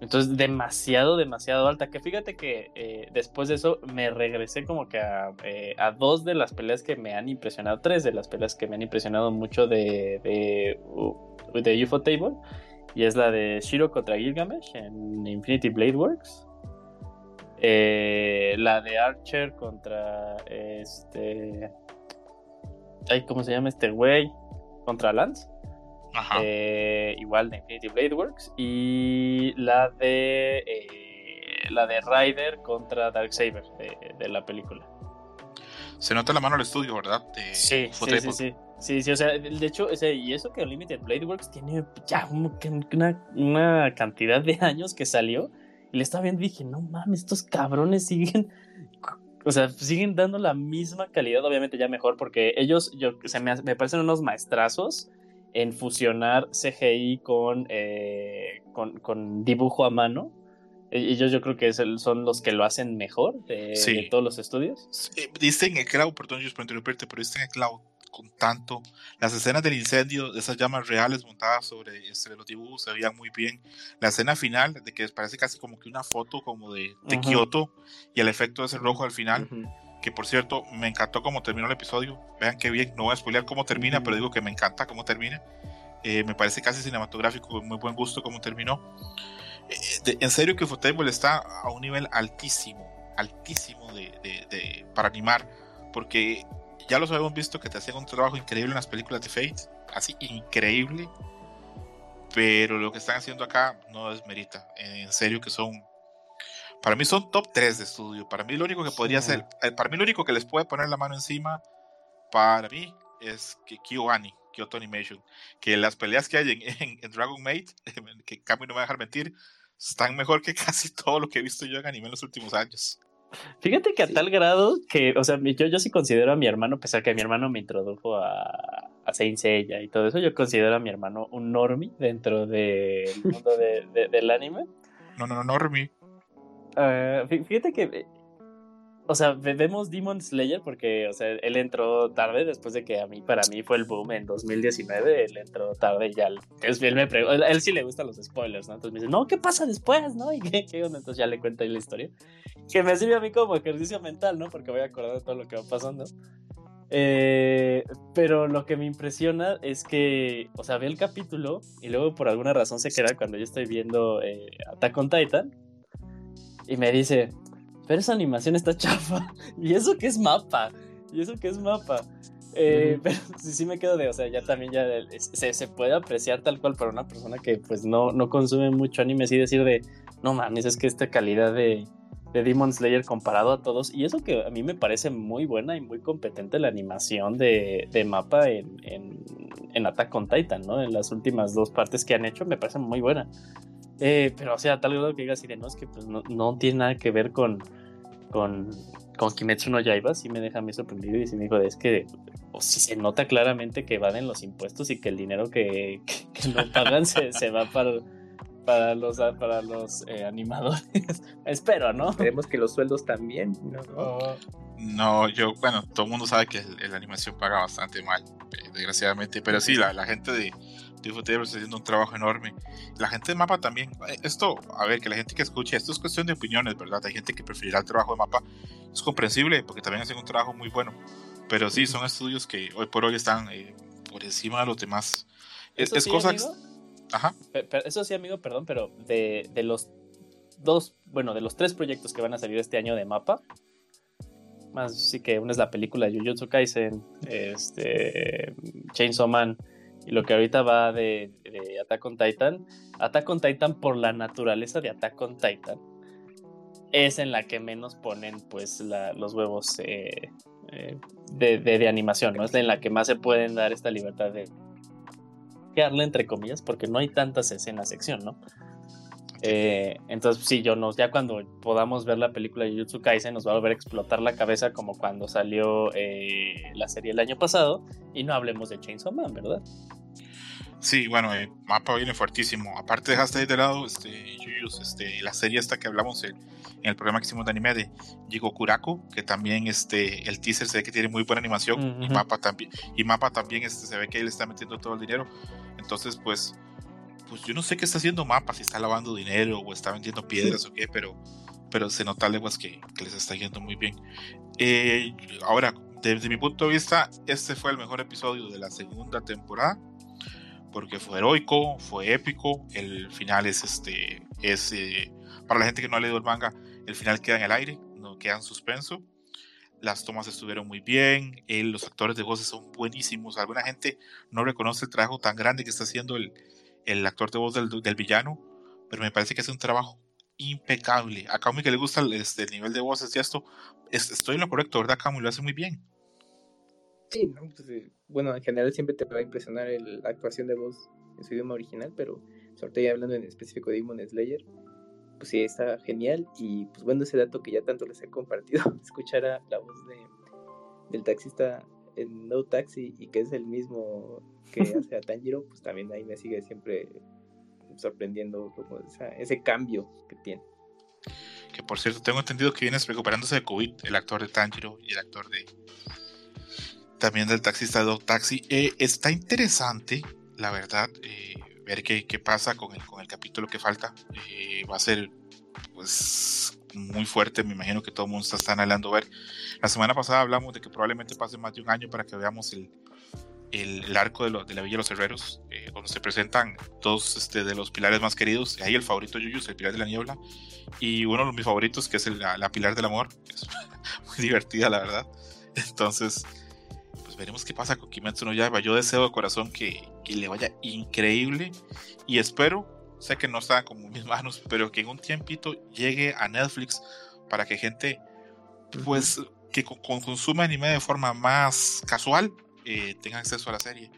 Entonces, demasiado, demasiado alta. Que fíjate que eh, después de eso me regresé como que a, eh, a dos de las peleas que me han impresionado, tres de las peleas que me han impresionado mucho de, de, de UFO Table. Y es la de Shiro contra Gilgamesh en Infinity Blade Works. Eh, la de Archer contra este. Ay, ¿cómo se llama este güey? Contra Lance. Eh, igual de Infinity Blade Works. Y la de. eh, la de Ryder contra Darksaber de, de la película. Se nota la mano al estudio, ¿verdad? De Sí, sí, sí, sí. Sí, sí, o sea, de hecho, o sea, y eso que Unlimited Blade Works tiene ya un- una, una cantidad de años que salió Y le estaba viendo y dije, no mames, estos cabrones siguen. O sea, siguen dando la misma calidad, obviamente ya mejor, porque ellos yo, se me, me parecen unos maestrazos en fusionar CGI con, eh, con, con, dibujo a mano. E, ellos yo creo que es el, son los que lo hacen mejor de, Sí. de todos los estudios. Sí, dicen el cloud, perdón, yo por interrumpirte, pero dicen el cloud con tanto. Las escenas del incendio, de esas llamas reales montadas sobre, este, los dibujos, se veían muy bien. La escena final, de que parece casi como que una foto como de, de Ujú. Kioto, y el efecto de ese rojo al final, Ujú. Que por cierto, me encantó cómo terminó el episodio. Vean qué bien, no voy a spoilear cómo termina, pero digo que me encanta cómo termina. Eh, me parece casi cinematográfico, con muy buen gusto cómo terminó. Eh, de- en serio que Ufotable está a un nivel altísimo, altísimo de, de- de- para animar, porque ya los habíamos visto que te hacían un trabajo increíble en las películas de Fate, así increíble, pero lo que están haciendo acá no desmerita, en serio que son, para mí son top 3 de estudio, para mí lo único que podría Sí. ser, eh, para mí lo único que les puede poner la mano encima, para mí es que KyoAni, Kyoto Animation, que las peleas que hay en, en- en Dragon Maid, que Cami no me va a dejar mentir, están mejor que casi todo lo que he visto yo en anime en los últimos años. Fíjate que a Sí. tal grado que, o sea, yo, yo sí considero a mi hermano, a pesar que mi hermano me introdujo a, a Saint Seiya y todo eso, yo considero a mi hermano un normie dentro del mundo de- de- del anime. No, no, no, no, Fí- fíjate que, eh, o sea, ve- vemos Demon Slayer porque, o sea, él entró tarde después de que a mí, para mí fue el boom en 2019, él entró tarde y ya, él me él, él sí le gustan los spoilers, ¿no? Entonces me dice, no, ¿qué pasa después, no? ¿Y qué, qué onda? Entonces ya le cuento ahí la historia, que me sirve a mí como ejercicio mental, ¿no? Porque voy a acordar de todo lo que va pasando. Eh, pero lo que me impresiona es que, o sea, ve el capítulo y luego por alguna razón se queda cuando yo estoy viendo eh, Attack on Titan y me dice, pero esa animación está chafa. Y eso que es mapa. Y eso que es mapa. Eh. Pero sí, sí me quedo de, o sea, ya también ya se, se puede apreciar tal cual para una persona que pues no, no consume mucho anime, así decir de, no mames, es que esta calidad de, de Demon Slayer comparado a todos, y eso que a mí me parece muy buena y muy competente la animación de, de mapa en, en, en Attack on Titan, ¿no? En las últimas dos partes que han hecho me parece muy buena. Eh, pero, o sea, tal grado que diga así de no, es que pues no, no tiene nada que ver con, con, con Kimetsu no Yaiba, sí me deja a mí sorprendido y sí me dijo, es que o si se nota claramente que van en los impuestos y que el dinero que, que, que no pagan se, se va para, para los, para los eh, animadores. Espero, ¿no? Esperemos que los sueldos también, ¿no? Oh, No, yo, bueno, todo el mundo sabe que el- la animación paga bastante mal, eh, desgraciadamente, pero sí, la, la gente de, de Ufotable está haciendo un trabajo enorme. La gente de Mapa también. Eh, Esto, a ver, que la gente que escuche, esto es cuestión de opiniones, ¿verdad? Hay gente que preferirá el trabajo de Mapa. Es comprensible porque también hacen un trabajo muy bueno. Pero sí, son estudios que hoy por hoy están eh, por encima de los demás. Es, Eso es sí, cosa. amigo. Ajá. Pe- pe- Eso sí, amigo, perdón, pero de, de los dos, bueno, de los tres proyectos que van a salir este año de mapa, más sí que una es la película de Jujutsu Kaisen, este, Chainsaw Man, y lo que ahorita va de, de Attack on Titan, Attack on Titan por la naturaleza de Attack on Titan, es en la que menos ponen pues la- los huevos eh, eh, de, de- de animación, ¿no? Es en la que más se pueden dar esta libertad de crearla entre comillas, porque no hay tantas escenas sección, ¿no? Eh, entonces, sí, yo nos, ya cuando podamos ver la película de Jujutsu Kaisen, nos va a volver a explotar la cabeza como cuando salió eh, la serie el año pasado. Y no hablemos de Chainsaw Man, ¿verdad? Sí, bueno, eh, Mapa viene fuertísimo. Aparte dejaste de lado este, Yuyus, este, la serie esta que hablamos en, en el programa que hicimos de anime de Jigokuraku, que también este, el teaser se ve que tiene muy buena animación y. Mapa también, y Mapa también este, se ve que él está metiendo todo el dinero. Entonces, pues, pues yo no sé qué está haciendo Mapa, si está lavando dinero o está vendiendo piedras o qué, pero, pero se nota leguas que, que les está yendo muy bien. Eh, ahora, desde mi punto de vista, este fue el mejor episodio de la segunda temporada porque fue heroico, fue épico. El final es este, es eh, para la gente que no ha leído el manga, el final queda en el aire, no queda en suspenso. Las tomas estuvieron muy bien, eh, los actores de voces son buenísimos. Alguna gente no reconoce el trabajo tan grande que está haciendo el, el actor de voz del, del villano, pero me parece que hace un trabajo impecable. A Camu que le gusta el, este, el nivel de voces y esto, es- estoy en lo correcto, ¿verdad, Camu? Lo hace muy bien. Sí, ¿no? Bueno, en general siempre te va a impresionar el- la actuación de voz en su idioma original, pero sobre todo ya hablando en específico de Demon Slayer, pues sí, está genial. Y pues bueno, ese dato que ya tanto les he compartido, escuchar a la voz de, del taxista en No Taxi y que es el mismo que hace a Tanjiro, pues también ahí me sigue siempre sorprendiendo como ese cambio que tiene. Que por cierto, tengo entendido que vienes recuperándose de COVID, el actor de Tanjiro y el actor de. También del taxista Dog Taxi. Eh, está interesante, la verdad, eh, ver qué, qué, pasa con el, con el capítulo que falta. Eh, va a ser, pues, muy fuerte. Me imagino que todo el mundo está, está anhelando ver. La semana pasada hablamos de que probablemente pase más de un año para que veamos el, el, arco de, de, la Villa de los Herreros, eh, donde se presentan dos este, de los pilares más queridos. Ahí el favorito Yuyus, el pilar de la niebla, y uno de mis favoritos, que es el, la, pilar del amor, es muy divertida, la verdad. Entonces, veremos qué pasa con Kimetsu no Yaiba. Yo deseo de corazón que, que le vaya increíble y espero, sé que no está como en mis manos, pero que en un tiempito llegue a Netflix para que gente, pues, que consume anime de forma más casual eh, tengan acceso a la serie.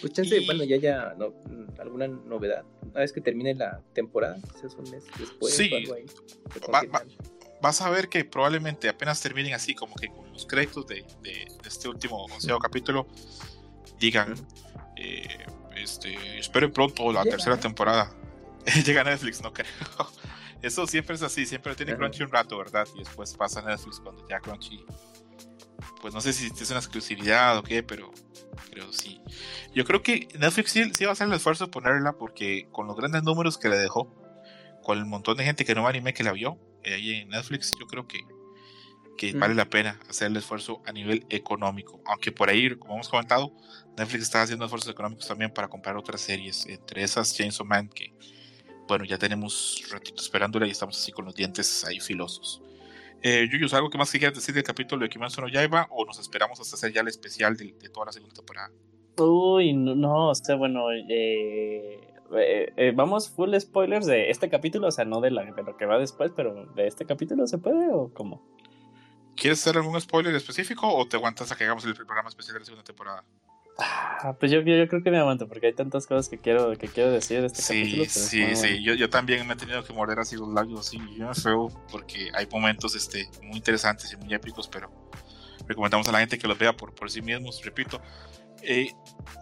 Pues chance, bueno, ya ya no, mm, alguna novedad. Una vez que termine la temporada, quizás un mes después sí. o algo ahí. Va, va, vas a ver que probablemente apenas terminen así, como que con los créditos de, de, de este último onceavo capítulo, digan, eh, este, esperen pronto la Llega. tercera temporada. Llega Netflix, no creo. Eso siempre es así, siempre tiene Crunchy un rato, ¿verdad? Y después pasa Netflix cuando ya Crunchy pues no sé si es una exclusividad o qué, pero, pero sí. Yo creo que Netflix sí, sí, va a hacer el esfuerzo de ponerla porque con los grandes números que le dejó, con el montón de gente que no va anime que la vio eh, ahí en Netflix, yo creo que, que mm. vale la pena hacer el esfuerzo a nivel económico. Aunque por ahí, como hemos comentado, Netflix está haciendo esfuerzos económicos también para comprar otras series, entre esas Chainsaw Man, que bueno, ya tenemos ratito esperándola y estamos así con los dientes ahí filosos. Eh, Yuyus, ¿algo que más quieras decir del capítulo de Kimetsu no Yaiba o nos esperamos hasta hacer ya el especial de, de toda la segunda temporada? Uy, no, no o sea, bueno, eh, eh, eh, vamos full spoilers de este capítulo, o sea, no de, la, de lo que va después, pero de este capítulo se puede o cómo? ¿Quieres hacer algún spoiler específico o te aguantas a que hagamos el programa especial de la segunda temporada? Ah, pues yo, yo, creo que me aguanto porque hay tantas cosas que quiero, que quiero decir de este sí, capítulo. Sí, sí, sí. Yo, yo, también me he tenido que morder así los labios así yo feo porque hay momentos este, muy interesantes y muy épicos, pero recomendamos a la gente que los vea por, por sí mismos. Repito, eh,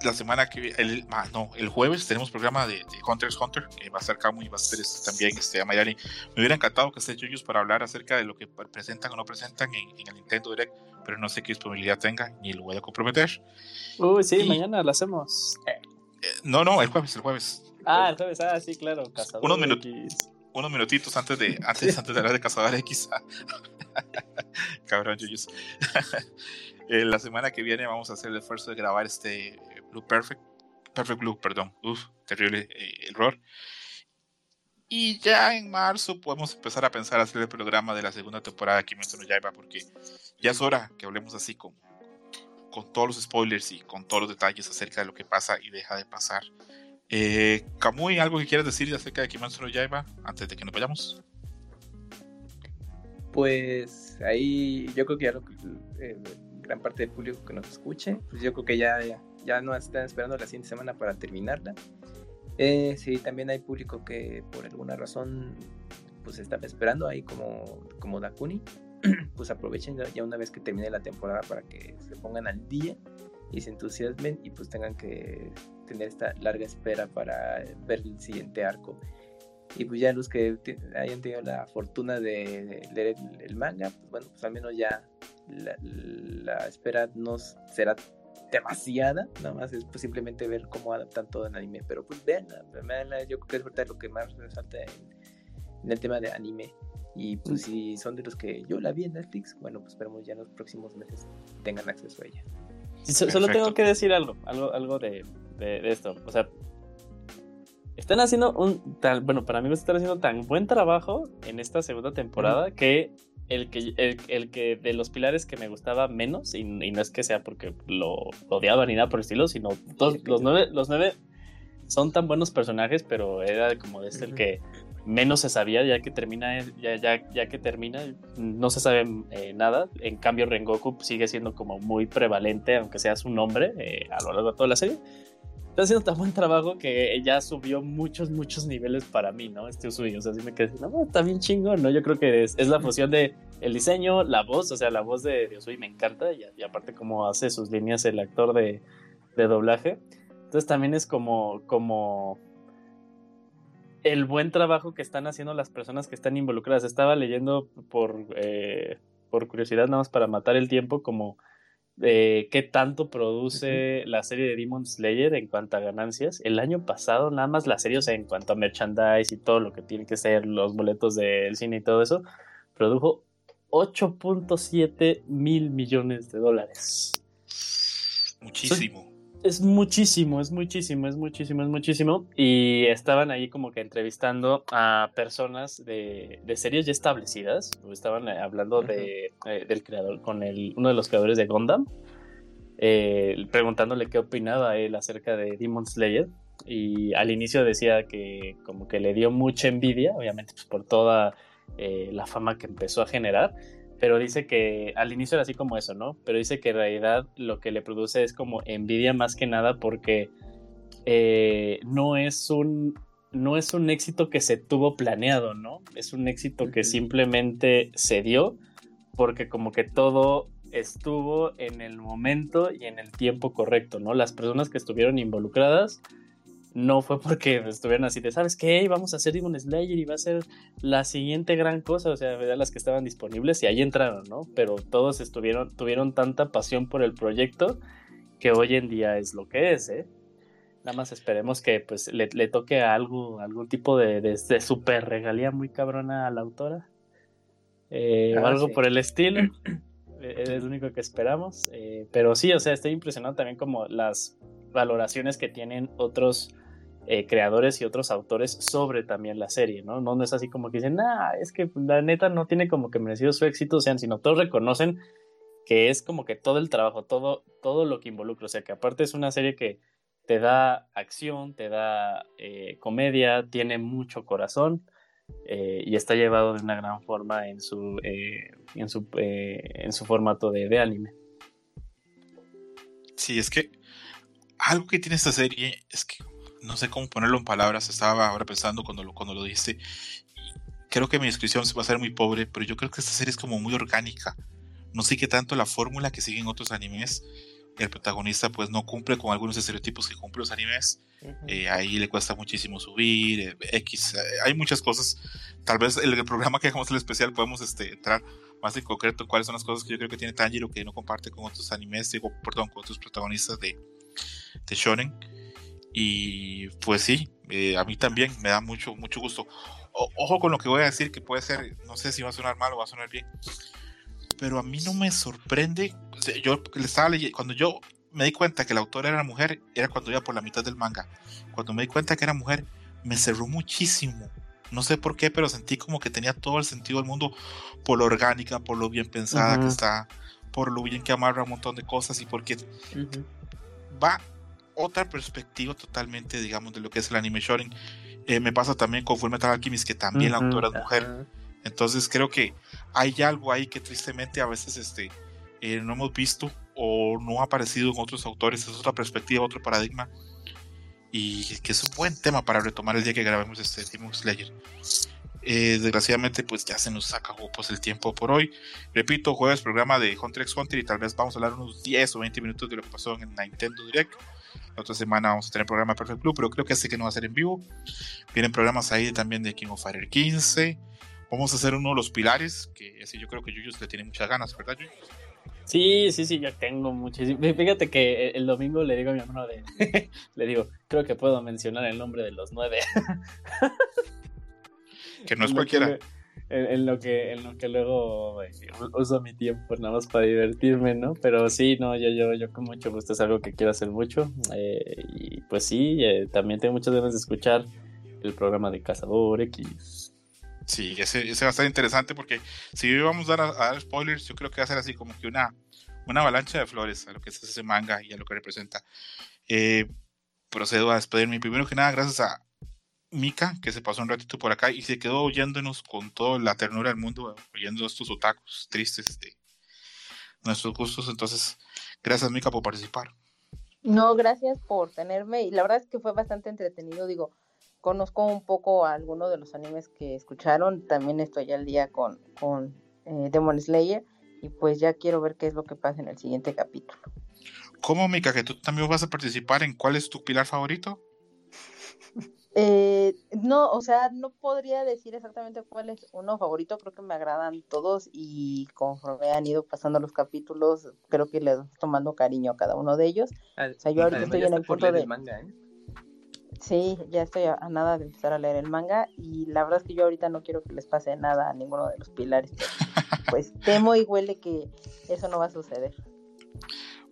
la semana que el, ah, no, el jueves tenemos programa de, de Hunter x Hunter, que va a estar Camu y va a estar este, también este, a Mayari. Me hubiera encantado que esté Chuyus para hablar acerca de lo que presentan o no presentan en, en el Nintendo Direct, pero no sé qué disponibilidad tenga, ni lo voy a comprometer. Uy, sí, y, mañana lo hacemos. Eh, no, no, el jueves, el jueves. Ah, el jueves, ah, sí, claro. Cazador unos, minut unos minutitos antes de, antes, antes de hablar de Cazador X. Cabrón, Chuyus. eh, la semana que viene vamos a hacer el esfuerzo de grabar este Blue Perfect. Perfect Blue, perdón. Uf, terrible eh, error. Y ya en marzo podemos empezar a pensar hacer el programa de la segunda temporada de Kimetsu no Yaiba porque ya es hora que hablemos así con, con todos los spoilers y con todos los detalles acerca de lo que pasa y deja de pasar. Eh, Kamui, ¿algo que quieras decir acerca de Kimetsu no Yaiba antes de que nos vayamos? Pues ahí yo creo que ya lo, eh, gran parte del público que nos escuche, pues yo creo que ya, ya, ya nos están esperando la siguiente semana para terminarla. Eh, sí, también hay público que por alguna razón pues está esperando ahí como, como Dakuni. pues aprovechen ya una vez que termine la temporada para que se pongan al día y se entusiasmen y pues tengan que tener esta larga espera para ver el siguiente arco. Y pues ya los que hayan tenido la fortuna de leer el, el manga, pues bueno, pues al menos ya la, la espera no será demasiada, nada más es pues, simplemente ver cómo adaptan todo en anime, pero pues veanla, veanla yo creo que es verdad lo que más resalta en, en, el tema de anime. Y pues si son de los que yo la vi en Netflix, bueno, pues esperemos ya en los próximos meses tengan acceso a ella. Sí, so, solo tengo que decir algo, algo, algo de, de, de, esto. O sea, están haciendo un tan, bueno, para mí están haciendo tan buen trabajo en esta segunda temporada que el que, el, el, que de los pilares que me gustaba menos, y, y, no es que sea porque lo odiaba ni nada por el estilo, sino todos, los, nueve, los nueve son tan buenos personajes, pero era como de este el que menos se sabía, ya que termina, ya, ya, ya que termina, no se sabe eh, nada. En cambio, Rengoku sigue siendo como muy prevalente, aunque sea su nombre, eh, a lo largo de toda la serie. Está haciendo tan buen trabajo que ya subió muchos, muchos niveles para mí, ¿no? Este Usui, o sea, sí me quedé, no, está bien chingón, ¿no? Yo creo que es, es la fusión de el diseño, la voz, o sea, la voz de, de Usui me encanta y, y aparte cómo hace sus líneas el actor de, de doblaje. Entonces también es como, como el buen trabajo que están haciendo las personas que están involucradas. Estaba leyendo por, eh, por curiosidad, nada más para matar el tiempo, como de qué tanto produce la serie de Demon Slayer en cuanto a ganancias. El año pasado, nada más la serie, o sea, en cuanto a merchandise y todo lo que tiene que ser los boletos del cine y todo eso, produjo 8.7 mil millones de dólares. Muchísimo. Es muchísimo, es muchísimo, es muchísimo, es muchísimo. Y estaban ahí como que entrevistando a personas de, de series ya establecidas. Estaban eh, hablando de, eh, del creador, con el, uno de los creadores de Gundam, eh, preguntándole qué opinaba él acerca de Demon Slayer. Y al inicio decía que como que le dio mucha envidia, obviamente pues, por toda eh, la fama que empezó a generar pero dice que al inicio era así como eso, ¿no? Pero dice que en realidad lo que le produce es como envidia más que nada porque eh, no es un no es un éxito que se tuvo planeado, ¿no? Es un éxito que simplemente se dio porque como que todo estuvo en el momento y en el tiempo correcto, ¿no? Las personas que estuvieron involucradas no fue porque estuvieran así de, ¿sabes qué? Vamos a hacer Demon Slayer y va a ser la siguiente gran cosa, o sea, las que estaban disponibles y ahí entraron, ¿no? Pero todos estuvieron, tuvieron tanta pasión por el proyecto que hoy en día es lo que es, ¿eh? Nada más esperemos que pues le, le toque algo, algún tipo de, de, de, super regalía muy cabrona a la autora. Eh, Ah, o algo sí. por el estilo. Eh, es lo único que esperamos. Eh, pero sí, o sea, estoy impresionado también como las valoraciones que tienen otros eh, creadores y otros autores sobre también la serie, ¿no? No, es así como que dicen, nah, es que la neta no tiene como que merecido su éxito, o sea, sino todos reconocen que es como que todo el trabajo, todo, todo lo que involucra, o sea, que aparte es una serie que te da acción, te da eh, comedia, tiene mucho corazón eh, y está llevado de una gran forma en su, en su, en su formato de, de anime. Sí, es que algo que tiene esta serie es que no sé cómo ponerlo en palabras. Estaba ahora pensando cuando lo, cuando lo dijiste. Creo que mi descripción va a ser muy pobre, pero yo creo que esta serie es como muy orgánica. No sigue tanto la fórmula que siguen otros animes. El protagonista pues no cumple con algunos estereotipos que cumplen los animes. Eh, ahí le cuesta muchísimo subir, eh, X, eh, hay muchas cosas. Tal vez el programa que hagamos el especial podemos este, entrar más en concreto en cuáles son las cosas que yo creo que tiene Tanjiro que no comparte con otros animes, digo, perdón, con otros protagonistas de, de Shonen. Y pues sí, eh, a mí también me da mucho, mucho gusto. O- ojo con lo que voy a decir, que puede ser, no sé si va a sonar mal o va a sonar bien, pero a mí no me sorprende. Yo le estaba leyendo, cuando yo me di cuenta que la autora era mujer, era cuando iba por la mitad del manga. Cuando me di cuenta que era mujer, me cerró muchísimo. No sé por qué, pero sentí como que tenía todo el sentido del mundo por lo orgánica, por lo bien pensada que Ujú. está, por lo bien que amarra un montón de cosas y porque Ujú. va otra perspectiva totalmente, digamos, de lo que es el anime shonen. Eh, me pasa también con Fullmetal Alchemist, que también la Ujú, autora es mujer. Entonces creo que hay algo ahí que tristemente a veces este, eh, no hemos visto o no ha aparecido en otros autores. Es otra perspectiva, otro paradigma. Y que es un buen tema para retomar el día que grabemos este Demon Slayer. Eh, desgraciadamente, pues ya se nos acabó pues, el tiempo por hoy. Repito, jueves programa de Hunter x Hunter y tal vez vamos a hablar unos 10 o 20 minutos de lo que pasó en el Nintendo Direct. La otra semana vamos a tener programa Perfect Blue, pero creo que este que no va a ser en vivo. Vienen programas ahí también de King of Fire 15. Vamos a hacer uno de los pilares, que ese yo creo que Yuyos le tiene muchas ganas, ¿verdad, Yuyu? Sí, sí, sí, yo tengo muchísimo. Fíjate que el domingo le digo a mi hermano de. le digo, creo que puedo mencionar el nombre de los nueve. Que no es cualquiera. En, en lo que, en lo que luego eh, uso mi tiempo nada más para divertirme, ¿no? Pero sí, no, yo, yo, yo con mucho gusto es algo que quiero hacer mucho. eh, y pues sí, eh, también tengo muchas ganas de escuchar el programa de Cazador X. Sí, ese, ese va a estar interesante porque si vamos a dar, a dar spoilers, yo creo que va a ser así como que una, una avalancha de flores a lo que es ese manga y a lo que representa. Eh, procedo a despedirme. Primero que nada, gracias a Mika, que se pasó un ratito por acá y se quedó oyéndonos con toda la ternura del mundo, oyendo estos otakus tristes de nuestros gustos. Entonces, gracias Mika por participar. No, gracias por tenerme. Y la verdad es que fue bastante entretenido. Digo, conozco un poco a algunos de los animes que escucharon. También estoy al día con, con eh, Demon Slayer. Y pues ya quiero ver qué es lo que pasa en el siguiente capítulo. ¿Cómo, Mika, que tú también vas a participar en cuál es tu pilar favorito? Eh, no, o sea, no podría decir exactamente cuál es uno favorito, creo que me agradan todos y conforme han ido pasando los capítulos, creo que les estoy tomando cariño a cada uno de ellos. O sea, yo ahorita estoy en el punto de... el manga, ¿eh? Sí, ya estoy a, a nada de empezar a leer el manga y la verdad es que yo ahorita no quiero que les pase nada a ninguno de los pilares, pero, pues temo y huele que eso no va a suceder.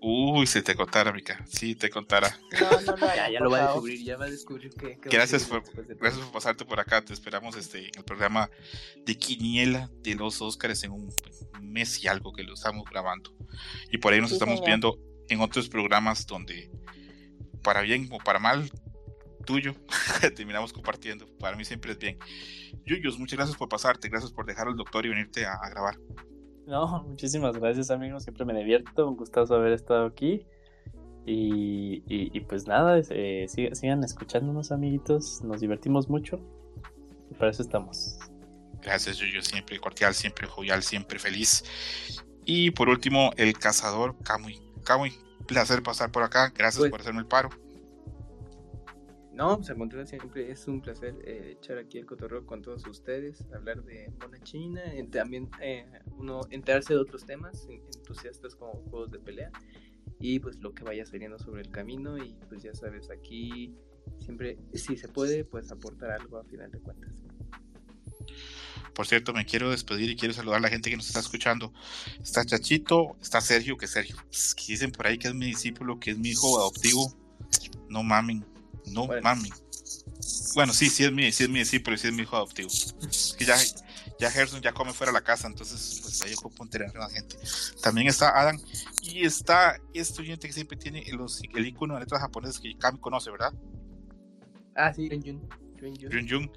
Uy, se te contara, Mika. Sí, te contara. No, no lo Ya, ya lo va a descubrir, ya va a descubrir que... Gracias por, de gracias por pasarte por acá. Te esperamos este, en el programa de Quiniela de los Óscares en un mes y algo que lo estamos grabando. Y por ahí nos Sí, estamos señor. viendo en otros programas donde, para bien o para mal, tuyo, terminamos compartiendo. Para mí siempre es bien. Yuyos, muchas gracias por pasarte. Gracias por dejar al doctor y venirte a, a grabar. No, muchísimas gracias amigos, siempre me divierto, un gustazo haber estado aquí. Y, y, y pues nada, eh, sigan, sigan escuchándonos amiguitos, nos divertimos mucho y para eso estamos. Gracias, Yuyo. Siempre cordial, siempre jovial, siempre feliz. Y por último, el cazador, Kamui. Kamui, placer pasar por acá. Gracias Pues- por hacerme el paro. No, pues al contrario, siempre es un placer eh, echar aquí el cotorreo con todos ustedes, hablar de Mona China, también eh, uno enterarse de otros temas en- entusiastas como juegos de pelea y pues lo que vaya saliendo sobre el camino y pues ya sabes, aquí siempre, si se puede, pues aportar algo a final de cuentas. Por cierto, me quiero despedir y quiero saludar a la gente que nos está escuchando. Está Chachito, está Sergio, que Sergio, pues, que dicen por ahí que es mi discípulo, que es mi hijo adoptivo. No mamen, no Bueno. mamen. Bueno, sí, sí es mi, sí es mi discípulo y sí es mi hijo adoptivo. Es que ya, ya Gerson ya come fuera de la casa, entonces pues ahí ocupo enterar a la gente. También está Adam y está este oyente que siempre tiene los, el icono de letras japonesas que Kami conoce, ¿verdad? Ah, sí, Jun Jun. Jun Jun. Jun Jun,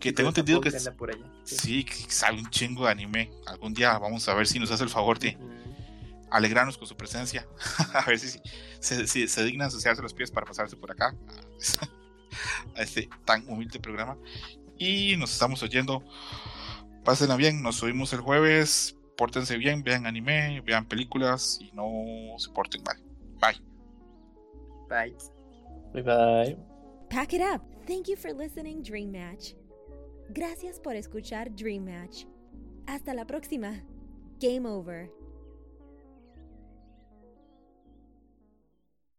que tengo entendido que, anda por allá. sí. sí, que sabe un chingo de anime. Algún día vamos a ver si nos hace el favor de alegrarnos con su presencia. a ver si, se, si se digna asociarse los pies para pasarse por acá a este tan humilde programa. Y nos estamos oyendo. Pásenla bien, nos subimos el jueves. Pórtense bien, vean anime, vean películas y no se porten mal. Bye. Bye. Bye bye. Pack it up. Thank you for listening, Dream Match. Gracias por escuchar Dream Match. Hasta la próxima. Game over.